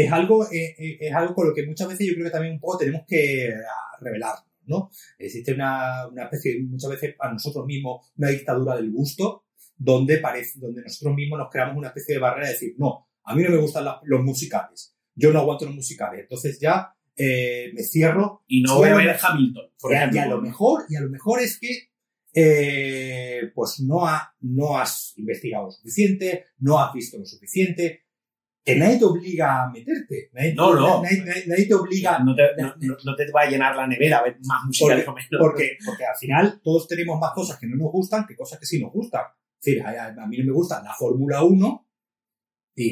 es algo, eh, eh, es algo con lo que muchas veces yo creo que también un poco tenemos que ah, revelarnos, ¿no? Existe una, una especie, muchas veces a nosotros mismos, una dictadura del gusto, donde parece, donde nosotros mismos nos creamos una especie de barrera de decir, no, a mí no me gustan la- los musicales, yo no aguanto los musicales, entonces ya eh, me cierro Y no voy a ver Hamilton, por y a, ejemplo. y a lo mejor, y a lo mejor es que eh, pues no, ha, no has investigado lo suficiente, no has visto lo suficiente, que nadie te obliga a meterte. Nadie, No, no. Nadie, nadie- nadie te obliga. No te, no, no- no te va a llenar la nevera a ver más musicales o menos. Porque, porque al final todos tenemos más cosas que no nos gustan que cosas que sí nos gustan. Es decir, a, a mí no me gusta la Fórmula 1 y,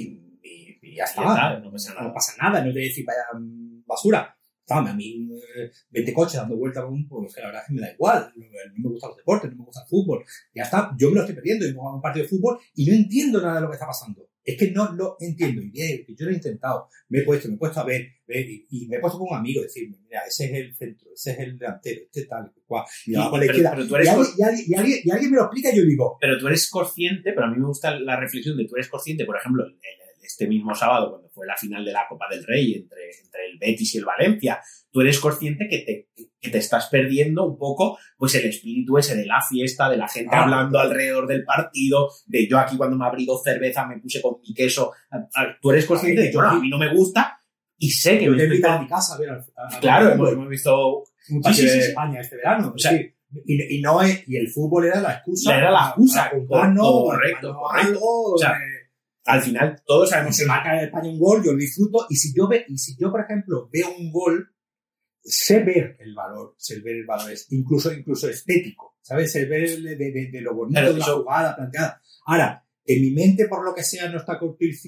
y- y ya está. Ya está, no pasa nada. No pasa nada, no te voy a decir vaya mm, basura. A mí eh, 20 coches dando vueltas, pues que la verdad es que me da igual. No, no me gustan los deportes, no me gusta el fútbol. Ya está, yo me lo estoy perdiendo. Yo juego un partido de fútbol y no entiendo nada de lo que está pasando. Es que no lo entiendo. Y bien, que yo lo he intentado. Me he puesto, me he puesto a ver, ver, y, y me he puesto con un amigo, decirme, mira, ese es el centro, ese es el delantero, este tal, cual. Y, abajo la pero- pero y, eres alguien, y, alguien, y, alguien, y alguien me lo explica y yo digo, Pero tú eres consciente, pero a mí me gusta la reflexión de tú eres consciente, por ejemplo, el- este mismo sábado, cuando fue la final de la Copa del Rey entre, entre el Betis y el Valencia, tú eres consciente que te, que te estás perdiendo un poco pues el espíritu ese de la fiesta, de la gente Ah. hablando alrededor del partido, de yo aquí cuando me abrí dos cervezas me puse con mi queso. Tú eres consciente de que bueno, a mí no me gusta y sé que Yo te a mi casa a ver al- a- a- Claro, a- hemos, hemos visto un Sí, sí, sí, de. España este verano. O sea, y, y no es, y el fútbol era la excusa. Era la excusa, para correcto, para correcto. algo, O sea, eh, al final todos sabemos se marca en España un gol, yo lo disfruto, y si yo ve, y si yo, por ejemplo, veo un gol, sé ver el valor, sé ver el valor, es incluso, incluso estético, ¿sabes? Sé ver el de, de- de lo bonito Claro, de la eso- jugada planteada. Ahora, en mi mente, por lo que sea, no está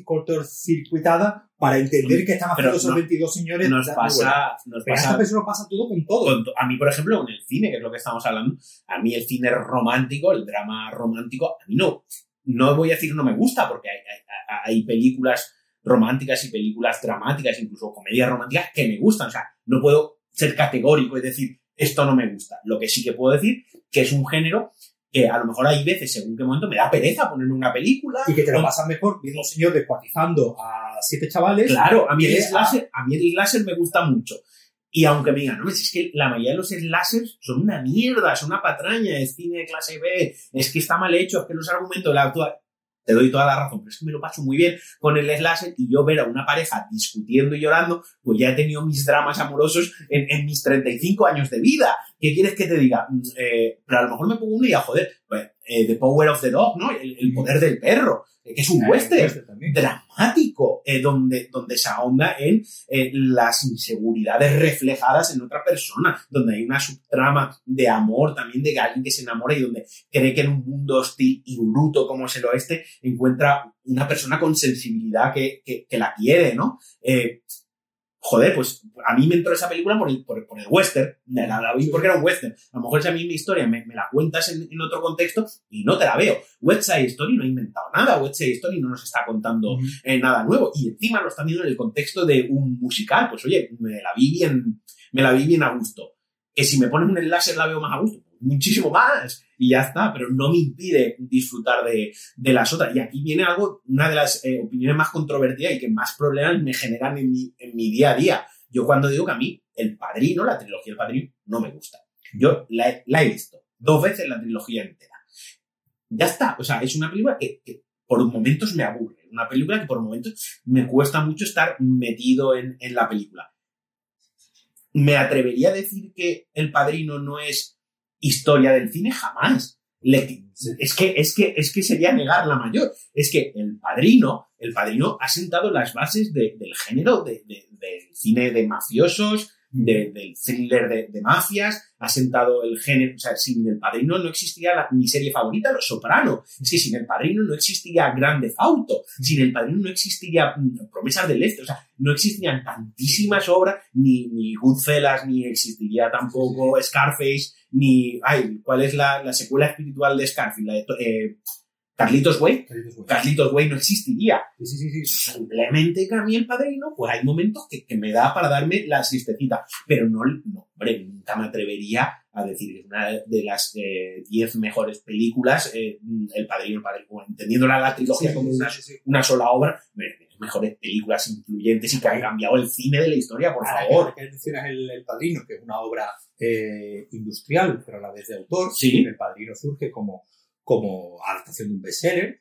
cortocircuitada para entender que están haciendo esos no- 22 señores. nos pasa, nos Pero pasa nos pasa todo con todo. con a mí, por ejemplo, con el cine, que es lo que estamos hablando, a mí el cine romántico, el drama romántico, a mí no, no voy a decir no me gusta, porque hay, hay- hay películas románticas y películas dramáticas, incluso comedias románticas, que me gustan. O sea, no puedo ser categórico y decir esto no me gusta. Lo que sí que puedo decir que es un género que a lo mejor hay veces, según qué momento, me da pereza ponerme una película. Y que te lo pasas mejor viendo un señor descuartizando a siete chavales. Claro, a mí, el slasher, a mí el slasher me gusta mucho. Y aunque me digan, no, es que la mayoría de los slashers son una mierda, son una patraña, es cine de clase B, es que está mal hecho, es que los argumentos, la actua- te doy toda la razón, pero es que me lo paso muy bien con el slasher y yo ver a una pareja discutiendo y llorando, pues ya he tenido mis dramas amorosos en, en mis 35 años de vida. ¿Qué quieres que te diga? Mm, eh, pero a lo mejor me pongo uno y ya, joder, pues, eh, The Power of the Dog, ¿no? El, el poder del perro, eh, que es un Eh, western también. dramático, eh, donde, donde se ahonda en las inseguridades reflejadas en otra persona, donde hay una subtrama de amor también de alguien que se enamora y donde cree que en un mundo hostil y bruto como es el oeste encuentra una persona con sensibilidad que, que, que la quiere, ¿no? Joder, pues a mí me entró esa película por el, por, por el western, me la, la vi porque era un western. A lo mejor si a mí mi historia me, me la cuentas en, en otro contexto y no te la veo. West Side Story no ha inventado nada, West Side Story no nos está contando eh, nada nuevo. Y encima lo están viendo en el contexto de un musical. Pues oye, me la vi bien, me la vi bien a gusto. Que si me pones un enlace la veo más a gusto. Muchísimo más. Y ya está, pero no me impide disfrutar de, de las otras. Y aquí viene algo, una de las eh, opiniones más controvertidas y que más problemas me generan en mi, en mi día a día. Yo cuando digo que a mí el padrino, la trilogía del padrino, no me gusta. Yo la, he- la he visto dos veces la trilogía entera. Ya está. O sea, es una película que, que por momentos me aburre. Una película que por momentos me cuesta mucho estar metido en, en la película. Me atrevería a decir que El Padrino no es historia del cine jamás. Le- es, que, es, que, es que sería negar la mayor. Es que El Padrino, El Padrino ha sentado las bases de- del género de- de- del cine de mafiosos, de- del thriller de, de mafias, ha sentado el género, o sea, sin El Padrino no existiría la- mi serie favorita, Los Soprano. Es que sin El Padrino no existiría Grande Fauto, sin El Padrino no existiría mm, Promesas del Este, o sea, no existirían tantísimas obras, ni, ni Goodfellas, ni existiría tampoco Scarface, ni, ay, ¿cuál es la, la secuela espiritual de Scarface? La de, eh, Carlitos Way. Carlitos Way no existiría. Sí, sí, sí. Simplemente que a mí el padrino, pues hay momentos que, que me da para darme la asistecita. Pero no, no, hombre, nunca me atrevería a decir que es una de las eh, 10 mejores películas, eh, El Padrino, el Padrino, entendiéndola la trilogía como una, una sola obra, mejores películas influyentes y que han cambiado el cine de la historia, por Ahora favor. Que, que mencionas el, el Padrino, que es una obra eh, industrial, pero a la vez de autor. Sí. El Padrino surge como, como adaptación de un bestseller.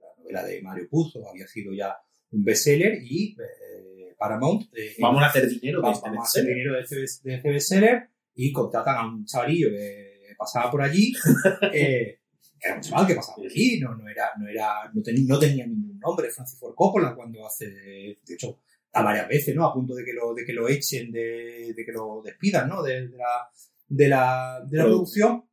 La novela de Mario Puzo había sido ya un bestseller y eh, Paramount eh, Vamos a hacer dinero de este vamos a hacer bestseller. dinero de este, de este bestseller y contratan a un chavalillo que pasaba por allí. <laughs> eh, era un chaval que pasaba por allí, no, no, era, no, era, no, tenía, no tenía ningún nombre, Francis Ford Coppola, cuando hace, de hecho, a varias veces, ¿no? A punto de que lo, de que lo echen, de, de que lo despidan, ¿no? De, de la, de la, de la producción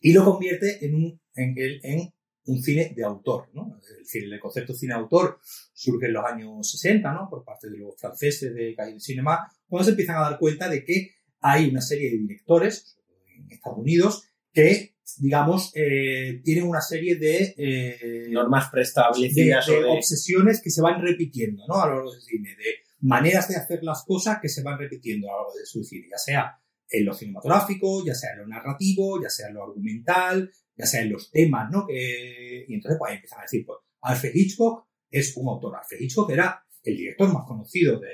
y lo convierte en un, en, el- en un cine de autor, ¿no? Es decir, el concepto cine autor surge en los años 60, ¿no? Por parte de los franceses de Cahiers de Cinema, cuando se empiezan a dar cuenta de que hay una serie de directores en Estados Unidos que, digamos, eh, tienen una serie de, eh, Normas preestablecidas de de... obsesiones que se van repitiendo, ¿no? A lo largo del cine, de maneras de hacer las cosas que se van repitiendo a lo largo de su cine, ya sea en lo cinematográfico, ya sea en lo narrativo, ya sea en lo argumental, ya sea en los temas, ¿no? Que, y entonces pues ahí empiezan a decir, pues, Alfred Hitchcock es un autor. Alfred Hitchcock era el director más conocido de,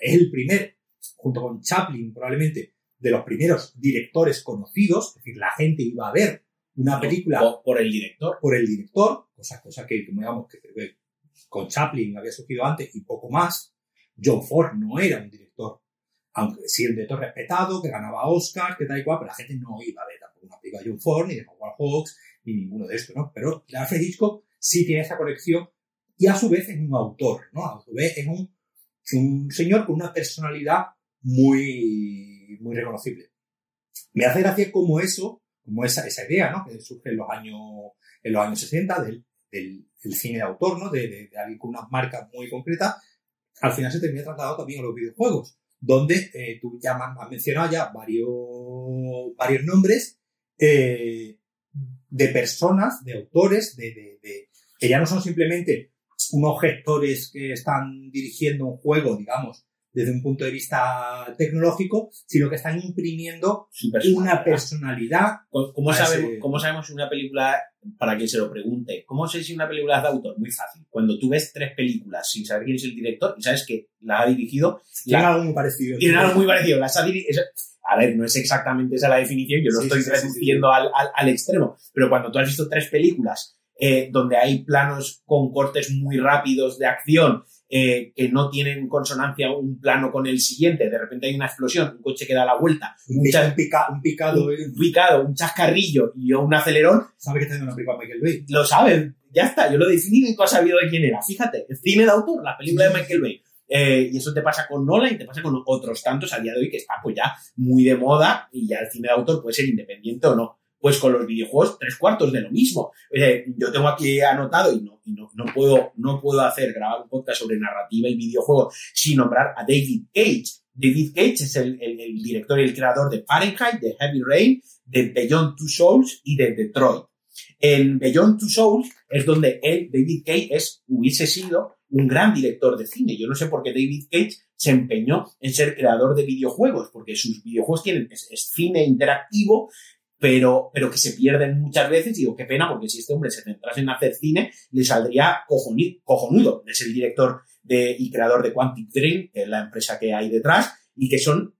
es el primer, junto con Chaplin probablemente, de los primeros directores conocidos, es decir, la gente iba a ver una película por, por el director. por el director, cosa, cosa que, como digamos, que, que con Chaplin había surgido antes y poco más. John Ford no era un director, aunque sí un director respetado, que ganaba Oscar, que tal y cual, pero la gente no iba a ver una de John Ford, ni de Howard Hawks, ni ninguno de estos, ¿no? Pero Alfred Hitchcock sí tiene esa conexión y a su vez es un autor, ¿no? A su vez es un, un señor con una personalidad muy, muy reconocible. Me hace gracia como eso, como esa, esa idea, ¿no? Que surge en los años, en los años 60 del, del, del cine de autor, ¿no? De, de, de, alguien con unas marcas muy concretas, al final se termina trasladado también a los videojuegos, donde eh, tú ya has mencionado ya varios, varios nombres eh, de personas, de autores, de, de, de, que ya no son simplemente unos gestores que están dirigiendo un juego, digamos, desde un punto de vista tecnológico, sino que están imprimiendo personalidad. una personalidad. ¿Cómo, sabemos, ese... ¿Cómo sabemos si una película, para quien se lo pregunte, cómo sé si una película es de autor? Muy fácil. Cuando tú ves tres películas sin saber quién es el director y sabes que la ha dirigido. Tiene algo muy parecido. Tiene algo muy parecido. Las ha dirigido. A ver, no es exactamente esa la definición, yo lo sí, estoy sí, reduciendo al, al, al extremo, pero cuando tú has visto tres películas eh, donde hay planos con cortes muy rápidos de acción, eh, que no tienen consonancia un plano con el siguiente, de repente hay una explosión, un coche que da la vuelta, un, un, pica, un picado, un, un, picado, un chascarrillo y un acelerón. Sabe que está en una película de Michael Bay. Lo sabe, ya está, yo lo he definido y tú has sabido de quién era. Fíjate, el cine de autor, la película de Michael Bay. Eh, y eso te pasa con Nolan y te pasa con otros tantos a día de hoy que está pues ya muy de moda y ya el cine de autor puede ser independiente o no pues con los videojuegos tres cuartos de lo mismo. Yo tengo aquí anotado y, no, y no, no, puedo, no puedo hacer grabar un podcast sobre narrativa y videojuegos sin nombrar a David Cage. David Cage es el, el, el director y el creador de Fahrenheit, de Heavy Rain, de Beyond Two Souls y de Detroit. En Beyond Two Souls es donde él, David Cage, es, hubiese sido un gran director de cine. Yo no sé por qué David Cage se empeñó en ser creador de videojuegos, porque sus videojuegos tienen, es, cine interactivo, pero, pero que se pierden muchas veces. Digo, qué pena, porque si este hombre se centrase en hacer cine, le saldría cojonudo. Es el director de, y creador de Quantic Dream, que es la empresa que hay detrás, y que son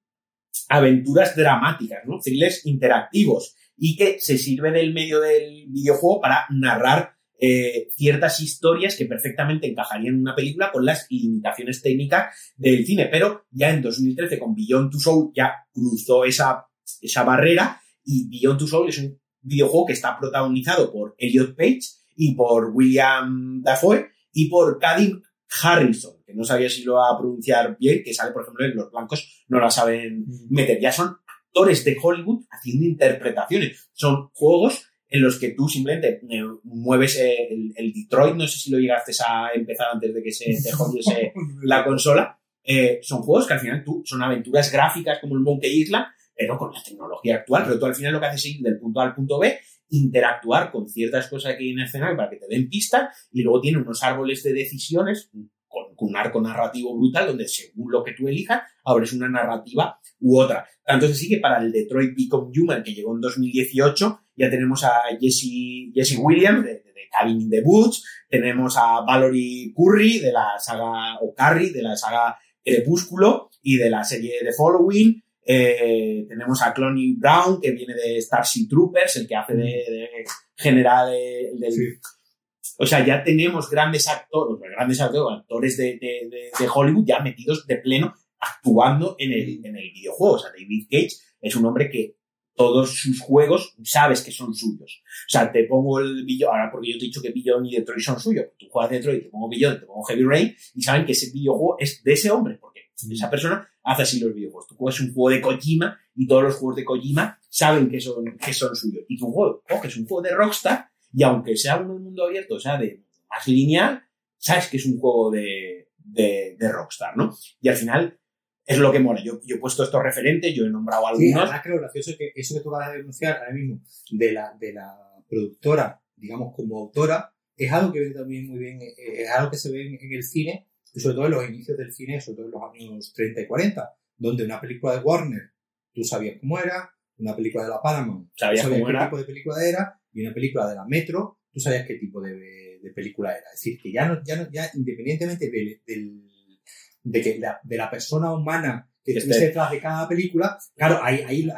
aventuras dramáticas, ¿no? Thrillers interactivos, y que se sirve del medio del videojuego para narrar eh, ciertas historias que perfectamente encajarían en una película con las limitaciones técnicas del cine. Pero ya en 2013, con Beyond Two Soul, ya cruzó esa, esa barrera y Beyond Two Souls es un videojuego que está protagonizado por Elliot Page y por William Dafoe y por Kadim Harrison, que no sabía si lo va a pronunciar bien, que sale, por ejemplo, en Los Blancos, no la saben meter. Ya son actores de Hollywood haciendo interpretaciones. Son juegos en los que tú simplemente mueves el, el, Detroit, no sé si lo llegaste a empezar antes de que se te <laughs> jodiese la consola. Eh, son juegos que al final tú son aventuras gráficas como el Monkey Island, pero con la tecnología actual. Pero tú al final lo que haces es ir del punto A al punto B, interactuar con ciertas cosas que hay en el escenario para que te den pistas y luego tiene unos árboles de decisiones con, un arco narrativo brutal donde según lo que tú elijas abres una narrativa u otra. Tanto es así que para el Detroit Become Human que llegó en 2018 ya tenemos a Jesse, Jesse Williams de, de, Cabin in the Woods, tenemos a Valerie Curry de la saga, o Carrie de la saga Crepúsculo y de la serie The Following, eh, tenemos a Cloney Brown, que viene de Starship Troopers, el que hace de, general de, del... Sí. O sea, ya tenemos grandes actores, grandes actores, actores de, de, de, Hollywood ya metidos de pleno actuando en el, en el videojuego. O sea, David Cage es un hombre que todos sus juegos sabes que son suyos. O sea, te pongo el Billón, ahora porque yo te he dicho que Billón y Detroit son suyos, tú juegas Detroit, te pongo Billón, te pongo Heavy Rain, y saben que ese videojuego es de ese hombre, porque esa persona hace así los videojuegos. Tú juegas un juego de Kojima y todos los juegos de Kojima saben que son, que son suyos. Y tu juego coges un juego de Rockstar y aunque sea uno de mundo abierto, o sea, de más lineal, sabes que es un juego de, de, de Rockstar, ¿no? Y al final es lo que mola. Yo, yo he puesto estos referentes, yo he nombrado algunos. Sí, además creo gracioso que eso que tú vas a denunciar ahora mismo de la, de la productora, digamos, como autora, es algo que viene también muy bien, eh, es algo que se ve en, en el cine y sobre todo en los inicios del cine, sobre todo en los años 30 y 40, donde una película de Warner, tú sabías cómo era, una película de la Paramount, sabías, sabías cómo qué era. tipo de película era, y una película de la Metro, tú sabías qué tipo de, de película era. Es decir, que ya no, ya no, ya independientemente del, del- de que la, de la persona humana que esté- detrás de cada película, claro, ahí, ahí,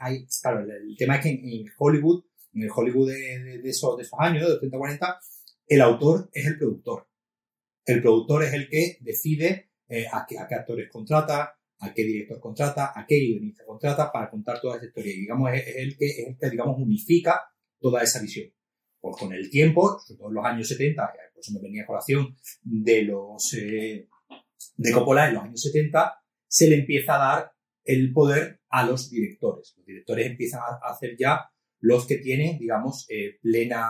ahí, claro, el, tema es que en, en Hollywood, en el Hollywood de, de- de esos, de esos años, de los 30, 40, el autor es el productor. El productor es el que decide eh, a, qué, a qué actores contrata, a qué director contrata, a qué guionista contrata para contar toda esa historia. Y digamos, es, es el que, es el que, digamos, unifica toda esa visión. Pues con el tiempo, sobre todo en los años 70, eh, por eso me venía a colación de los eh, de Coppola en los años 70, se le empieza a dar el poder a los directores. Los directores empiezan a hacer ya los que tienen, digamos, eh, plena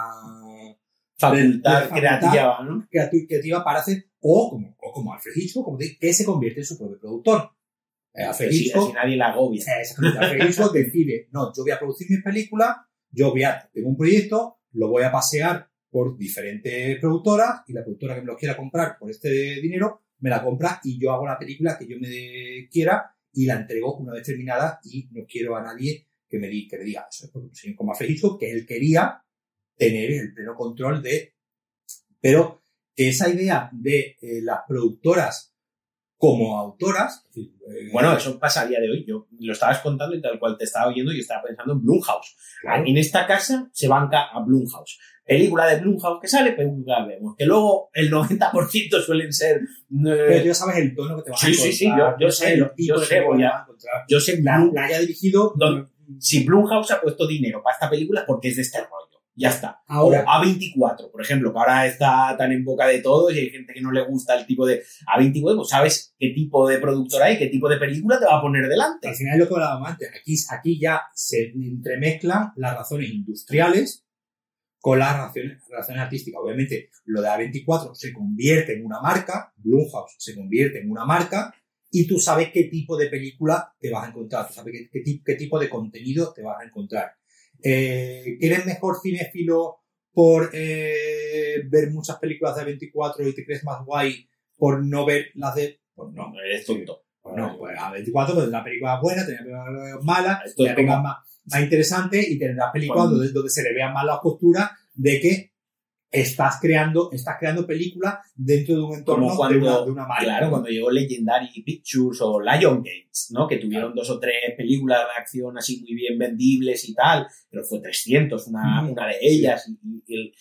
Facultad creativa, ¿no? creati- creativa para hacer, o como, o como Alfred Hitchcock, como te- que se convierte en su propio productor. Eh, Alfred Hitchcock así nadie la agobia. eh. Alfred Hitchcock decide, no, yo voy a producir mis películas, yo voy a, tengo un proyecto, lo voy a pasear por diferentes productoras y la productora que me lo quiera comprar por este dinero me la compra y yo hago la película que yo me quiera y la entrego una vez terminada y no quiero a nadie que me, di- que me diga eso. Es porque un señor Hitchcock, que él quería tener el pleno control de... Pero que esa idea de eh, las productoras como autoras... es decir, eh, Bueno, eso pasa a día de hoy. Yo lo estabas contando y tal cual te estaba oyendo y estaba pensando en Blumhouse. claro. En esta casa se banca a Blumhouse. Película de Blumhouse que sale, película vemos. Que luego el 90% suelen ser... eh, Pero ya sabes el tono que te vas a Sí, encontrar. sí, sí, yo- yo sé, yo sé, voy a- yo sé La, Blum- la haya dirigido Don- si Blumhouse ha puesto dinero para esta película es porque es de este rollo. Ya está. ahora. O A24, por ejemplo, que ahora está tan en boca de todos y hay gente que no le gusta el tipo de A24, pues sabes qué tipo de productora hay, qué tipo de película te va a poner delante. Al final es lo que hablábamos antes. Aquí, aquí ya se entremezclan las razones industriales con las razones, razones artísticas. Obviamente, lo de A24 se convierte en una marca, Blumhouse se convierte en una marca, y tú sabes qué tipo de película te vas a encontrar, tú sabes qué, qué ti- qué tipo de contenido te vas a encontrar. Eh, ¿Eres mejor cinéfilo por eh, ver muchas películas de A24 y te crees más guay por no ver las de... Pues no, eres tonto. pues no, pues A24 pues la película buena, tendrá películas malas, tendrá películas más, más interesantes y tendrás películas donde se le vean más las posturas de que estás creando, estás creando películas dentro de un entorno Como cuando- de, una, de una marca. Claro, cuando llegó Legendary Pictures o Lionsgate, ¿no? Que tuvieron dos o tres películas de acción así muy bien vendibles y tal, pero fue 300 una, Mm. una de ellas. Y, y- el-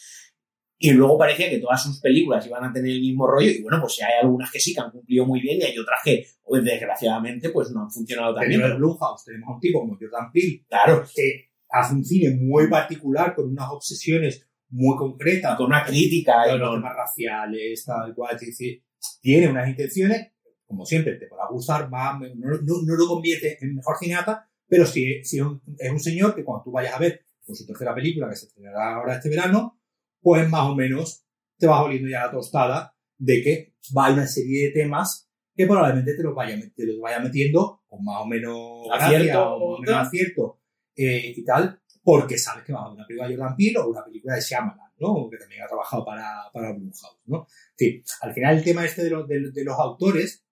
y luego parecía que todas sus películas iban a tener el mismo rollo y bueno, pues sí hay algunas que sí que han cumplido muy bien y hay otras que, pues, desgraciadamente, pues no han funcionado tan bien. Pero, Blumhouse tenemos a un tipo como Jordan Peele claro, que hace un cine muy particular con unas obsesiones muy concretas con una crítica y los con- temas raciales, tal cual, es decir, tiene unas intenciones, como siempre, te podrá gustar, más, no, no, no lo convierte en mejor cineasta, pero sí, sí es, un, es un señor que cuando tú vayas a ver su tercera película, que se estrenará ahora este verano, pues más o menos te vas oliendo ya la tostada de que va a una serie de temas que probablemente te los vaya, te los vaya metiendo con más o menos gracia, Acierto, o más o menos acierto eh, y tal, porque sabes que va a haber una película de Jordan Peele o una película de Shyamalan, ¿no? Que también ha trabajado para, para Blumhouse, ¿no? Sí, al final el tema este de los, de, de los autores,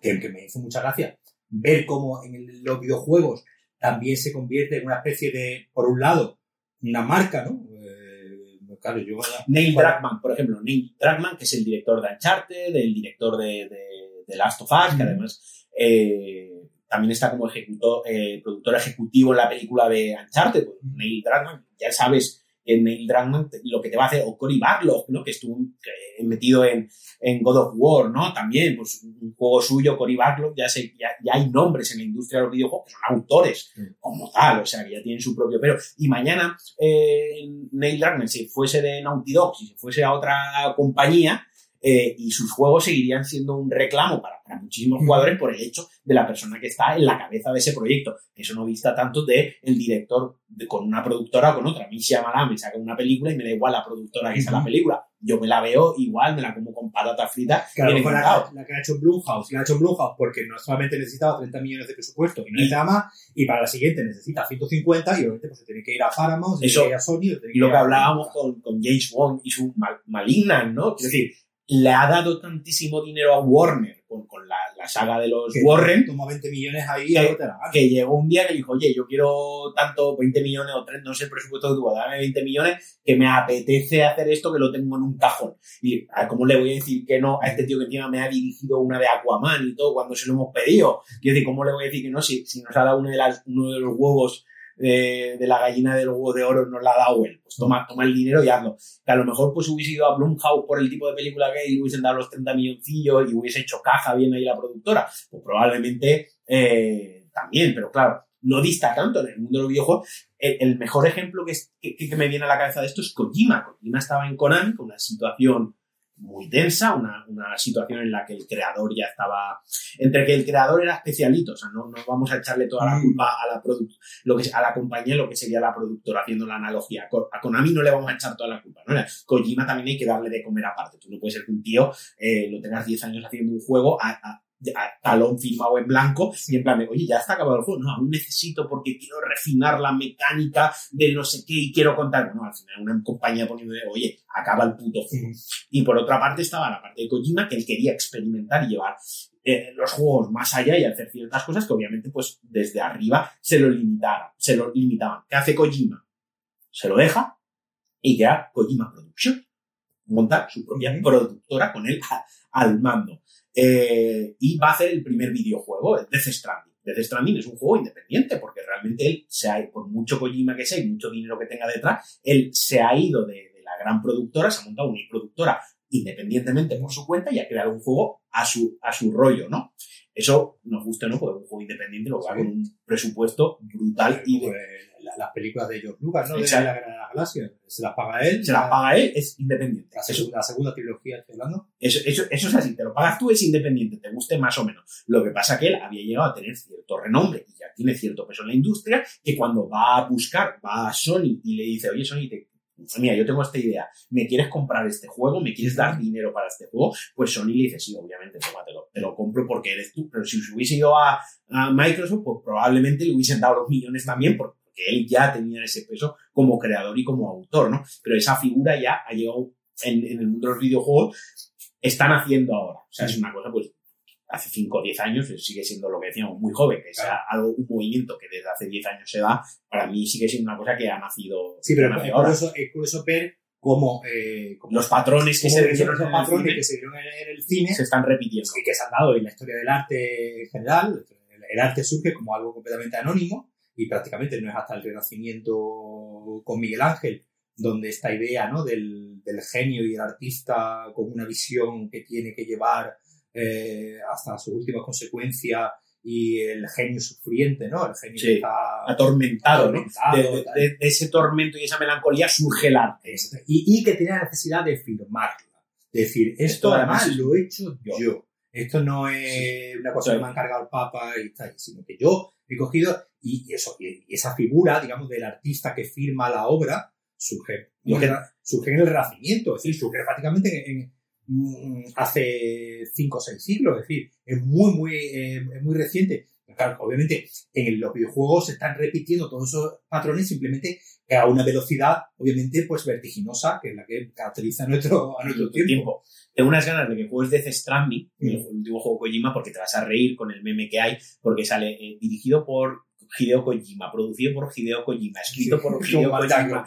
que, que me hizo mucha gracia, ver cómo en el- los videojuegos también se convierte en una especie de, por un lado, una marca, ¿no? Eh, claro, yo Neil. Druckmann, por ejemplo, Neil Druckmann, que es el director de Uncharted, el director de, de, de Last of Us, que además eh, también está como ejecutor, eh, productor ejecutivo en la película de Uncharted. Pues. Neil Druckmann, ya sabes que Neil Druckmann lo que te va a hacer, o Cory Barlog, ¿no? que estuvo eh, metido en, en God of War, ¿no? También, pues un juego suyo, Cory Barlog, ya, se, ya, ya hay nombres en la industria de los videojuegos que son autores como tal, o sea, que ya tienen su propio pero. Y mañana eh, Neil Druckmann si fuese de Naughty Dog, si se fuese a otra compañía, eh, y sus juegos seguirían siendo un reclamo para, para muchísimos jugadores por el hecho de la persona que está en la cabeza de ese proyecto. Eso no vista tanto de el director de- con una productora o con otra. A mí Shyamalan me saca una película y me da igual la productora que hizo la película. Yo me la veo igual, me la como con patatas fritas. Claro, encantado. la, la que ha hecho Blumhouse, y la ha hecho Blumhouse porque no solamente necesitaba 30 millones de presupuesto y no Y- necesitaba más, y para la siguiente necesita 150 y obviamente pues se tiene que ir a Paramount, se Eso- tiene que ir a Sony, Y lo que hablábamos con, con James Bond y su mal, Malignant, ¿no? Es decir, le ha dado tantísimo dinero a Warner con, con la, la saga de los Warren Toma 20 millones ahí Que- que llegó un día que dijo, oye, yo quiero tanto 20 millones o 3, no sé el presupuesto que tuvo, dame 20 millones, que me apetece hacer esto, que lo tengo en un cajón. Y ¿a ¿cómo le voy a decir que no a este tío que encima me ha dirigido una de Aquaman y todo cuando se lo hemos pedido? Quiero decir, ¿cómo le voy a decir que no si, si nos ha dado uno de, las, uno de los huevos de, la gallina del huevo de oro, nos la ha dado él? Pues toma, toma el dinero y hazlo. Que a lo mejor pues hubiese ido a Blumhouse por el tipo de película que y hubiesen dado los 30 milloncillos y hubiese hecho caja bien ahí la productora. Pues probablemente eh, también, pero claro, no dista tanto en el mundo de los videojuegos. El, mejor ejemplo que, que me viene a la cabeza de esto es Kojima. Kojima estaba en Konami con una situación muy tensa, una, una situación en la que el creador ya estaba, entre que el creador era especialito, o sea, no, no vamos a echarle toda la Mm. culpa a la produc- lo que a la compañía, lo que sería la productora, haciendo la analogía. A Konami no le vamos a echar toda la culpa, ¿no? Kojima también hay que darle de comer aparte. Tú no puedes ser que un tío eh, lo tengas 10 años haciendo un juego a, a- a talón firmado en blanco y en plan de, oye, ya está acabado el juego. No, aún necesito porque quiero refinar la mecánica de no sé qué y quiero contar. Bueno, al final una compañía poniendo de, oye, acaba el puto juego. Y por otra parte estaba la parte de Kojima que él quería experimentar y llevar eh, los juegos más allá y hacer ciertas cosas que obviamente pues desde arriba se lo limitaran, se lo limitaban. ¿Qué hace Kojima? Se lo deja y crea Kojima Production. Monta su propia productora con él al mando. Eh, y va a hacer el primer videojuego, el Death Stranding. Death Stranding es un juego independiente porque realmente él se ha, por mucho Kojima que sea y mucho dinero que tenga detrás, él se ha ido de, de la gran productora, se ha montado una productora independientemente por su cuenta y ha creado un juego a su, a su rollo, ¿no? Eso nos gusta, ¿no? Porque un juego independiente lo va Sí. con un presupuesto brutal y de- Pues, la- las películas de George Lucas, ¿no? De la Galaxias. Se las paga él. se las paga él, es independiente. La Eso, segunda, la segunda trilogía estoy hablando. eso, eso, eso es así, te lo pagas tú, es independiente, te guste más o menos. Lo que pasa que él había llegado a tener cierto renombre y ya tiene cierto peso en la industria, que cuando va a buscar, va a Sony y le dice, oye Sony, te- mira, yo tengo esta idea, ¿me quieres comprar este juego? ¿Me quieres dar dinero para este juego? Pues Sony le dice, sí, obviamente, tómatelo, te lo compro porque eres tú. Pero si se hubiese ido a, Microsoft, pues probablemente le hubiesen dado los millones también porque él ya tenía ese peso como creador y como autor, ¿no? Pero esa figura ya ha llegado en el mundo de los videojuegos, están haciendo ahora. O sea, es una cosa, pues, hace 5 o 10 años sigue siendo lo que decíamos, muy joven, que sea algo, un movimiento que desde hace 10 años se da, para mí sigue siendo una cosa que ha nacido, Sí, pero es curioso, es curioso ver cómo, eh, cómo- Los patrones que se dieron el patrones cine que se dieron en, el cine se están repitiendo. y que se han dado en la historia del arte en general. El arte surge como algo completamente anónimo y prácticamente no es hasta el Renacimiento con Miguel Ángel donde esta idea ¿no? del, del genio y el artista con una visión que tiene que llevar eh, hasta sus últimas consecuencias y el genio sufriente, ¿no? El genio Sí, está Atormentado, ¿no? atormentado, De, tal. de- de ese tormento y esa melancolía surge el arte. Y, y que tiene la necesidad de firmarla. De decir, esto Esto además es- lo he hecho yo. yo. Esto no es una cosa Sí. que me ha encargado el Papa y tal, sino que yo he cogido y y eso, y esa figura, digamos, del artista que firma la obra surge, surge en el Renacimiento, es decir, surge prácticamente en, en- hace cinco o seis siglos, es decir, es muy, muy, eh, es muy reciente. Claro, obviamente en los videojuegos se están repitiendo todos esos patrones simplemente a una velocidad, obviamente, pues vertiginosa, que es la que caracteriza a nuestro, a nuestro tiempo. tiempo. Tengo unas ganas de que juegues Death Stranding, Mm. el último juego Kojima, porque te vas a reír con el meme que hay, porque sale eh, dirigido por Hideo Kojima, producido por Hideo Kojima, escrito por <laughs> Hideo Kojima.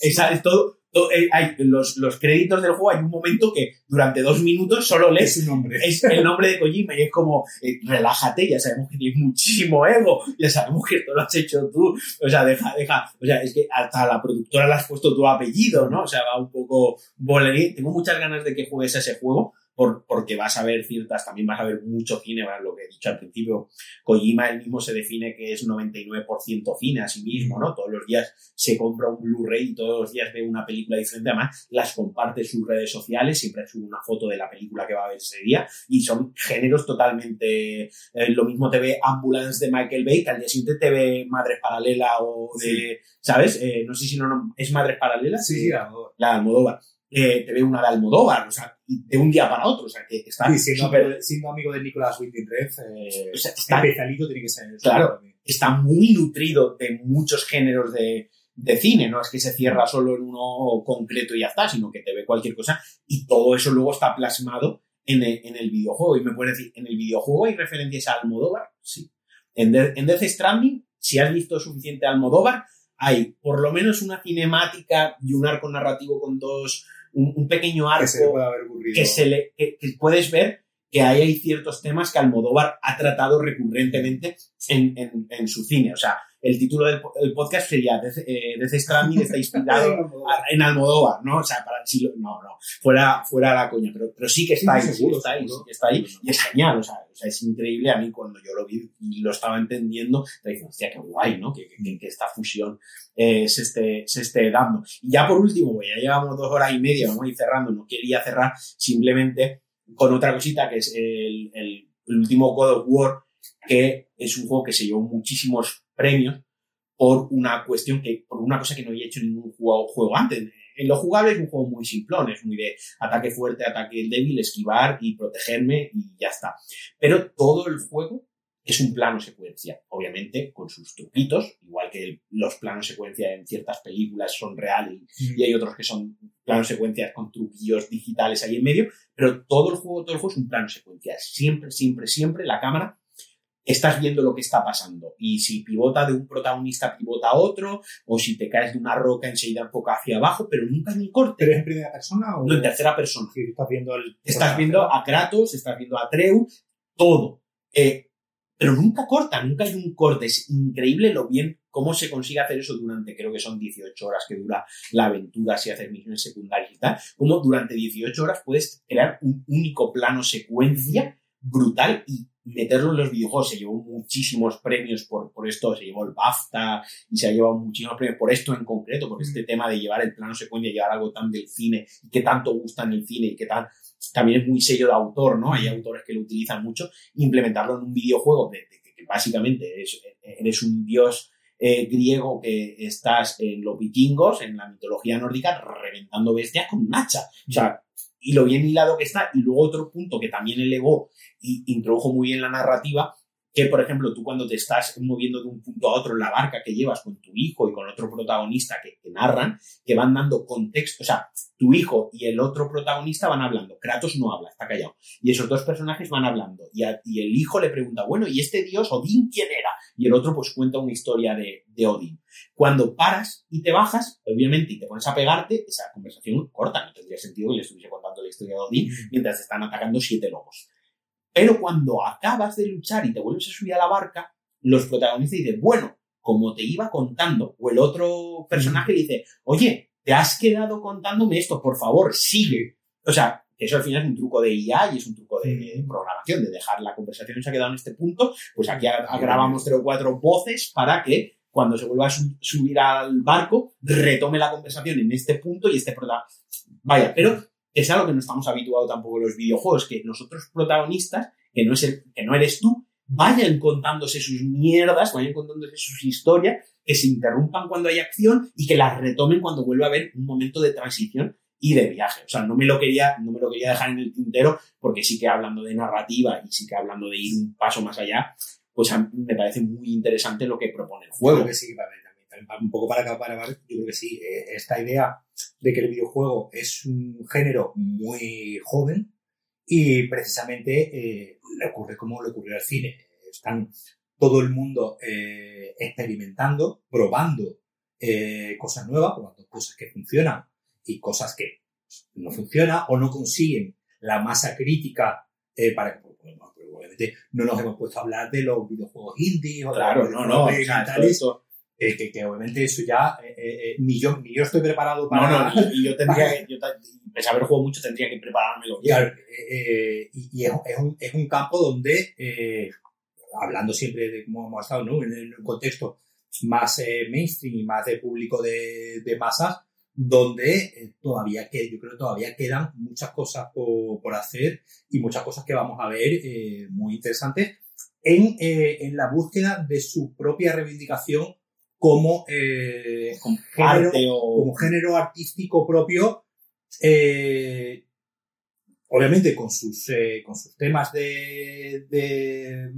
Es todo, todo- eh, hay los, los créditos del juego, hay un momento que durante dos minutos solo lees Es nombre. es el nombre de Kojima y es como, eh, relájate, ya sabemos que tienes muchísimo ego, ya sabemos que esto lo has hecho tú, o sea, deja, deja, o sea, es que hasta a la productora le has puesto tu apellido, ¿no? O sea, va un poco bolerín. Tengo muchas ganas de que juegues a ese juego. Por, porque vas a ver ciertas, también vas a ver mucho cine, ¿verdad? lo que he dicho al principio, Kojima él mismo se define que es 99% cine a sí mismo, ¿no? Todos los días se compra un Blu-ray y todos los días ve una película diferente, además las comparte en sus redes sociales, siempre sube una foto de la película que va a ver ese día y son géneros totalmente, eh, lo mismo te ve Ambulance de Michael Bay, que al día siguiente te ve Madres Paralela o de, ¿sabes? Eh, no sé si no, no- es Madres Paralelas, Sí, sí, la de Almodóvar. Eh, te ve una de Almodóvar, o sea, de un día para otro, o sea, que está Sí, siendo, amigo, siendo amigo de Nicolás Winding Refn, eh, o sea, está especialito tiene que ser. Claro. está muy nutrido de muchos géneros de, de cine, no es que se cierra solo en uno concreto y ya está, sino que te ve cualquier cosa y todo eso luego está plasmado en el, en el videojuego. Y me puedes decir, ¿en el videojuego hay referencias a Almodóvar? Sí. En, en Death Stranding, si has visto suficiente Almodóvar, hay por lo menos una cinemática y un arco narrativo con dos, un, pequeño arco que se, le, que puedes ver que ahí hay ciertos temas que Almodóvar ha tratado recurrentemente en, en, en su cine. O sea, el título del, podcast sería eh, Death Stranding está inspirado <laughs> en Almodóvar, ¿no? O sea, para si no, no, fuera, fuera la coña, pero, pero sí que está ahí, sí, está ahí, sí que está ahí, y es genial, o sea, o sea, es increíble a mí cuando yo lo vi y lo estaba entendiendo, te dije, hostia, qué guay, ¿no? Que, que, que esta fusión eh, se, esté, se esté dando. Y ya por último, ya llevamos dos horas y media, vamos a ir cerrando, no quería cerrar simplemente con otra cosita que es el, el, último God of War, que es un juego que se llevó muchísimos premios por una cuestión que, por una cosa que no había hecho ningún juego, juego antes. En lo jugable es un juego muy simplón, es muy de ataque fuerte, ataque débil, esquivar y protegerme y ya está. Pero todo el juego es un plano secuencia, obviamente con sus truquitos, igual que los planos secuencia en ciertas películas son reales y hay otros que son planos secuencias con truquillos digitales ahí en medio, pero todo el juego, todo el juego es un plano secuencia. Siempre, siempre, siempre la cámara estás viendo lo que está pasando. Y si pivota de un protagonista, pivota a otro, o si te caes de una roca, enseguida enfoca hacia abajo, pero nunca hay un corte. ¿Pero en primera persona o...? No, en tercera persona. Sí, estás viendo, el... estás viendo a Kratos, estás viendo a Treu, todo. Eh, pero nunca corta, nunca hay un corte. Es increíble lo bien cómo se consigue hacer eso durante, creo que son 18 horas que dura la aventura si haces misiones secundarias y tal. Cómo durante 18 horas puedes crear un único plano secuencia brutal y meterlo en los videojuegos. Se llevó muchísimos premios por, por esto, se llevó el BAFTA y se ha llevado muchísimos premios por esto en concreto, por este tema de llevar el plano secuencia, llevar algo tan del cine y que tanto gusta en el cine y que tan, también es muy sello de autor, ¿no? Hay autores que lo utilizan mucho. Implementarlo en un videojuego de, que básicamente eres un dios eh, griego que estás en los vikingos, en la mitología nórdica, reventando bestias con un hacha. O sea, y lo bien hilado que está. Y luego otro punto que también elevó y introdujo muy bien la narrativa que, por ejemplo, tú cuando te estás moviendo de un punto a otro en la barca que llevas con tu hijo y con otro protagonista que, narran, que van dando contexto, o sea, tu hijo y el otro protagonista van hablando, Kratos no habla, está callado, y esos dos personajes van hablando, y, y el hijo le pregunta, bueno, ¿y este dios Odín quién era? Y el otro pues cuenta una historia de, de Odín. Cuando paras y te bajas, obviamente, y te pones a pegarte, esa conversación corta, no tendría sentido que le estuviese contando la historia de Odín mientras están atacando siete lobos. Pero cuando acabas de luchar y te vuelves a subir a la barca, los protagonistas dicen, bueno, como te iba contando, o el otro personaje dice, oye, te has quedado contándome esto, por favor, sigue. O sea, que eso al final es un truco de IA y es un truco de programación, de dejar la conversación se ha quedado en este punto, pues aquí grabamos tres o cuatro voces para que cuando se vuelva a subir al barco, retome la conversación en este punto y este protagonista. Vaya, pero es algo que no estamos habituados tampoco en los videojuegos, que los otros protagonistas, que no, es el, que no eres tú, vayan contándose sus mierdas, vayan contándose sus historias, que se interrumpan cuando hay acción y que las retomen cuando vuelva a haber un momento de transición y de viaje. O sea, no me lo quería, no me lo quería dejar en el tintero, porque sí que hablando de narrativa y sí que hablando de ir un paso más allá, pues me parece muy interesante lo que propone el juego. Yo creo que sí, un poco para acá, para yo creo que sí, eh, esta idea de que el videojuego es un género muy joven y precisamente eh, le ocurre como le ocurrió al cine. Están todo el mundo eh, experimentando, probando cosas nuevas, probando cosas que funcionan y cosas que no funcionan o no consiguen la masa crítica para que obviamente no nos hemos puesto a hablar de los videojuegos indie o de claro, no, no, que, que, obviamente eso ya, eh, eh, eh, ni, yo, ni yo estoy preparado para... No, no, y yo tendría que, yo, pese a haber jugado mucho, tendría que preparármelo. Claro, y, es, es, un, es un campo donde, hablando siempre de cómo hemos estado, ¿no? En, un contexto más mainstream y más de público de, de masas, donde todavía que yo creo que todavía quedan muchas cosas por, por hacer y muchas cosas que vamos a ver muy interesantes en, en la búsqueda de su propia reivindicación como, eh, género, como género artístico propio, eh, obviamente con sus, eh, con sus temas de, de,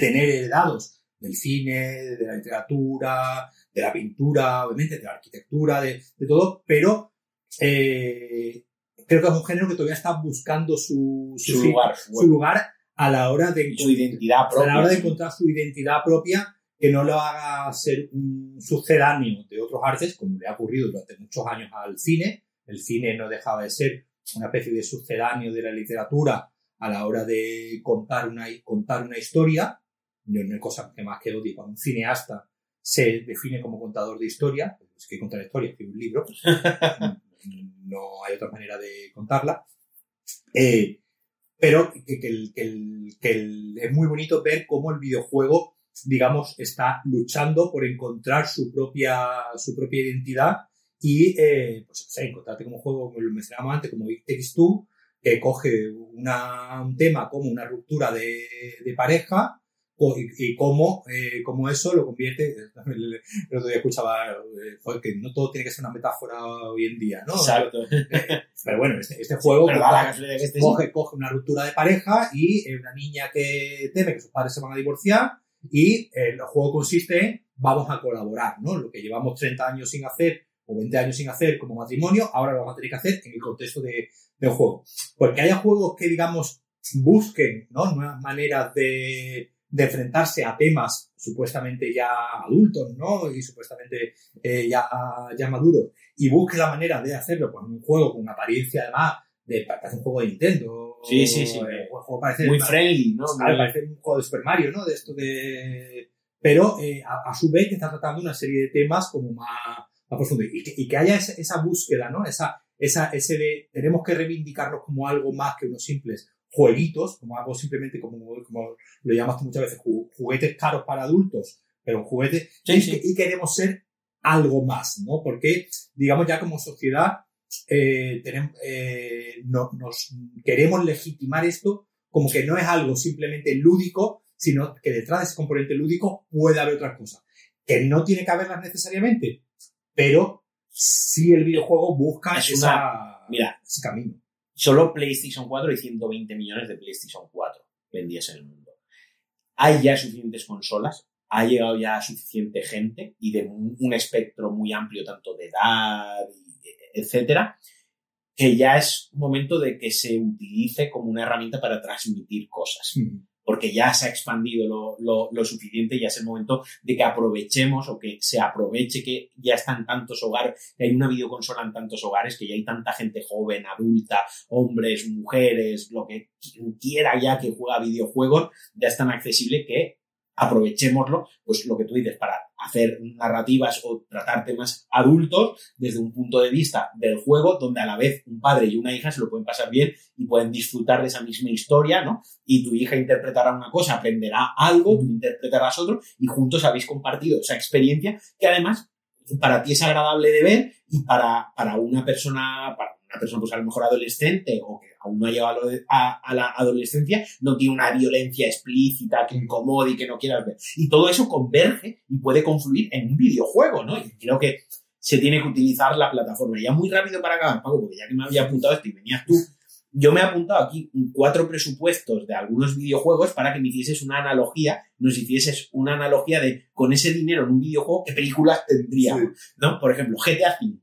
tener heredados del cine, de la literatura, de la pintura, obviamente, de la arquitectura, de, de todo, pero creo que es un género que todavía está buscando su, su, Su lugar, su lugar a la hora de Su identidad a la propia. hora de encontrar su identidad propia que no lo haga ser un sucedáneo de otros artes, como le ha ocurrido durante muchos años al cine. El cine no dejaba de ser una especie de sucedáneo de la literatura a la hora de contar una, contar una historia. No, no hay cosa que más que odie cuando un cineasta se define como contador de historia, es que contar historia, escribir un libro, <laughs> no hay otra manera de contarla. Eh, pero que, que el- que el- que el- es muy bonito ver cómo el videojuego, digamos, está luchando por encontrar su propia, su propia identidad y, eh, pues, o sea, encontrarte como juego, como lo mencionábamos antes, como It Takes Two, que coge una, un tema como una ruptura de, de pareja y, y cómo, eh, cómo eso lo convierte, el, <laughs> el otro día escuchaba, eh, joder, que no todo tiene que ser una metáfora hoy en día, ¿no? Exacto. Pero bueno, este, este juego que este sí. coge, coge una ruptura de pareja y eh, una niña que teme que sus padres se van a divorciar y el juego consiste en vamos a colaborar, ¿no? Lo que llevamos 30 años sin hacer o 20 años sin hacer como matrimonio, ahora lo vamos a tener que hacer en el contexto de, del juego. Porque haya juegos que, digamos, busquen, ¿no? Nuevas maneras de, de enfrentarse a temas supuestamente ya adultos, ¿no? Y supuestamente eh, ya, ya maduros y busque la manera de hacerlo con un juego con una apariencia además de parece un juego de Nintendo Sí, sí, sí. eh, un juego parece, Muy friendly, ¿no? claro, parece un juego de Super Mario ¿no? de esto de pero eh, a, a su vez está tratando una serie de temas como más, más profundos y que, y que haya esa, esa búsqueda ¿no? esa, esa ese de tenemos que reivindicarnos como algo más que unos simples jueguitos como algo simplemente como, como lo llamas tú muchas veces ju- juguetes caros para adultos pero un juguete Sí, y, sí. que- y queremos ser algo más, ¿no? Porque, digamos, ya como sociedad eh, tenemos, eh, no- nos queremos legitimar esto como que no es algo simplemente lúdico, sino que detrás de ese componente lúdico puede haber otras cosas. Que no tiene que haberlas necesariamente, pero sí el videojuego busca Es esa- Mira, ese camino. solo PlayStation 4 hay 120 millones de PlayStation 4 vendidas en el mundo. Hay ya suficientes consolas, ha llegado ya suficiente gente y de un, un espectro muy amplio, tanto de edad, y- etcétera, que ya es momento de que se utilice como una herramienta para transmitir cosas. Porque ya se ha expandido lo, lo- lo suficiente ya es el momento de que aprovechemos o que se aproveche que ya están tantos hogares, que hay una videoconsola en tantos hogares, que ya hay tanta gente joven, adulta, hombres, mujeres, lo que quien quiera ya que juega videojuegos, ya es tan accesible que aprovechémoslo, pues lo que tú dices, para hacer narrativas o tratar temas adultos desde un punto de vista del juego, donde a la vez un padre y una hija se lo pueden pasar bien y pueden disfrutar de esa misma historia, ¿no? Y tu hija interpretará una cosa, aprenderá algo, tú interpretarás otro, y juntos habéis compartido esa experiencia que además para ti es agradable de ver y para, para una persona, para una persona pues a lo mejor adolescente o que aún no ha llegado a, la adolescencia, no tiene una violencia explícita que incomode y que no quieras ver. Y todo eso converge y puede confluir en un videojuego, ¿no? Y creo que se tiene que utilizar la plataforma. Y ya muy rápido para acabar, Paco, porque ya que me había apuntado esto y venías tú, yo me he apuntado aquí cuatro presupuestos de algunos videojuegos para que me hicieses una analogía, nos hicieses una analogía de con ese dinero en un videojuego, qué películas tendríamos, ¿no? Por ejemplo, GTA V,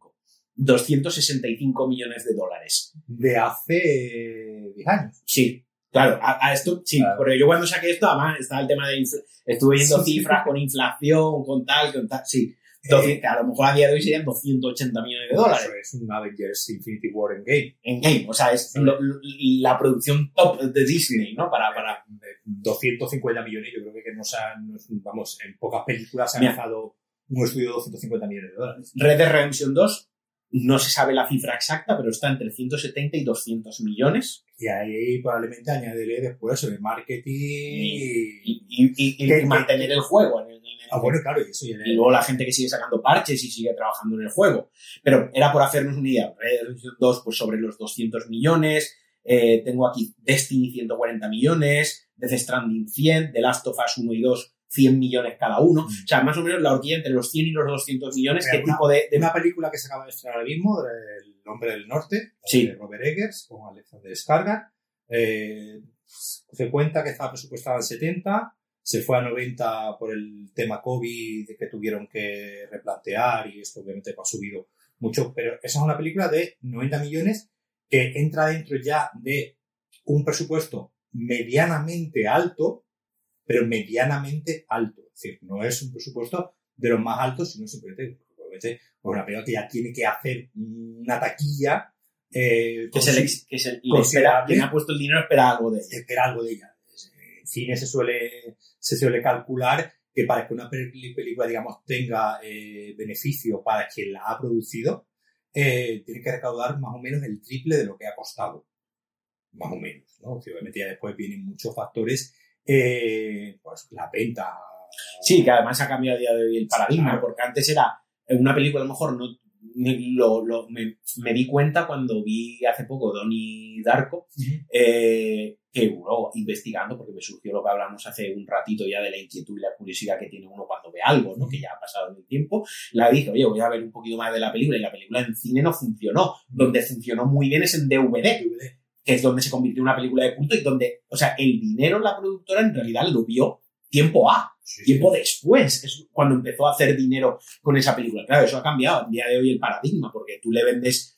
265 millones de dólares. De hace 10 años. Sí, claro, a, a esto, sí, Claro. porque yo cuando saqué esto, además estaba el tema de, estuve viendo Sí, sí. cifras con inflación, con tal, con tal, sí. Entonces, que a lo mejor a día de hoy serían 280 millones de dólares Eso es un Avengers Infinity War en game. en game. O sea, es lo- lo- la producción top de Disney, ¿no? Para, para, 250 millones, yo creo que no se han, vamos, en pocas películas se ha Mira. lanzado un estudio de 250 millones de dólares. Red Dead Redemption 2, no se sabe la cifra exacta, pero está entre 170 y 200 millones. Y ahí probablemente añadiré después el marketing Y, y... mantener el juego. en el- en el- Ah, bueno, claro, y eso y luego la gente que sigue sacando parches y sigue trabajando en el juego. Pero era por hacernos una idea. Red Dead Redemption 2, pues sobre los 200 millones. Eh, tengo aquí Destiny 140 millones, Death Stranding 100, The Last of Us 1 y 2 100 millones cada uno. Mm. O sea, más o menos la horquilla entre los 100 y los 200 millones. Mira, ¿Qué una- tipo de...? de- Una película que se acaba de estrenar ahora mismo, El Hombre del Norte, Sí. de Robert Eggers, con Alexander Skarsgård. Eh, se cuenta que estaba presupuestada en 70, se fue a 90 por el tema COVID que tuvieron que replantear y esto obviamente ha subido mucho, pero esa es una película de 90 millones que entra dentro ya de un presupuesto medianamente alto, pero medianamente alto. Es decir, no es un presupuesto de los más altos, sino simplemente, pues una película que ya tiene que hacer una taquilla eh, que, se le, que se le espera, quien ha puesto el dinero espera algo de ella. Espera algo de ella. En cine se suele, se suele calcular que para que una película, digamos, tenga eh, beneficio para quien la ha producido, eh, tiene que recaudar más o menos el triple de lo que ha costado. Más o menos, ¿no? obviamente ya después vienen muchos factores, eh, pues la venta. Sí, que además ha cambiado a día de hoy el paradigma, porque antes era una película a lo mejor no lo, lo, me, me, di cuenta cuando vi hace poco Donnie Darko, eh, que uno investigando, porque me surgió lo que hablamos hace un ratito ya de la inquietud y la curiosidad que tiene uno cuando ve algo, ¿no? que ya ha pasado el tiempo, la dije, oye, voy a ver un poquito más de la película, y la película en cine no funcionó. Donde funcionó muy bien es en DVD, que es donde se convirtió en una película de culto y donde, o sea, el dinero la productora en realidad lo vio tiempo A. tiempo después es cuando empezó a hacer dinero con esa película. Claro, eso ha cambiado a día de hoy el paradigma, porque tú le vendes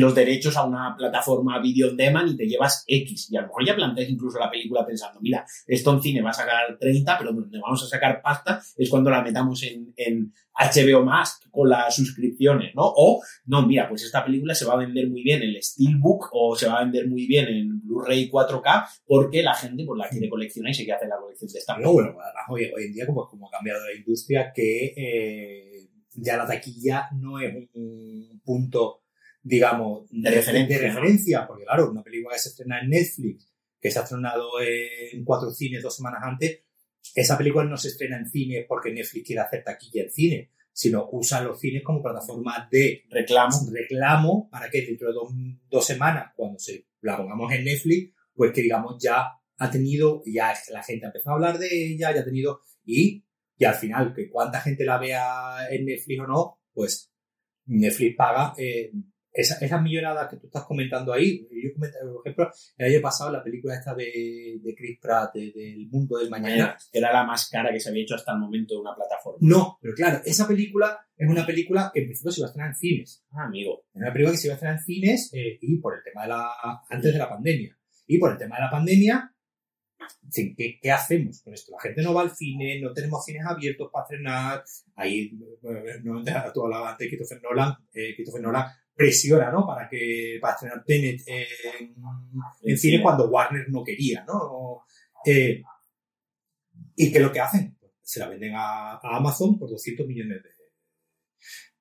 los derechos a una plataforma video on demand y te llevas X. Y a lo mejor ya planteas incluso la película pensando, mira, esto en cine va a sacar 30, pero donde vamos a sacar pasta es cuando la metamos en, en HBO más con las suscripciones, ¿no? O, no, mira, pues esta película se va a vender muy bien en el Steelbook o se va a vender muy bien en Blu-ray 4K porque la gente pues la quiere coleccionar y se quiere hacer la colección de esta película. bueno, hoy, hoy, en día como, como ha cambiado la industria que eh, ya la taquilla no es un punto digamos, de, referencia, de referencia, porque claro, una película que se estrena en Netflix, que se ha estrenado en cuatro cines dos semanas antes, esa película no se estrena en cine porque Netflix quiere hacer taquilla en cine, sino usa los cines como plataforma de reclamo, reclamo para que dentro de dos, dos semanas, cuando se la pongamos en Netflix, pues que digamos ya ha tenido, ya la gente ha empezado a hablar de ella, ya ha tenido, y, y al final, que cuánta gente la vea en Netflix o no, pues Netflix paga eh, esa, esas millonadas que tú estás comentando ahí, yo comenté, por ejemplo, el año pasado la película esta de, de Chris Pratt, del mundo del mañana. Era la más cara que se había hecho hasta el momento de una plataforma. No, pero claro, esa película es una película que en principio se iba a estrenar en cines. Ah, amigo. Es una película que se iba a estrenar en cines eh, y por el tema de la, antes de la pandemia. Y por el tema de la pandemia, ¿qué, ¿qué, hacemos con esto? La gente no va al cine, no tenemos cines abiertos para estrenar. Ahí, no, <laughs> tú hablabas antes de Christopher Nolan, eh, Christopher Nolan presiona, ¿no? Para que para estrenar Tenet en, en cine cuando Warner no quería, ¿no? Eh, y que lo que hacen, se la venden a, Amazon por 200 millones de...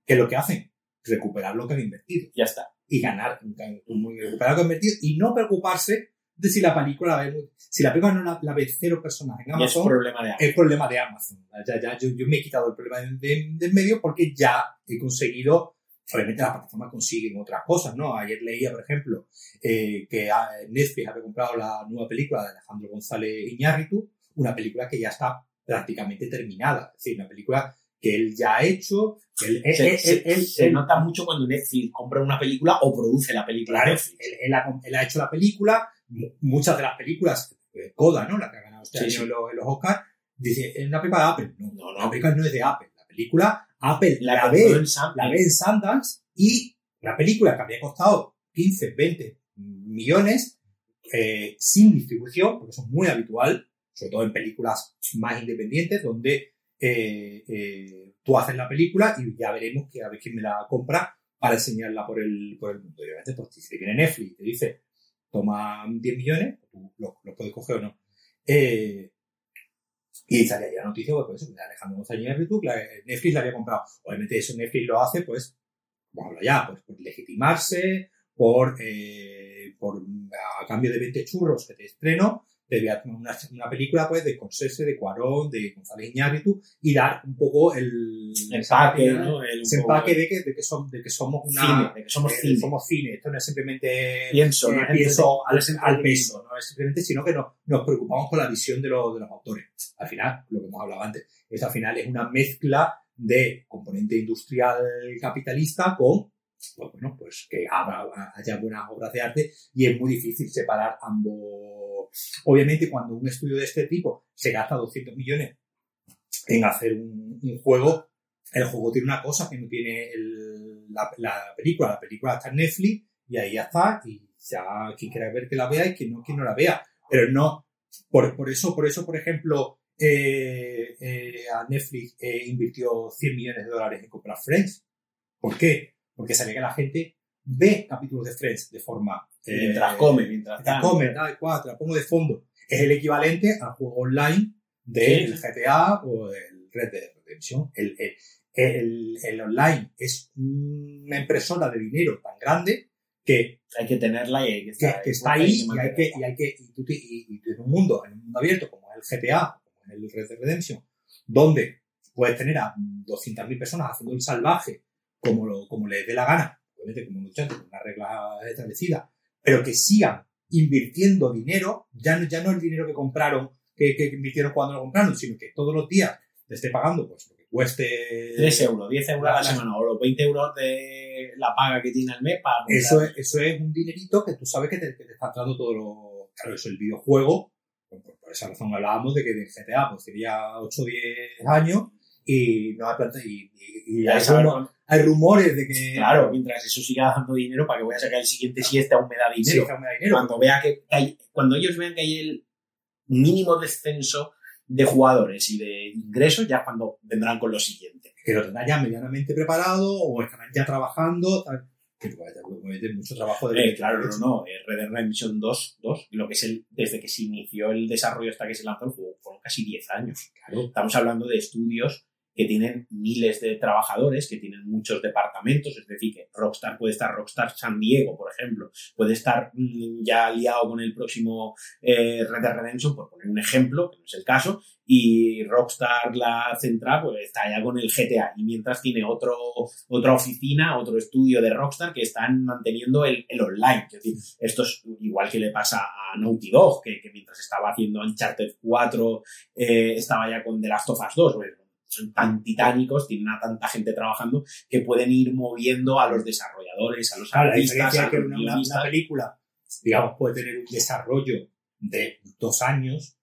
¿Qué es lo que hacen? Recuperar lo que han invertido. Ya está. Y ganar, recuperar lo que han invertido y no preocuparse de si la película la ve, si la película no la, la ve cero personas en Amazon, es problema de Amazon. Es problema de Amazon. Ya, ya, yo, yo me he quitado el problema del de, medio porque ya he conseguido obviamente las plataformas consiguen otras cosas, ¿no? Ayer leía, por ejemplo, eh, que Netflix había comprado la nueva película de Alejandro González Iñárritu, una película que ya está prácticamente terminada, es decir, una película que él ya ha hecho. Él, se, nota mucho cuando Netflix compra una película o produce la película. Claro, él, ha, hecho la película, muchas de las películas, eh, Coda, ¿no? La que ha ganado este año en los, Oscars, dice, es una película de Apple. No, no, la película no es de Apple. La película Apple la, ve, en la ve en Sundance y la película que habría costado 15, 20 millones eh, sin distribución, porque eso es muy habitual, sobre todo en películas más independientes, donde eh, eh, tú haces la película y ya veremos que a ver quién me la compra para enseñarla por el, por el mundo. Y obviamente, pues si viene Netflix y te dice, toma 10 millones, tú lo, puedes coger o no. Eh, y salía ya la noticia, pues, por eso, Alejandro González Ritu, Netflix la había comprado. Obviamente eso Netflix lo hace, pues, vamos a ya, pues por legitimarse, por, eh, por a cambio de 20 churros que te estreno, una, una película pues de Consese, de Cuarón, de González Iñárritu y dar un poco el, empaque, ¿no? el empaque de que, de que, son, de que somos una cine, de que somos, cine. somos cine. Esto no es simplemente pienso, eh, pienso al, al, peso, no es simplemente, sino que no, nos preocupamos por la visión de, lo, de los autores. Al final, lo que hemos hablado antes, esto al final es una mezcla de componente industrial capitalista con pues bueno, pues que haya buenas obras de arte y es muy difícil separar ambos. Obviamente, cuando un estudio de este tipo se gasta 200 millones en hacer un, juego, el juego tiene una cosa que no tiene la, película. La película está en Netflix y ahí ya está. Y ya quien quiera ver que la vea y quien no, quien no la vea. Pero no, por, por eso, por eso, por ejemplo, eh, eh, a Netflix eh, invirtió 100 millones de dólares en comprar Friends. ¿Por qué? Porque sabía que la gente ve capítulos de Friends de forma... mientras come, mientras, come, tal, la pongo de fondo. Es el equivalente al juego online del GTA o el Red Dead Redemption. El, el, el, online es una impresora de dinero tan grande que hay que tenerla y hay que, estar, que, está ahí y hay que, y hay que y, tú, y, en un mundo en un mundo abierto como el GTA como el Red Dead Redemption donde puedes tener a 200.000 personas haciendo el salvaje como, lo, como les dé la gana obviamente como luchando con una regla establecida pero que sigan invirtiendo dinero ya, ya no el dinero que compraron que, que invirtieron cuando lo compraron sino que todos los días te esté pagando pues lo que cueste 3 euros 10 euros a la semana o los 20 euros de la paga que tiene al mes para eso es, eso es un dinerito que tú sabes que te, que te está entrando todo lo claro eso el videojuego por, por, esa razón hablábamos de que de GTA pues sería 8 o 10 años y no hay planta y, y, hay, hay, rumores de que claro mientras eso siga dando dinero para que voy a sacar el siguiente si este aún me da dinero, sí, me da dinero. cuando vea que hay, cuando ellos vean que hay el mínimo descenso de jugadores y de ingresos ya cuando vendrán con lo siguiente. Que lo tendrán ya medianamente preparado o estarán ya trabajando. Que puede mucho trabajo de. Eh, claro, no, no. Eh, Red Dead Redemption 2, 2, lo que es el. Desde que se inició el desarrollo hasta que se lanzó el juego, fueron casi 10 años. Claro. Estamos hablando de estudios que tienen miles de trabajadores, que tienen muchos departamentos, es decir, que Rockstar puede estar, Rockstar San Diego, por ejemplo, puede estar mm, ya liado con el próximo eh, Red Dead Redemption, por poner un ejemplo, que no es el caso, y Rockstar, la central, pues está ya con el GTA, y mientras tiene otro, otra oficina, otro estudio de Rockstar que están manteniendo el, online. Es decir, esto es igual que le pasa a Naughty Dog, que, mientras estaba haciendo Uncharted 4, eh, estaba ya con The Last of Us 2, son tan titánicos, tienen a tanta gente trabajando que pueden ir moviendo a los desarrolladores, a los artistas. A que una, película, digamos, puede tener un desarrollo de dos años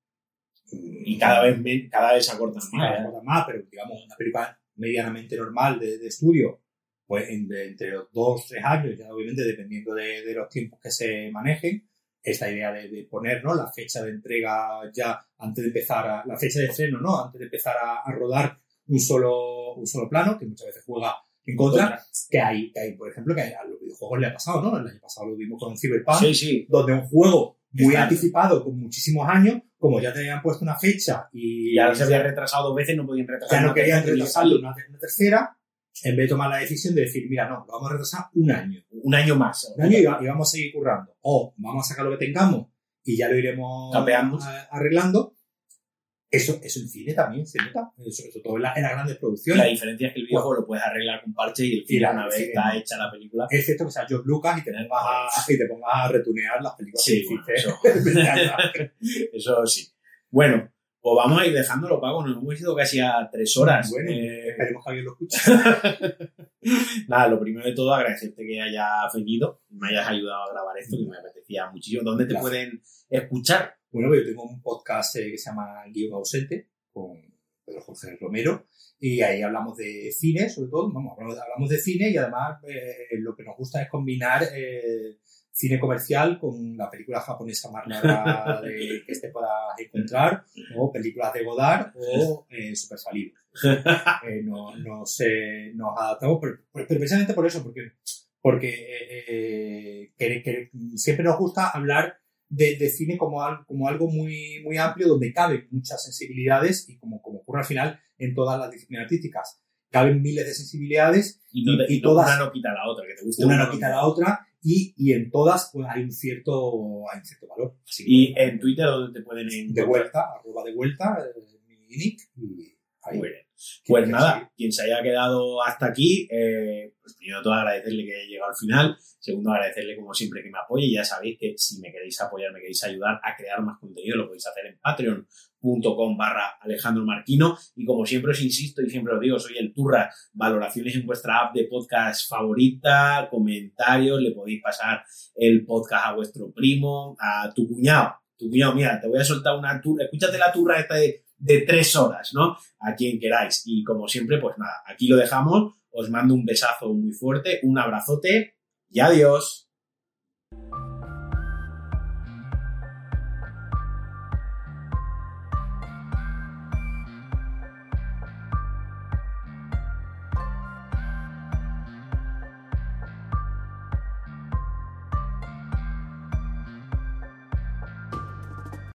y cada vez, cada vez se acortan más. ¿eh? más, pero digamos, una película medianamente normal de, estudio, pues entre los dos, tres años, ya obviamente dependiendo de, los tiempos que se manejen, esta idea de, poner ¿no? la fecha de entrega ya antes de empezar, a, la fecha de estreno, ¿no? Antes de empezar a, rodar un solo, un solo plano, que muchas veces juega en contra, que hay, que hay, por ejemplo, que a los videojuegos le ha pasado, ¿no? El año pasado lo vimos con Cyberpunk, donde un juego muy anticipado, con muchísimos años, como ya tenían puesto una fecha y ya se había retrasado dos veces, no podían retrasar. Ya no querían retrasarlo una, una tercera, en vez de tomar la decisión de decir, mira, no, lo vamos a retrasar un año. Un año más. Un año y, vamos a seguir currando. O vamos a sacar lo que tengamos y ya lo iremos arreglando. Eso, eso en cine también se nota. Eso, todo en, las grandes producciones. La diferencia es que el videojuego lo puedes arreglar con parche y el cine, una vez está hecha la película. Es cierto que sea George Lucas y te, pongas a, y te pongas a retunear las películas sí, eso. <laughs> <laughs> eso sí. Bueno, pues vamos a ir dejándolo, Pago. Nos hemos ido casi a tres horas. Bueno, eh, esperemos que alguien lo escuche. <laughs> Nada, lo primero de todo, agradecerte que hayas venido, me hayas ayudado a grabar esto, que me apetecía muchísimo. ¿Dónde te pueden escuchar? Bueno, yo tengo un podcast eh, que se llama Guión Ausente, con Pedro Jorge Romero, y ahí hablamos de cine, sobre todo, vamos, hablamos de cine y además eh, lo que nos gusta es combinar cine comercial con la película japonesa más larga de, <laughs> que este pueda encontrar, o películas de Godard o eh, Super Salido. <laughs> Eh, no, no sé, nos adaptamos, pero, precisamente por eso, porque, porque eh, que, siempre nos gusta hablar de, de, cine como, como algo muy, muy amplio donde caben muchas sensibilidades y como, como ocurre al final en todas las disciplinas artísticas. Caben miles de sensibilidades y, y, todas. Una no quita la otra, que te guste una, una no quita la otra y, y en todas pues, hay, un cierto, hay un cierto valor. y en Twitter, ¿dónde te pueden De vuelta, arroba de vuelta, eh, mi nick, y ahí. Pues nada, sí. quien se haya quedado hasta aquí, eh, pues primero todo agradecerle que haya llegado al final. Segundo, agradecerle como siempre que me apoye. Ya sabéis que si me queréis apoyar, me queréis ayudar a crear más contenido, lo podéis hacer en patreon.com barra Alejandro Marquino. Y como siempre os insisto y siempre os digo, soy el Turra. Valoraciones en vuestra app de podcast favorita, comentarios, le podéis pasar el podcast a vuestro primo, a tu cuñado. Tu cuñado, mira, te voy a soltar una turra. Escúchate la turra esta de, de tres horas, ¿no? A quien queráis. Y como siempre, pues nada, aquí lo dejamos. Os mando un besazo muy fuerte, un abrazote y adiós.